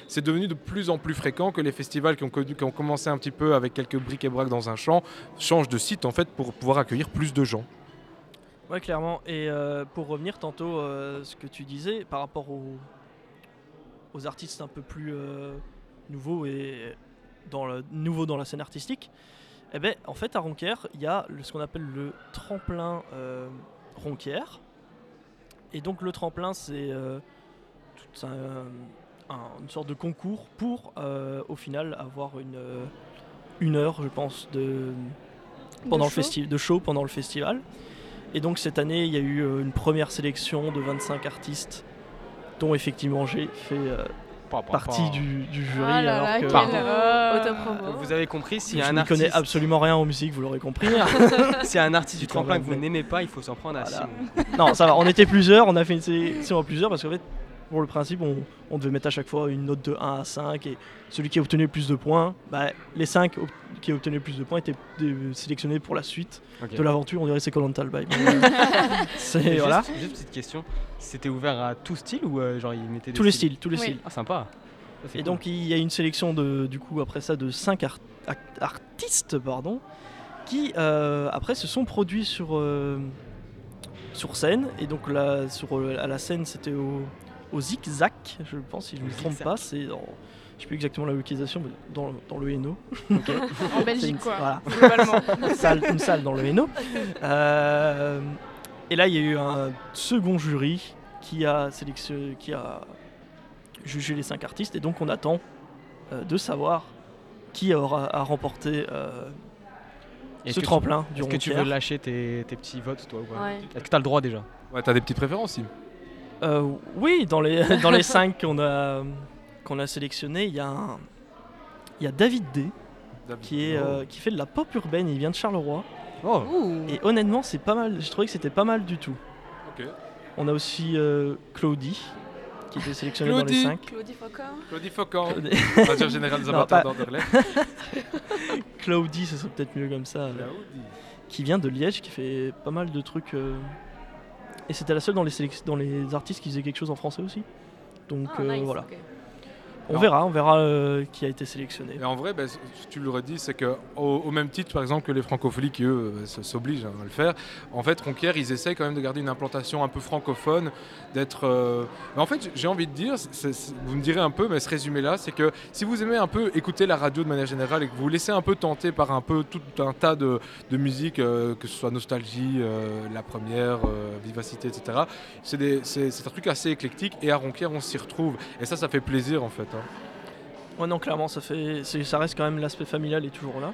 C'est devenu de plus en plus fréquent que les festivals qui ont, commencé un petit peu avec quelques briques et braques dans un champ changent de site en fait pour pouvoir accueillir plus de gens. Ouais, clairement. Et euh, pour revenir tantôt, euh, ce que tu disais par rapport aux, aux artistes un peu plus euh, nouveaux et dans nouveaux dans la scène artistique, eh ben, en fait, à Ronquière, il y a ce qu'on appelle le tremplin euh, Ronquière. Et donc, le tremplin, c'est tout un- un- une sorte de concours pour, euh, au final, avoir une, euh, une heure, je pense, de, pendant le show festi- de show pendant le festival. Et donc cette année, il y a eu euh, une première sélection de 25 artistes, dont effectivement j'ai fait euh, partie du, du jury. Ah là alors là, que. Autopromo. Vous avez compris, s'il y a je un n'y artiste, connais absolument rien en musique, vous l'aurez compris. <laughs> <laughs> s'il y a un artiste du tremplin que vous n'aimez pas, il faut s'en prendre à Voilà. Simon. non, ça va, on était plusieurs, on a fait une sélection à plusieurs parce qu'en fait, pour le principe, on, on devait mettre à chaque fois une note de 1 à 5 et celui qui obtenait le plus de points, bah, les 5 qui obtenaient le plus de points étaient euh, sélectionnés pour la suite de l'aventure. On dirait c'est Colanta le <laughs> bail. mais, euh, c'est Juste- voilà. Juste petite question, c'était ouvert à tout style ou euh, genre ils mettaient des Tous les styles, tous les styles. Ah sympa. Ça, c'est Et cool. donc il y a une sélection de, du coup après ça de 5 artistes pardon, qui euh, après se sont produits sur, euh, sur scène. Et donc là, sur, euh, à la scène c'était au, au Zigzag, je pense si je ne me trompe pas. C'est dans, je sais plus exactement la localisation, mais dans, dans le Hainaut. <laughs> En C'est Belgique, une- quoi, Voilà. globalement. <laughs> une, salle, une salle dans le Hainaut. Euh, et là il y a eu un second jury qui a sélectionné, qui a jugé les cinq artistes et donc on attend euh, de savoir qui aura a remporté euh, Est-ce ce tremplin du Est-ce que tu veux lâcher tes, tes petits votes toi ou pas Ouais. Est-ce que tu as le droit déjà? Ouais, t'as des petites préférences, Sim Euh, oui, dans les, <laughs> dans les cinq qu'on a, qu'on a sélectionnés, il y, a un- il y a David D. Qui, est, euh, qui fait de la pop urbaine, il vient de Charleroi. Oh. Et honnêtement, c'est pas mal. J'ai trouvé que c'était pas mal du tout. Ok. On a aussi euh, Claudie, qui était sélectionnée dans les Claudie. 5. Claudie Faucon. Claudie Faucon. Claudie. Manager général <laughs> des Non, amateurs pas- d'Anderlecht. <laughs> Claudie, ce serait peut-être mieux comme ça. euh, qui vient de Liège, qui fait pas mal de trucs. euh, Et c'était la seule dans les, dans les artistes qui faisait quelque chose en français aussi. Donc Ah, euh, nice, voilà. On Non. verra, on verra euh, qui a été sélectionné. Et en vrai, ben, tu l'aurais dit, c'est que au, au même titre, par exemple, que les francopholies qui eux euh, s'obligent à le faire, en fait, Ronquière, ils essayent quand même de garder une implantation un peu francophone, d'être. euh, Mais en fait, j'ai envie de dire, vous me direz un peu, mais ce résumé-là, c'est que si vous aimez un peu écouter la radio de manière générale et que vous vous laissez un peu tenter par un peu tout un tas de, de musique, euh, que ce soit Nostalgie, La Première, Vivacité, etc., c'est un truc assez éclectique et à Ronquière, on s'y retrouve. Et ça, ça fait plaisir en fait. Hein. Ouais, non, clairement, ça, fait, ça reste quand même l'aspect familial est toujours là.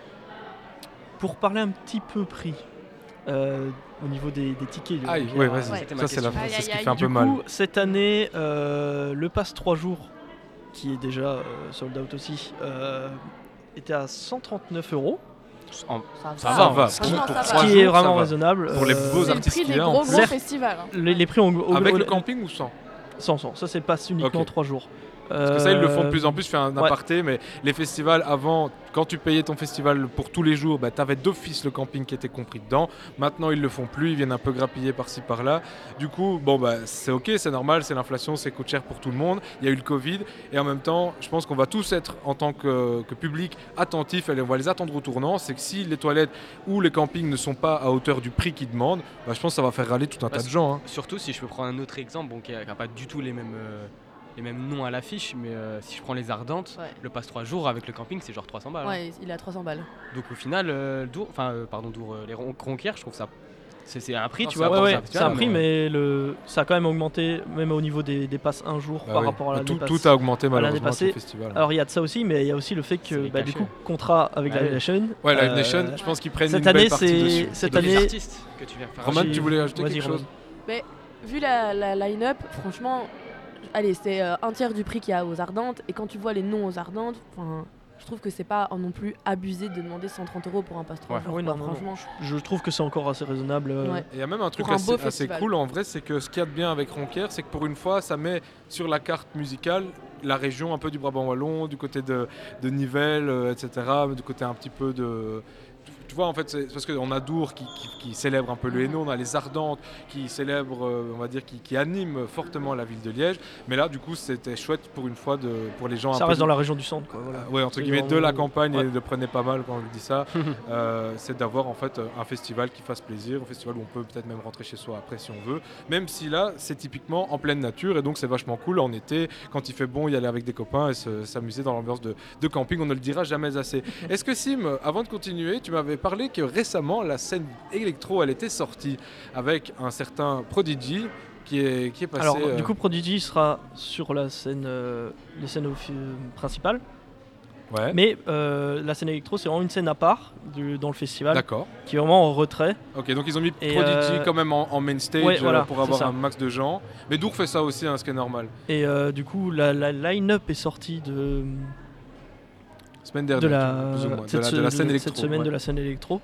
Pour parler un petit peu prix, euh, au niveau des, des tickets. Aïe, ouais, ma Ça, c'est la- c'est ce qui fait un Du peu mal. cette année, euh, le pass 3 jours, qui est déjà euh, sold out aussi, euh, était à 139 euros. En- Ça va, va. Ce qui, Pour ce trois qui jours, est ça vraiment raisonnable. Pour les beaux C'est le artistes prix des gros gros festivals. hein. Les, les prix ont Avec au- le camping ou sans? Sans, sans. Ça, c'est pas uniquement Ok. 3 jours. Parce que ça, ils le font de Euh, plus en plus, je fais un ouais. aparté, mais les festivals, avant, quand tu payais ton festival pour tous les jours, bah, tu avais d'office le camping qui était compris dedans. Maintenant, ils le font plus, ils viennent un peu grappiller par-ci par-là. Du coup, bon, bah, c'est ok, c'est normal, c'est l'inflation, c'est coûte cher pour tout le monde. Il y a eu le Covid, et en même temps, je pense qu'on va tous être, en tant que, que public, attentifs, et on va les attendre au tournant. C'est que si les toilettes ou les campings ne sont pas à hauteur du prix qu'ils demandent, bah, je pense que ça va faire râler tout un tas de gens. hein. Surtout si je peux prendre un autre exemple, bon, qui n'a pas du tout les mêmes, euh, les mêmes noms à l'affiche, mais euh, si je prends les Ardentes, Ouais. le passe 3 jours avec le camping, c'est genre 300 balles. hein. Ouais, il est à 300 balles. Donc au final, euh, Dour, enfin, euh, pardon, Dour, euh, les ron- Ronquières, je trouve ça. C'est c'est un prix, Non, tu c'est- vois. ouais, ouais, c'est un prix, mais le, ça a quand même augmenté, même au niveau des, des passes un jour Bah par oui. rapport à l'année Tout- passée. tout a augmenté, malheureusement, avec le festival. Alors il y a de ça aussi, mais il y a aussi le fait que bah, du coup, contrat avec Ah Live oui. Nation. Ouais, Live euh, Nation, je pense qu'ils prennent cette une année, belle partie c'est dessus. cette Et des année. artistes que tu viens faire Roman, tu voulais ajouter quelque chose? Mais vu la, la line-up, franchement, allez, c'est euh, un tiers du prix qu'il y a aux Ardentes. Et quand tu vois les noms aux Ardentes, enfin, je trouve que c'est pas non plus abusé de demander 130 euros pour un passe 3 Ouais. jours. Oui, quoi, non, non, non. franchement. Je trouve que c'est encore assez raisonnable. euh, Ouais. Et il y a même un truc un assez, cool en vrai, c'est que ce qu'il y a de bien avec Ronquière, c'est que pour une fois, ça met sur la carte musicale la région un peu du Brabant Wallon, du côté de, de Nivelles, euh, etc., du côté un petit peu de... Tu vois, en fait, c'est parce qu'on a Dour qui, qui- qui célèbre un peu le Hainaut, on a les Ardentes qui célèbrent, euh, on va dire, qui, qui animent fortement la ville de Liège. Mais là, du coup, c'était chouette pour une fois de, pour les gens Ça un reste peu dans la région du centre. Quoi, voilà. Ouais, entre guillemets, de la campagne, Ouais. et le prenez pas mal quand je dis ça, <laughs> euh, c'est d'avoir en fait un festival qui fasse plaisir, un festival où on peut peut-être même rentrer chez soi après si on veut, même si là, c'est typiquement en pleine nature, et donc c'est vachement cool en été, quand il fait bon, y aller avec des copains et se- s'amuser dans l'ambiance de, de camping, on ne le dira jamais assez. <laughs> Est-ce que Sim, avant de continuer, tu m'avais parlé que récemment, la scène électro, elle était sortie avec un certain Prodigy qui est, qui est passé... Alors, euh, du coup, Prodigy sera sur la scène, euh, les scènes offi- principales. Ouais. Mais euh, la scène électro, c'est vraiment une scène à part du- dans le festival. D'accord. Qui est vraiment en retrait. Ok, donc ils ont mis Et, Prodigy euh, quand même en, en main stage ouais, euh, pour avoir ça. un max de gens. Mais Dour fait ça aussi, hein, ce qui est normal. Et du coup, la, la line-up est sortie de. Semaine dernière, de la, plus ou moins, de cette, la- de la scène cette électro, semaine ouais. de la scène électro.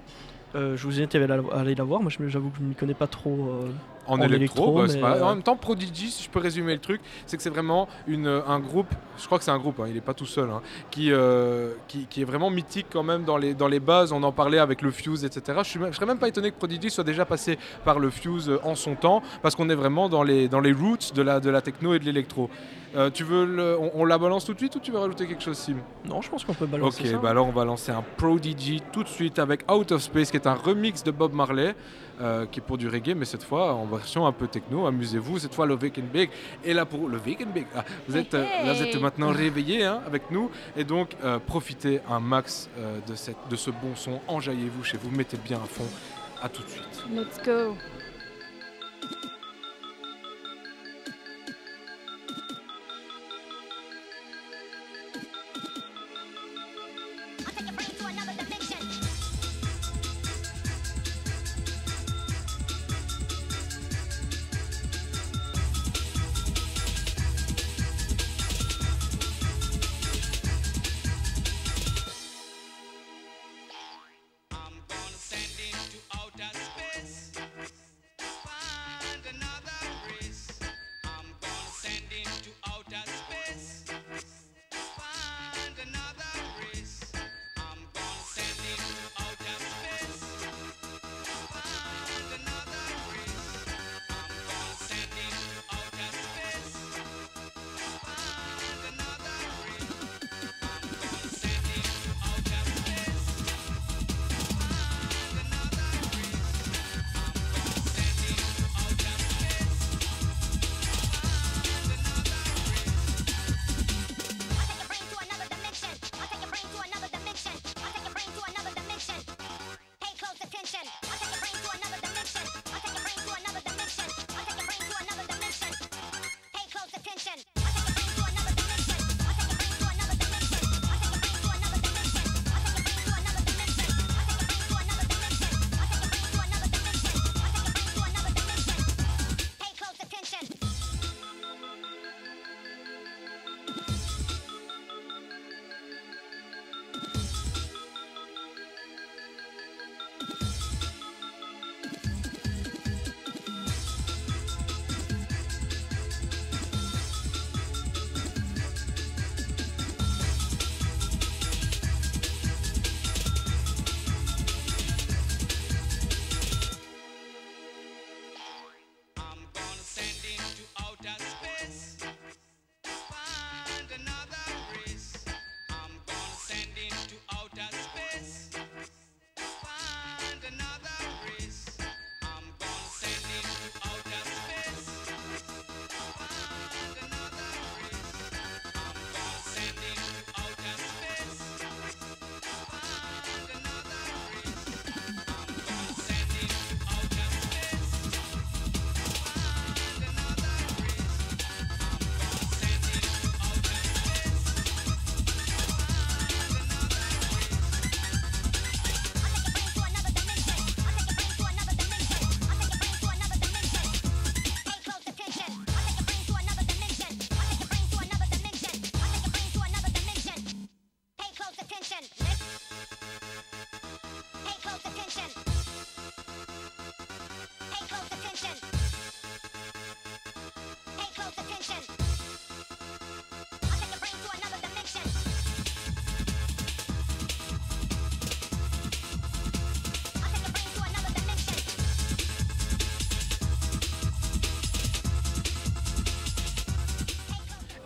Euh, je vous invite à aller la, voir. Moi, j'avoue que je ne m'y connais pas trop euh, En, électro, bah, c'est mais, pas- euh, En même temps, Prodigy, si je peux résumer le truc, c'est que c'est vraiment une, un groupe, je crois que c'est un groupe, hein, il n'est pas tout seul, hein, qui, euh, qui, qui est vraiment mythique quand même dans les, dans les bases. On en parlait avec le Fuse, etc. Je ne serais même pas étonné que Prodigy soit déjà passé par le Fuse euh, en son temps, parce qu'on est vraiment dans les, dans les roots de la, de la techno et de l'électro. Euh, tu veux le- on, on la balance tout de suite ou tu veux rajouter quelque chose, Sim? Non, je pense qu'on peut balancer Ok, ça. bah alors on va lancer un Prodigy tout de suite avec Out of Space, qui est un remix de Bob Marley, euh, qui est pour du reggae, mais cette fois en version un peu techno. Amusez-vous, cette fois le Wake and Bake. Et là pour le Wake and Bake, ah, vous êtes, euh, là, vous êtes Hey. maintenant réveillés hein, avec nous, et donc euh, profitez un max euh, de, cette, de ce bon son. Enjaillez-vous chez vous, mettez bien à fond. À tout de suite. Let's go.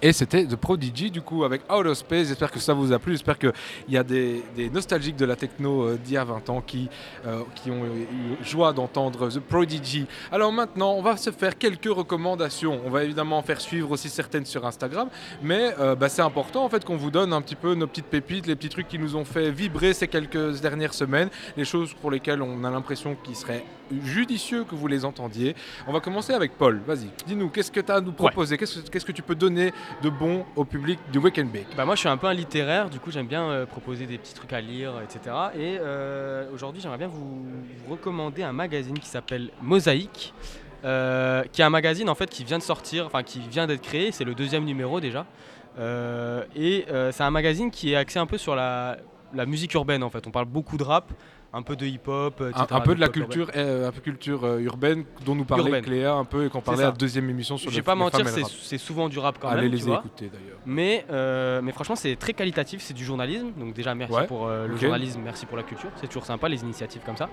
Et c'était The Prodigy, du coup, avec Out of Space. J'espère que ça vous a plu. J'espère qu'il y a des, nostalgiques de la techno euh, d'il y a 20 ans qui, euh, qui ont eu joie d'entendre The Prodigy. Alors maintenant, on va se faire quelques recommandations. On va évidemment faire suivre aussi certaines sur Instagram. Mais euh, bah, c'est important, en fait, qu'on vous donne un petit peu nos petites pépites, les petits trucs qui nous ont fait vibrer ces quelques dernières semaines, les choses pour lesquelles on a l'impression qu'il serait judicieux que vous les entendiez. On va commencer avec Paul. Vas-y, dis-nous, qu'est-ce que tu as à nous proposer? Qu'est-ce que- qu'est-ce que tu peux donner de bon au public du Weekend Bake? Bah moi je suis un peu un littéraire, du coup j'aime bien euh, proposer des petits trucs à lire, etc. Et euh, aujourd'hui j'aimerais bien vous, vous recommander un magazine qui s'appelle Mosaïque, euh, qui est un magazine en fait qui vient de sortir, enfin qui vient d'être créé, c'est le deuxième numéro déjà. Euh, et euh, c'est un magazine qui est axé un peu sur la, la musique urbaine en fait. On parle beaucoup de rap, un peu de hip-hop, etc. un, un peu de la culture, euh, un peu culture euh, urbaine dont nous parlait Urbaine. Cléa un peu et qu'on parlait à la deuxième émission sur Je le vais pas les mentir, c'est souvent du rap quand Allez même. les tu vois. écouter, d'ailleurs. Mais, euh, mais franchement, c'est très qualitatif, c'est du journalisme. Donc déjà, merci Ouais, pour euh, le journalisme, merci pour la culture. C'est toujours sympa les initiatives comme ça.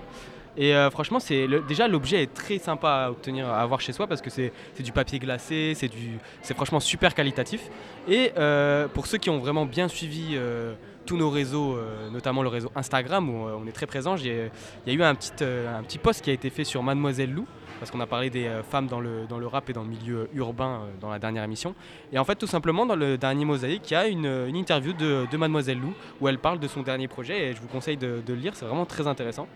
Et euh, franchement, c'est déjà l'objet est très sympa à obtenir, à avoir chez soi parce que c'est du papier glacé, c'est franchement super qualitatif. Et euh, pour ceux qui ont vraiment bien suivi. Tous nos réseaux, euh, notamment le réseau Instagram où euh, on est très présent. Il y a eu un petit, euh, un petit post qui a été fait sur Mademoiselle Lou, parce qu'on a parlé des femmes dans le, dans le rap et dans le milieu urbain dans la dernière émission. Et en fait, tout simplement, dans le dernier Mosaïque, il y a une, interview de, de Mademoiselle Lou où elle parle de son dernier projet et je vous conseille de, le lire, c'est vraiment très intéressant.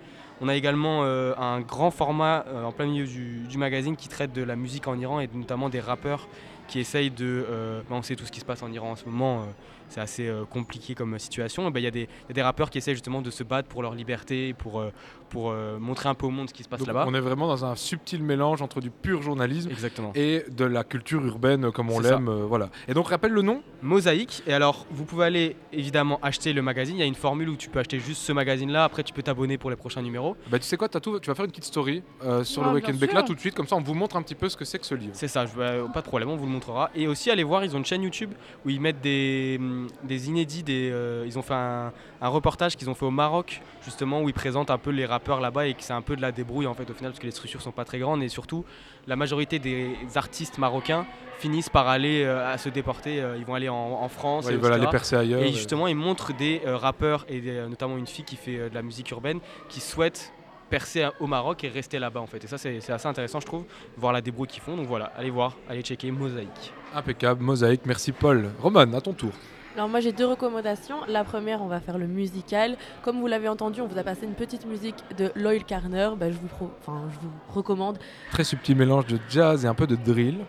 On a également un grand format en plein milieu du, magazine qui traite de la musique en Iran et notamment des rappeurs qui essayent de... bah, on sait tout ce qui se passe en Iran en ce moment, c'est assez euh, compliqué comme situation. Et ben, Il y, a des- il y a des rappeurs qui essayent justement de se battre pour leur liberté, pour, euh, pour euh, montrer un peu au monde ce qui se passe Donc, là-bas. on est vraiment dans un subtil mélange entre du pur journalisme Exactement. et de la culture urbaine comme on l'aime. euh, voilà. Et donc rappelle le nom Mosaïque. Et alors, vous pouvez aller évidemment acheter le magazine. Il y a une formule où tu peux acheter juste ce magazine-là. Après, tu peux t'abonner pour les prochains numéros. Bah tu sais quoi, tout, tu vas faire une petite story euh, sur Ah, le bien Weekend sûr. là tout de suite, comme ça on vous montre un petit peu ce que c'est que ce livre. C'est ça, je, bah, pas de problème, on vous le montrera. Et aussi, allez voir, ils ont une chaîne YouTube où ils mettent des, hum, des inédits. Des, euh, ils ont fait un, un reportage qu'ils ont fait au Maroc, justement, où ils présentent un peu les rappeurs là-bas et que c'est un peu de la débrouille en fait au final, parce que les structures sont pas très grandes. Et surtout, la majorité des artistes marocains finissent par aller euh, à se déporter. euh, ils vont aller en, en France. Ouais, et ils veulent aller percer ailleurs, Et et- justement, ils montrent des euh, rappeurs et des- euh, notamment une fille qui fait euh, de la musique urbaine qui souhaite percer au Maroc et rester là-bas en fait. Et ça, c'est c'est assez intéressant, je trouve, voir la débrouille qu'ils font. Donc voilà, allez voir, allez checker Mosaïque. Impeccable, mosaïque, merci Paul. Roman, à ton tour. Alors moi j'ai deux recommandations. La première, on va faire le musical. Comme vous l'avez entendu, on vous a passé une petite musique de Loyal Carner. Bah, je, vous pro- enfin, je vous recommande. Très subtil mélange de jazz et un peu de drill.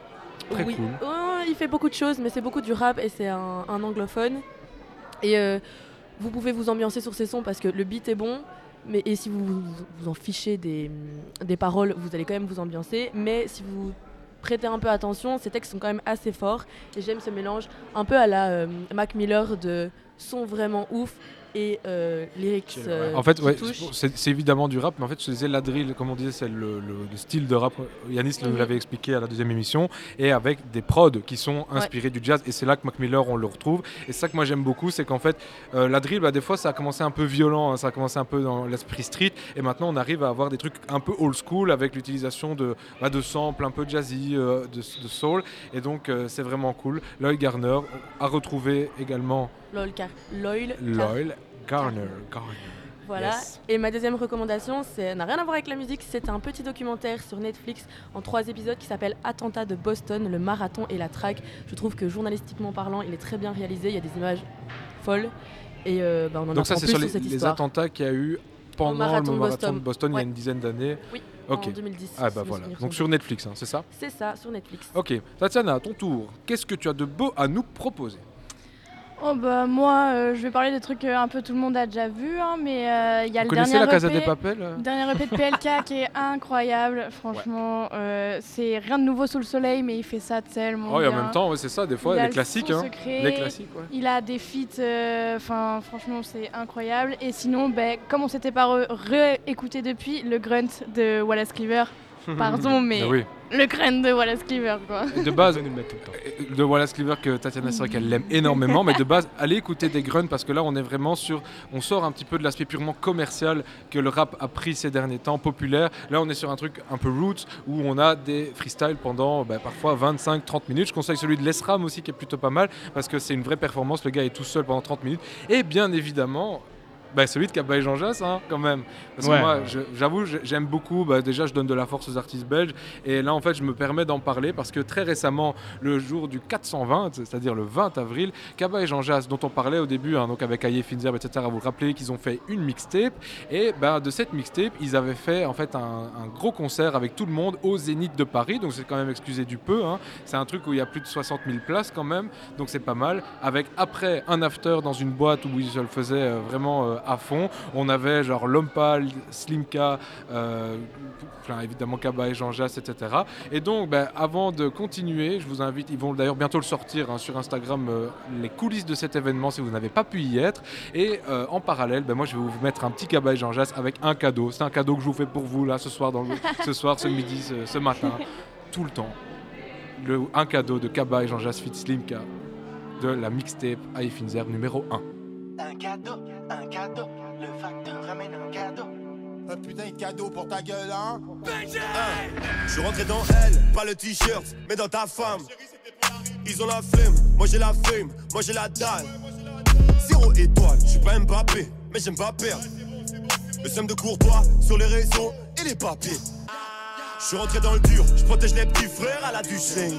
Très Oui. cool. Oh, il fait beaucoup de choses, mais c'est beaucoup du rap et c'est un, un anglophone. Et euh, vous pouvez vous ambiancer sur ces sons parce que le beat est bon. Mais, et si vous vous, vous en fichez des, des paroles, vous allez quand même vous ambiancer. Mais si vous prêtez un peu attention, ces textes sont quand même assez forts. Et j'aime ce mélange un peu à la euh, Mac Miller de son vraiment ouf et euh, lyrics euh, en fait, ouais, c'est évidemment du rap, mais en fait, je disais, la drill, comme on disait, c'est le, le- le style de rap. Yanis nous Mhm. l'avait expliqué à la deuxième émission, et avec des prods qui sont inspirés du jazz. Et c'est là que Mac Miller, on le retrouve. Et ça que moi j'aime beaucoup, c'est qu'en fait, euh, la drill, bah, des fois, ça a commencé un peu violent, hein, ça a commencé un peu dans l'esprit street, et maintenant on arrive à avoir des trucs un peu old school avec l'utilisation de, bah, de samples un peu jazzy, de, de soul. Et donc, c'est vraiment cool. Lloyd Garner à retrouver également. Loyal, Car- Loyal Car- Garner. Garner. Voilà. Yes. Et ma deuxième recommandation, c'est n'a rien à voir avec la musique. C'est un petit documentaire sur Netflix en trois épisodes qui s'appelle Attentat de Boston, le marathon et la traque. Je trouve que journalistiquement parlant, il est très bien réalisé. Il y a des images folles et euh, bah, on en Donc ça, c'est sur sur les, cette les histoire. attentats qu'il y a eu pendant marathon le marathon Boston. de Boston il y a une dizaine d'années. Oui, en 2010, Ah bah voilà. Donc sur. Netflix, hein, c'est ça C'est ça, sur Netflix. Ok. Tatiana, à ton tour. Qu'est-ce que tu as de beau à nous proposer? Oh bah moi euh, je vais parler des trucs que un peu tout le monde a déjà vu hein, mais euh, il y a Vous le connaissez dernier la Casa EP, des Papel, euh dernier EP de PLK <laughs> qui est incroyable franchement euh, c'est rien de nouveau sous le soleil mais il fait ça tellement Oh, et en même temps, ouais, c'est ça, des fois, Il a les le classiques. son hein. secret, Les classiques, ouais. Il a des feats, euh, enfin franchement c'est incroyable. Et sinon, ben, comme on s'était pas réécouté depuis, le grunt de Wallace Cleaver, <laughs> Pardon, mais oui. le crâne de Wallace Cleaver, quoi. De base, de Wallace Cleaver que Tatiana c'est vrai qu'elle l'aime énormément, mais de base, <laughs> allez écouter des grunts parce que là on est vraiment sur, on sort un petit peu de l'aspect purement commercial que le rap a pris ces derniers temps, populaire. Là on est sur un truc un peu roots où on a des freestyles pendant bah, parfois 25-30 minutes. Je conseille celui de Lesram aussi qui est plutôt pas mal parce que c'est une vraie performance. Le gars est tout seul pendant 30 minutes et bien évidemment. Bah, celui de Cabba et Jean Jass, hein, quand même. Parce Ouais. que moi, j'avoue, j'aime beaucoup. bah, déjà, je donne de la force aux artistes belges. Et là, en fait, je me permets d'en parler parce que très récemment, le jour du 420, c'est-à-dire le 20 avril, Jass, dont on parlait au début, hein, donc avec Aye Finzer, etc., vous vous rappelez qu'ils ont fait une mixtape. Et bah, de cette mixtape, ils avaient fait en fait un, un gros concert avec tout le monde au Zénith de Paris. Donc c'est quand même excusé du peu. hein. C'est un truc où il y a plus de 60 000 places quand même. Donc c'est pas mal. Avec après un after dans une boîte où ils se le faisaient euh, vraiment euh, à fond. On avait genre Lompal, Slimka, euh, enfin, évidemment Kaba et Jean Jass, etc. Et donc, ben, avant de continuer, je vous invite, ils vont d'ailleurs bientôt le sortir hein, sur Instagram, euh, les coulisses de cet événement si vous n'avez pas pu y être. Et euh, en parallèle, ben, moi je vais vous mettre un petit Kaba et Jean Jass avec un cadeau. C'est un cadeau que je vous fais pour vous là ce soir, dans le- <laughs> ce soir, ce midi, ce, ce matin, tout le temps. Le, un cadeau de Kaba et Jean Jass Fit Slimka de la mixtape Aïe Finzer numéro 1. Un cadeau, un cadeau, le facteur ramène un cadeau. Un putain de cadeau pour ta gueule, hein? Je suis rentré dans elle, pas le t-shirt, mais dans ta femme. Ils ont la flemme, moi j'ai la fame, moi j'ai la dalle. Zéro étoile, je suis pas Mbappé, mais j'aime pas perdre. Le seum de courtois sur les réseaux et les papiers. Je suis rentré dans le dur, je protège les petits frères à la Duchesne.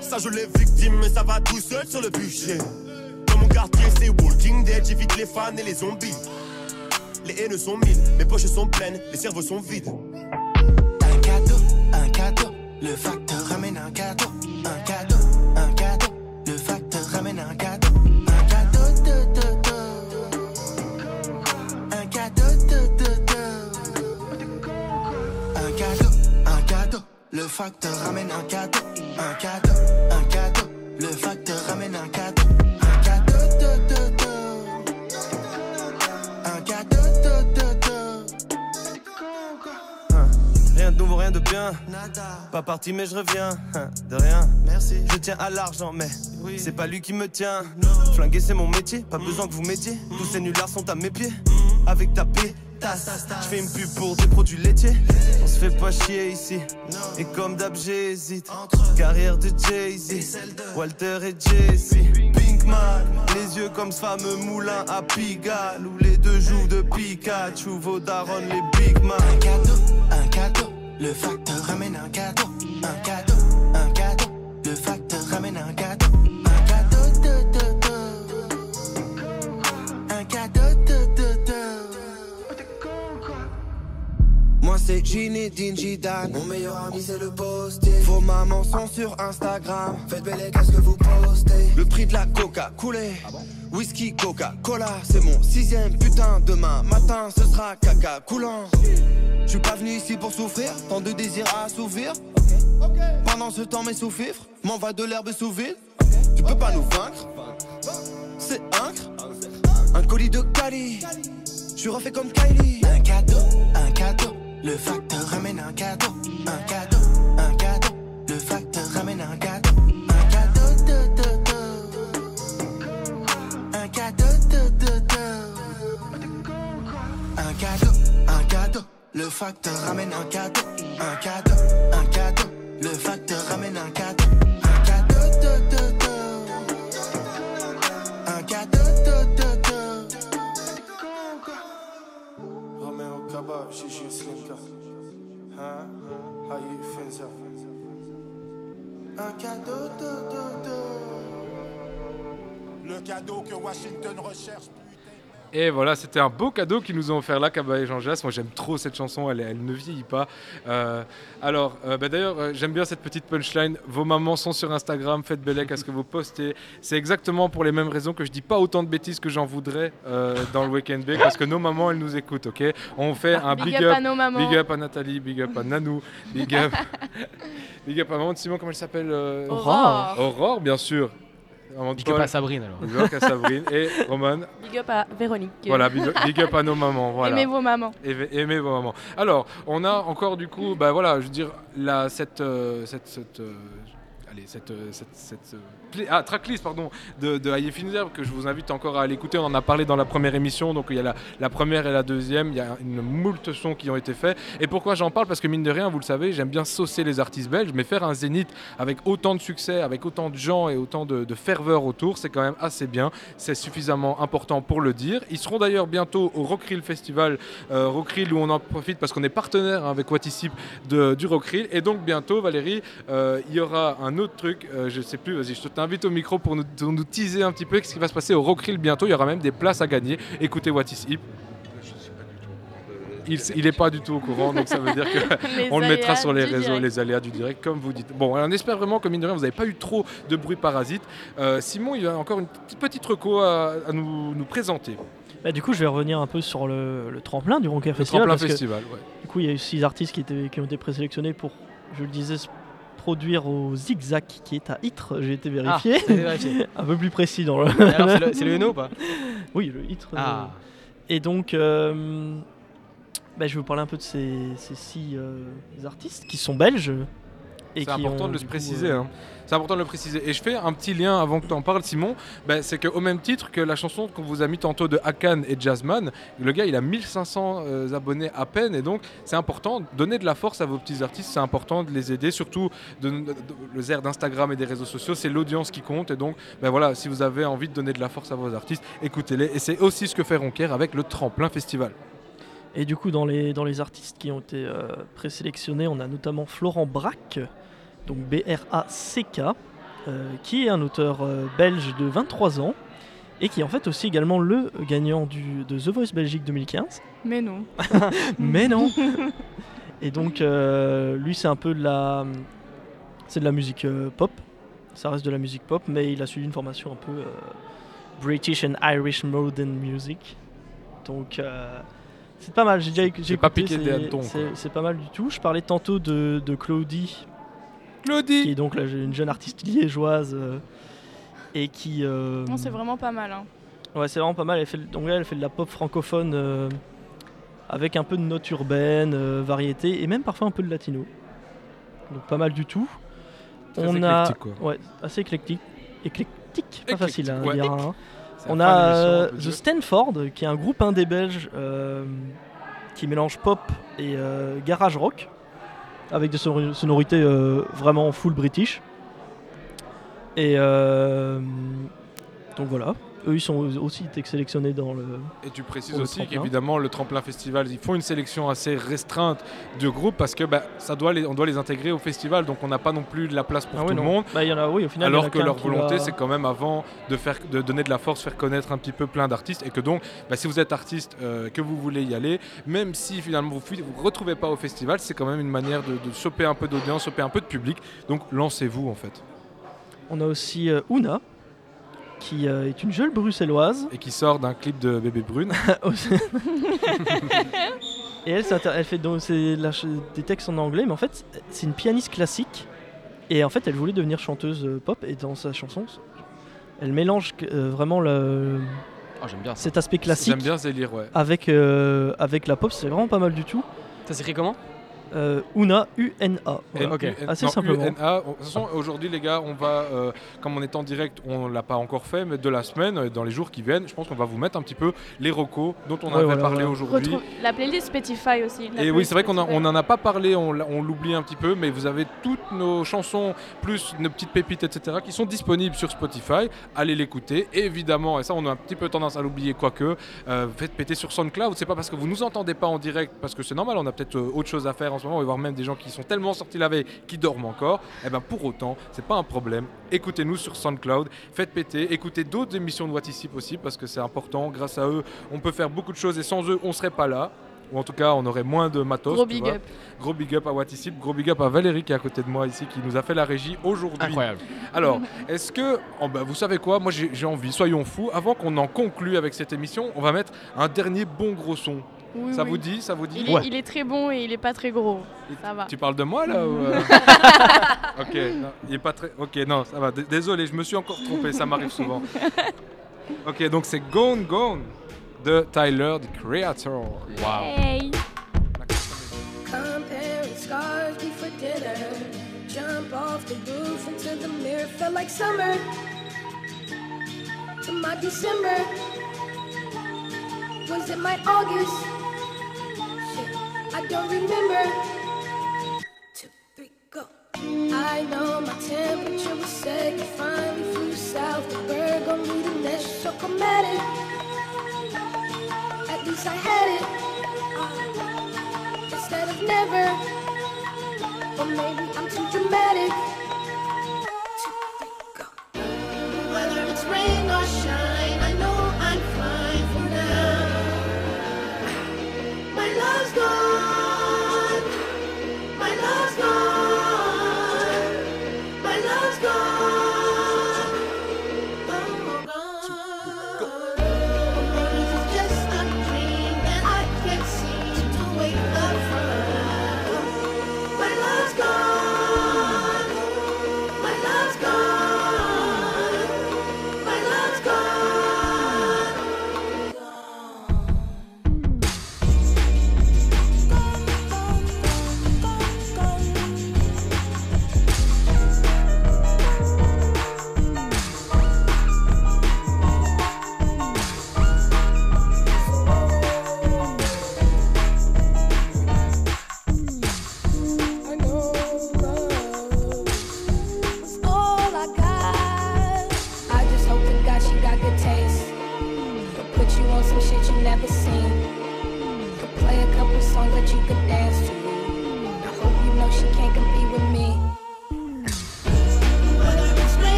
Ça joue les victimes, mais ça va tout seul sur le bûcher. Quartier, c'est Walking Dead, j'évite les fans et les zombies. Les haines sont mille, mes poches sont pleines, les cerveaux sont vides. Un cadeau, un cadeau, le facteur ramène un cadeau. Un cadeau, un cadeau, le facteur ramène un cadeau. Un cadeau, de. Un cadeau, de, de, de. Un cadeau, un cadeau, le facteur ramène un cadeau. Un cadeau, un cadeau, le facteur ramène un cadeau. Rien de nouveau, rien de bien. Pas parti, mais je reviens. hein, De rien. Merci. Je tiens à l'argent, mais c'est pas lui qui me tient. Flinguer, c'est mon métier. Pas besoin que vous m'aidiez. Tous ces nullards sont à mes pieds. Avec ta pétasse. Je fais une pub pour des produits laitiers. On se fait pas chier ici. Et comme d'hab, j'hésite. Carrière de Jay-Z. Walter et Jesse. Pinkman. Les yeux comme ce fameux moulin à Pigalle. Où les deux jouent de Pikachu. Vos darons, les Big Man. Un cadeau, un cadeau, le facteur ramène un cadeau. Un cadeau, c'est Zinedine Zidane. Mon meilleur ami c'est le postier Vos mamans sont sur Instagram. Faites belle qu'est-ce que vous postez. Le prix de la coca coulé Whisky, Coca-Cola C'est mon sixième putain. Demain matin ce sera caca coulant. Je suis pas venu ici pour souffrir Tant de désirs à assouvir. Pendant ce temps mes sous-fifres M'envoie de l'herbe sous vide. Tu peux pas nous vaincre. C'est incre Un colis de Cali. Je suis refait comme Kylie. Un cadeau, un cadeau, le facteur ramène un cadeau. Un cadeau, un cadeau, le facteur ramène un cadeau. Un cadeau, de, de, de. Un cadeau, de. Un cadeau, un cadeau, le facteur ramène un cadeau. Un cadeau, un cadeau, le ramène un cadeau. Un cadeau, de, cadeau. Un cadeau, de, de, de. Le cadeau que Washington recherche. Et voilà, c'était un beau cadeau qu'ils nous ont offert là, Kaba et Jean Jass. Moi, j'aime trop cette chanson, elle, elle ne vieillit pas. Euh, alors, euh, bah, d'ailleurs, euh, j'aime bien cette petite punchline. Vos mamans sont sur Instagram, faites bellec à ce que vous postez. C'est exactement pour les mêmes raisons que je dis pas autant de bêtises que j'en voudrais dans le Weekend Bake, parce que nos mamans, elles nous écoutent, ok? On fait un Big big, up à nos mamans. Big up à Nathalie, big up à Nanou, big up, <laughs> big up à maman de Simon, comment elle s'appelle Aurore. Aurore, bien sûr. Big up à Sabrine, alors. Big up à Sabrine. Et Roman. Big up à Véronique. Voilà, big, big up à nos mamans. Voilà. Aimez vos mamans. Aimez, aimez vos mamans. Alors, on a encore du coup, bah voilà, je veux dire, la, cette, euh, cette, cette, euh, allez, cette, euh, cette, euh, ah, tracklist pardon, de, de Finzer que je vous invite encore à l'écouter. On en a parlé dans la première émission, donc il y a la, première et la deuxième. Il y a une moult sons qui ont été faits. Et pourquoi j'en parle? Parce que mine de rien, vous le savez, j'aime bien saucer les artistes belges, mais faire un zénith avec autant de succès, avec autant de gens et autant de, ferveur autour, c'est quand même assez bien. C'est suffisamment important pour le dire. Ils seront d'ailleurs bientôt au Rockrill Festival, euh, Rockrill où on en profite parce qu'on est partenaire hein, avec Watisip de, du Rockrill. Et donc bientôt, Valérie, il y aura un autre truc, euh, je sais plus, vas-y, je t'invite au micro pour nous, pour nous teaser un petit peu ce qui va se passer au Rockrill bientôt. Il y aura même des places à gagner. Écoutez Watisip. Il, il est pas du tout au courant, donc ça veut dire qu'on <laughs> le mettra sur les réseaux, direct. les aléas du direct, comme vous dites. Bon, on espère vraiment que mine de rien, vous n'avez pas eu trop de bruit parasite. Euh, Simon, il a encore une petite, reco à, à nous, nous présenter. Bah, du coup, je vais revenir un peu sur le, le tremplin du Roncaire Festival. tremplin parce que, festival, ouais. Du coup, il y a eu six artistes qui, étaient, qui ont été présélectionnés pour, je le disais, produire au Zigzag qui est à Ytre. J'ai été vérifié. Ah, vérifié. <laughs> un peu plus précis dans le. C'est le- le Hainaut ou pas <laughs> Oui, le Ytre. Ah. euh, Et donc, euh, bah, je vais vous parler un peu de ces, ces six euh, artistes qui sont belges. C'est important ont, de le coup, préciser. euh, hein. C'est important de le préciser. Et je fais un petit lien avant que tu en parles, Simon. Ben, c'est qu'au même titre que la chanson qu'on vous a mis tantôt de Hakan et Jazzman, le gars il a 1500 euh, abonnés à peine. Et donc c'est important. Donner de la force à vos petits artistes, c'est important de les aider. Surtout de, de- de- le zère d'Instagram et des réseaux sociaux, c'est l'audience qui compte. Et donc ben voilà, si vous avez envie de donner de la force à vos artistes, écoutez-les. Et c'est aussi ce que fait Ronquier avec le Tremplin Festival. Et du coup, dans les, dans les artistes qui ont été euh, présélectionnés, on a notamment Florent Braque, donc B-R-A-C-K, euh, qui est un auteur euh, belge de 23 ans et qui est en fait aussi également le gagnant du, de The Voice Belgique 2015. Mais non. <laughs> Mais non Et donc, euh, lui, c'est un peu de la. C'est de la musique euh, pop. Ça reste de la musique pop, mais il a suivi une formation un peu euh, British and Irish Modern Music. Donc, euh, c'est pas mal. J'ai déjà j'ai pas écouté, piqué des c'est- hannetons, c'est- quoi. C'est pas mal du tout. Je parlais tantôt de, de Claudie. Claudie Qui est donc la- une jeune artiste liégeoise. euh, et qui. euh, Non, c'est vraiment pas mal. hein. Ouais, c'est vraiment pas mal. Elle fait, donc là, elle fait de la pop francophone euh, avec un peu de notes urbaines, euh, variété et même parfois un peu de latino. Donc pas mal du tout. Très On a éclectique, quoi. ouais, assez éclectique, éclectique, pas Éclectique, facile à ouais. dire. hein. C'est la On a euh, The. Stanford qui est un groupe indé belge euh, qui mélange pop et euh, garage rock avec des sonori- sonorités euh, vraiment full british. Et euh, donc voilà, eux ils sont aussi sélectionnés dans le. Et tu précises aussi qu'évidemment le tremplin festival, ils font une sélection assez restreinte de groupes parce que bah, ça doit les, on doit les intégrer au festival, donc on n'a pas non plus de la place pour Ah tout oui, le monde. Bah, il y en a, oui, au final, il y en alors a que leur volonté, va- c'est quand même avant de faire, de donner de la force, faire connaître un petit peu plein d'artistes, et que donc, bah, si vous êtes artiste, euh, que vous voulez y aller, même si finalement vous ne vous retrouvez pas au festival, c'est quand même une manière de, de choper un peu d'audience, choper un peu de public. Donc lancez-vous en fait. On a aussi euh, Una, qui euh, est une jeune bruxelloise. Et qui sort d'un clip de Bébé Brune. <laughs> Et elle, elle fait donc la des textes en anglais, mais en fait, c'est une pianiste classique. Et en fait, elle voulait devenir chanteuse euh, pop. Et dans sa chanson, elle mélange euh, vraiment le, Oh, bien cet aspect classique J'aime bien délire, ouais. avec, euh, avec la pop. C'est vraiment pas mal du tout. Ça s'écrit comment? Euh, Una, U-N-A. Voilà. Assez non, simplement. UNA. De toute façon, aujourd'hui, les gars, on va, euh, comme on est en direct, on l'a pas encore fait, mais de la semaine, euh, dans les jours qui viennent, je pense qu'on va vous mettre un petit peu les recos dont on Ouais, avait voilà, parlé voilà. aujourd'hui. La playlist Spotify aussi. la Et oui, c'est vrai qu'on n'en a pas parlé, on, on l'oublie un petit peu, mais vous avez toutes nos chansons, plus nos petites pépites, etc., qui sont disponibles sur Spotify. Allez l'écouter. Évidemment, et ça, on a un petit peu tendance à l'oublier, quoique, euh, faites péter sur SoundCloud. C'est pas parce que vous nous entendez pas en direct, parce que c'est normal, on a peut-être euh, autre chose à faire en ce moment, on va voir même des gens qui sont tellement sortis la veille qui dorment encore. Et ben pour autant, c'est pas un problème. Écoutez-nous sur SoundCloud, faites péter, écoutez d'autres émissions de Wattissip aussi, parce que c'est important. Grâce à eux, on peut faire beaucoup de choses, et sans eux, on serait pas là. Ou en tout cas, on aurait moins de matos. Gros big vois. up. Gros big up à Wattissip, gros big up à Valérie qui est à côté de moi ici, qui nous a fait la régie aujourd'hui. Incroyable. Alors, est-ce que, oh bah, vous savez quoi, moi j'ai j'ai envie, soyons fous, avant qu'on en conclue avec cette émission, on va mettre un dernier bon gros son. Oui, ça oui. vous dit Ça vous dit Il est, il est très bon et il est pas très gros. Ça va. Tu parles de moi là ou, euh <laughs> Ok, non, il est pas très. Ok, non, ça va. D- Désolé, je me suis encore trompé, ça m'arrive souvent. <laughs> Ok, donc c'est Gone Gone de Tyler, the Creator. Wow. Hey. Comparing scars before dinner. Jump off the roof into the mirror. Felt like summer to my December. Was it my August? I don't remember. Two, three, go. I know my temperature was set. You finally flew south. The bird gon' need a nest. So come at it. At least I had it. Uh, instead of never. Or maybe I'm too dramatic. Two, three, go. Whether it's rain or shine, I know My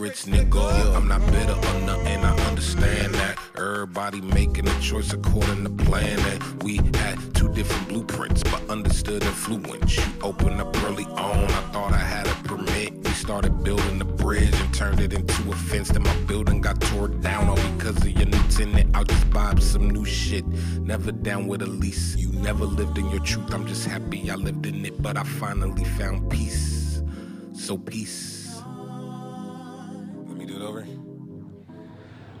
secrets, nigga. I'm not bitter or nothing, I understand that. Everybody making a choice according to plan. And we had two different blueprints, but understood influence. You opened up early on, I thought I had a permit. We started building the bridge and turned it into a fence. Then my building got tore down all because of your new tenant. I'll just buy some new shit. Never down with a lease. You never lived in your truth, I'm just happy I lived in it. But I finally found peace. So peace.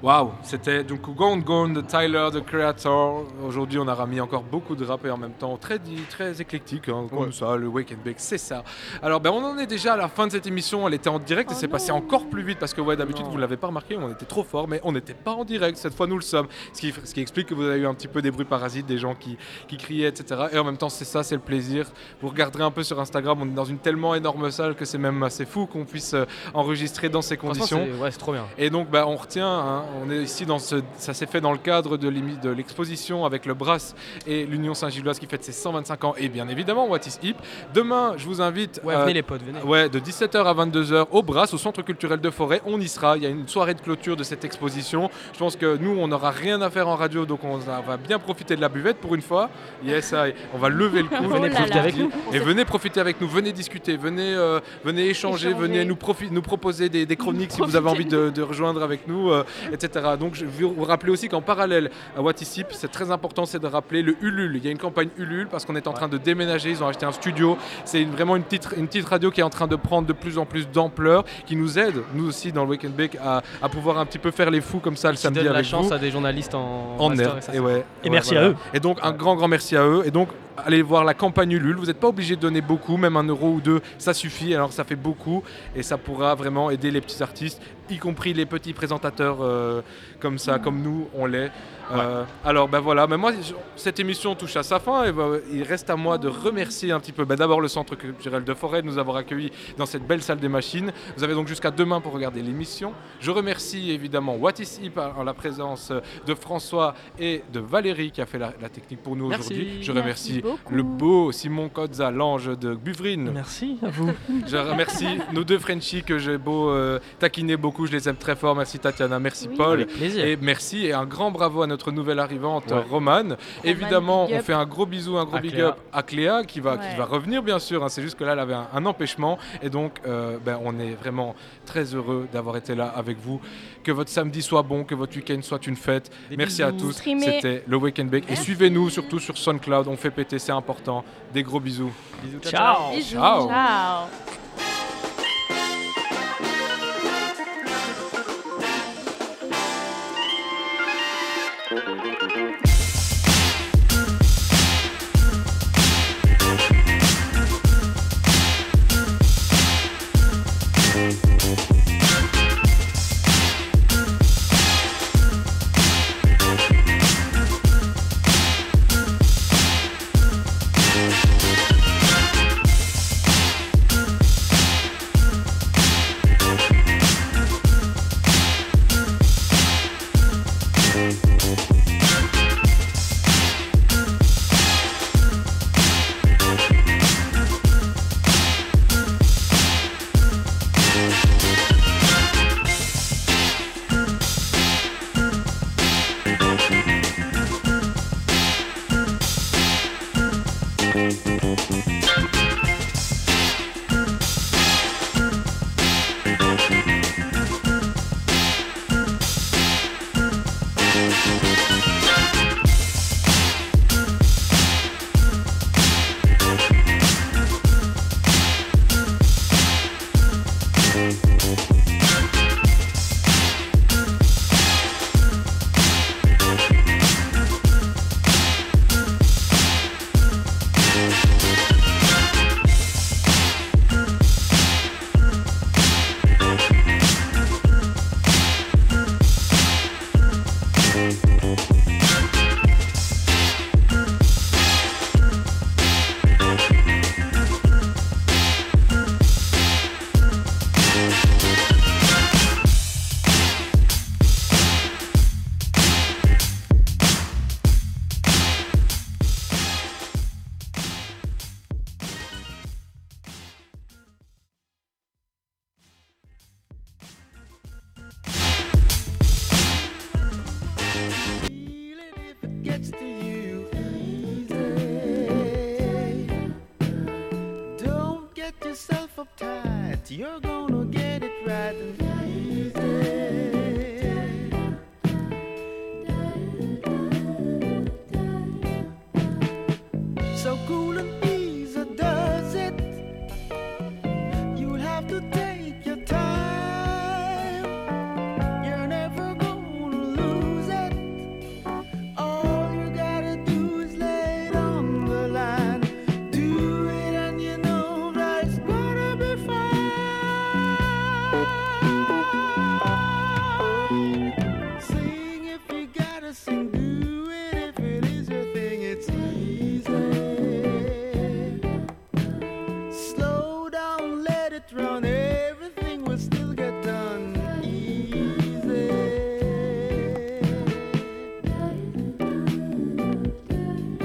Waouh, c'était donc Gone Gone de Tyler, the Creator. Aujourd'hui, on a remis encore beaucoup de rap et en même temps très, très éclectique, hein, comme Ouais. ça, le Wake and Bake, c'est ça. Alors, ben, on en est déjà à la fin de cette émission. Elle était en direct et c'est passé encore plus vite parce que, ouais, d'habitude, vous l'avez pas remarqué, on était trop fort, mais on n'était pas en direct. Cette fois, nous le sommes. Ce qui, ce qui explique que vous avez eu un petit peu des bruits parasites, des gens qui, qui criaient, etc. Et en même temps, c'est ça, c'est le plaisir. Vous regarderez un peu sur Instagram, on est dans une tellement énorme salle que c'est même assez fou qu'on puisse euh, enregistrer dans ces conditions. c'est- ouais, c'est trop bien. Et donc, bah, on retient, hein, on est ici dans ce, ça s'est fait dans le cadre de l'exposition avec le Brass et l'Union Saint-Gilloise qui fête ses 125 ans et bien évidemment What is Hip? Demain, je vous invite. Ouais, venez les potes, venez. Ouais, de 17h à 22h au Brass, au Centre culturel de Forêt. On y sera. Il y a une soirée de clôture de cette exposition. Je pense que nous, on n'aura rien à faire en radio, donc on va bien profiter de la buvette pour une fois. Yes, I. on va lever le <laughs> coup. Venez comme profiter avec nous. Et venez profiter avec nous. Venez discuter. Venez, euh, venez échanger. Échanger. Venez nous, nous proposer des, des chroniques si vous avez envie de, de rejoindre avec nous, euh, etc. Donc je vais vous rappeler aussi qu'en parallèle à Watisip, c'est très important, c'est de rappeler le Ulule. Il y a une campagne Ulule parce qu'on est en train de déménager. Ils ont acheté un studio. C'est une- vraiment une petite, une petite radio qui est en train de prendre de plus en plus d'ampleur, qui nous aide, nous aussi dans le Weekend Bake, à, à pouvoir un petit peu faire les fous comme ça le Qui samedi donne la avec chance vous. à des journalistes en, En master, herbe. et ça, Et, ouais, cool. ouais, voilà. Et donc un grand grand merci à eux. Et donc allez voir la campagne Ulule. Vous n'êtes pas obligé de donner beaucoup, même un euro ou deux, ça suffit. Alors ça fait beaucoup et ça pourra vraiment aider les petits artistes, y compris les petits présentateurs euh, comme ça, comme nous on l'est. Euh, alors ben voilà, mais moi cette émission touche à sa fin et ben, il reste à moi de remercier un petit peu ben, d'abord le Centre culturel de Forêt de nous avoir accueillis dans cette belle salle des machines. Vous avez donc jusqu'à demain pour regarder l'émission. Je remercie évidemment What is Hip en la présence de François et de Valérie qui a fait la, la technique pour nous Merci. aujourd'hui. Je Merci remercie le beau Simon Kodza, l'ange de Buvrine. Merci à vous. Je remercie <laughs> nos deux Frenchies que j'ai beau euh, taquiner beaucoup, je les aime très fort. Merci Tatiana, merci Oui. Paul. Plaisir. Et merci et un grand bravo à notre nouvelle arrivante Ouais. Romane. Évidemment, big on fait un gros bisou, un gros À big Cléa. up à Cléa qui va, Ouais. qui va revenir bien sûr. hein. C'est juste que là, elle avait un, un empêchement et donc euh, ben, on est vraiment très heureux d'avoir été là avec vous. Que votre samedi soit bon, que votre week-end soit une fête. Des merci à tous. C'était le Weekend Bake et suivez-nous surtout sur SoundCloud. On fait péter, c'est important. Des gros bisous. Bisous, ciao. Bisous. Ciao. Ciao.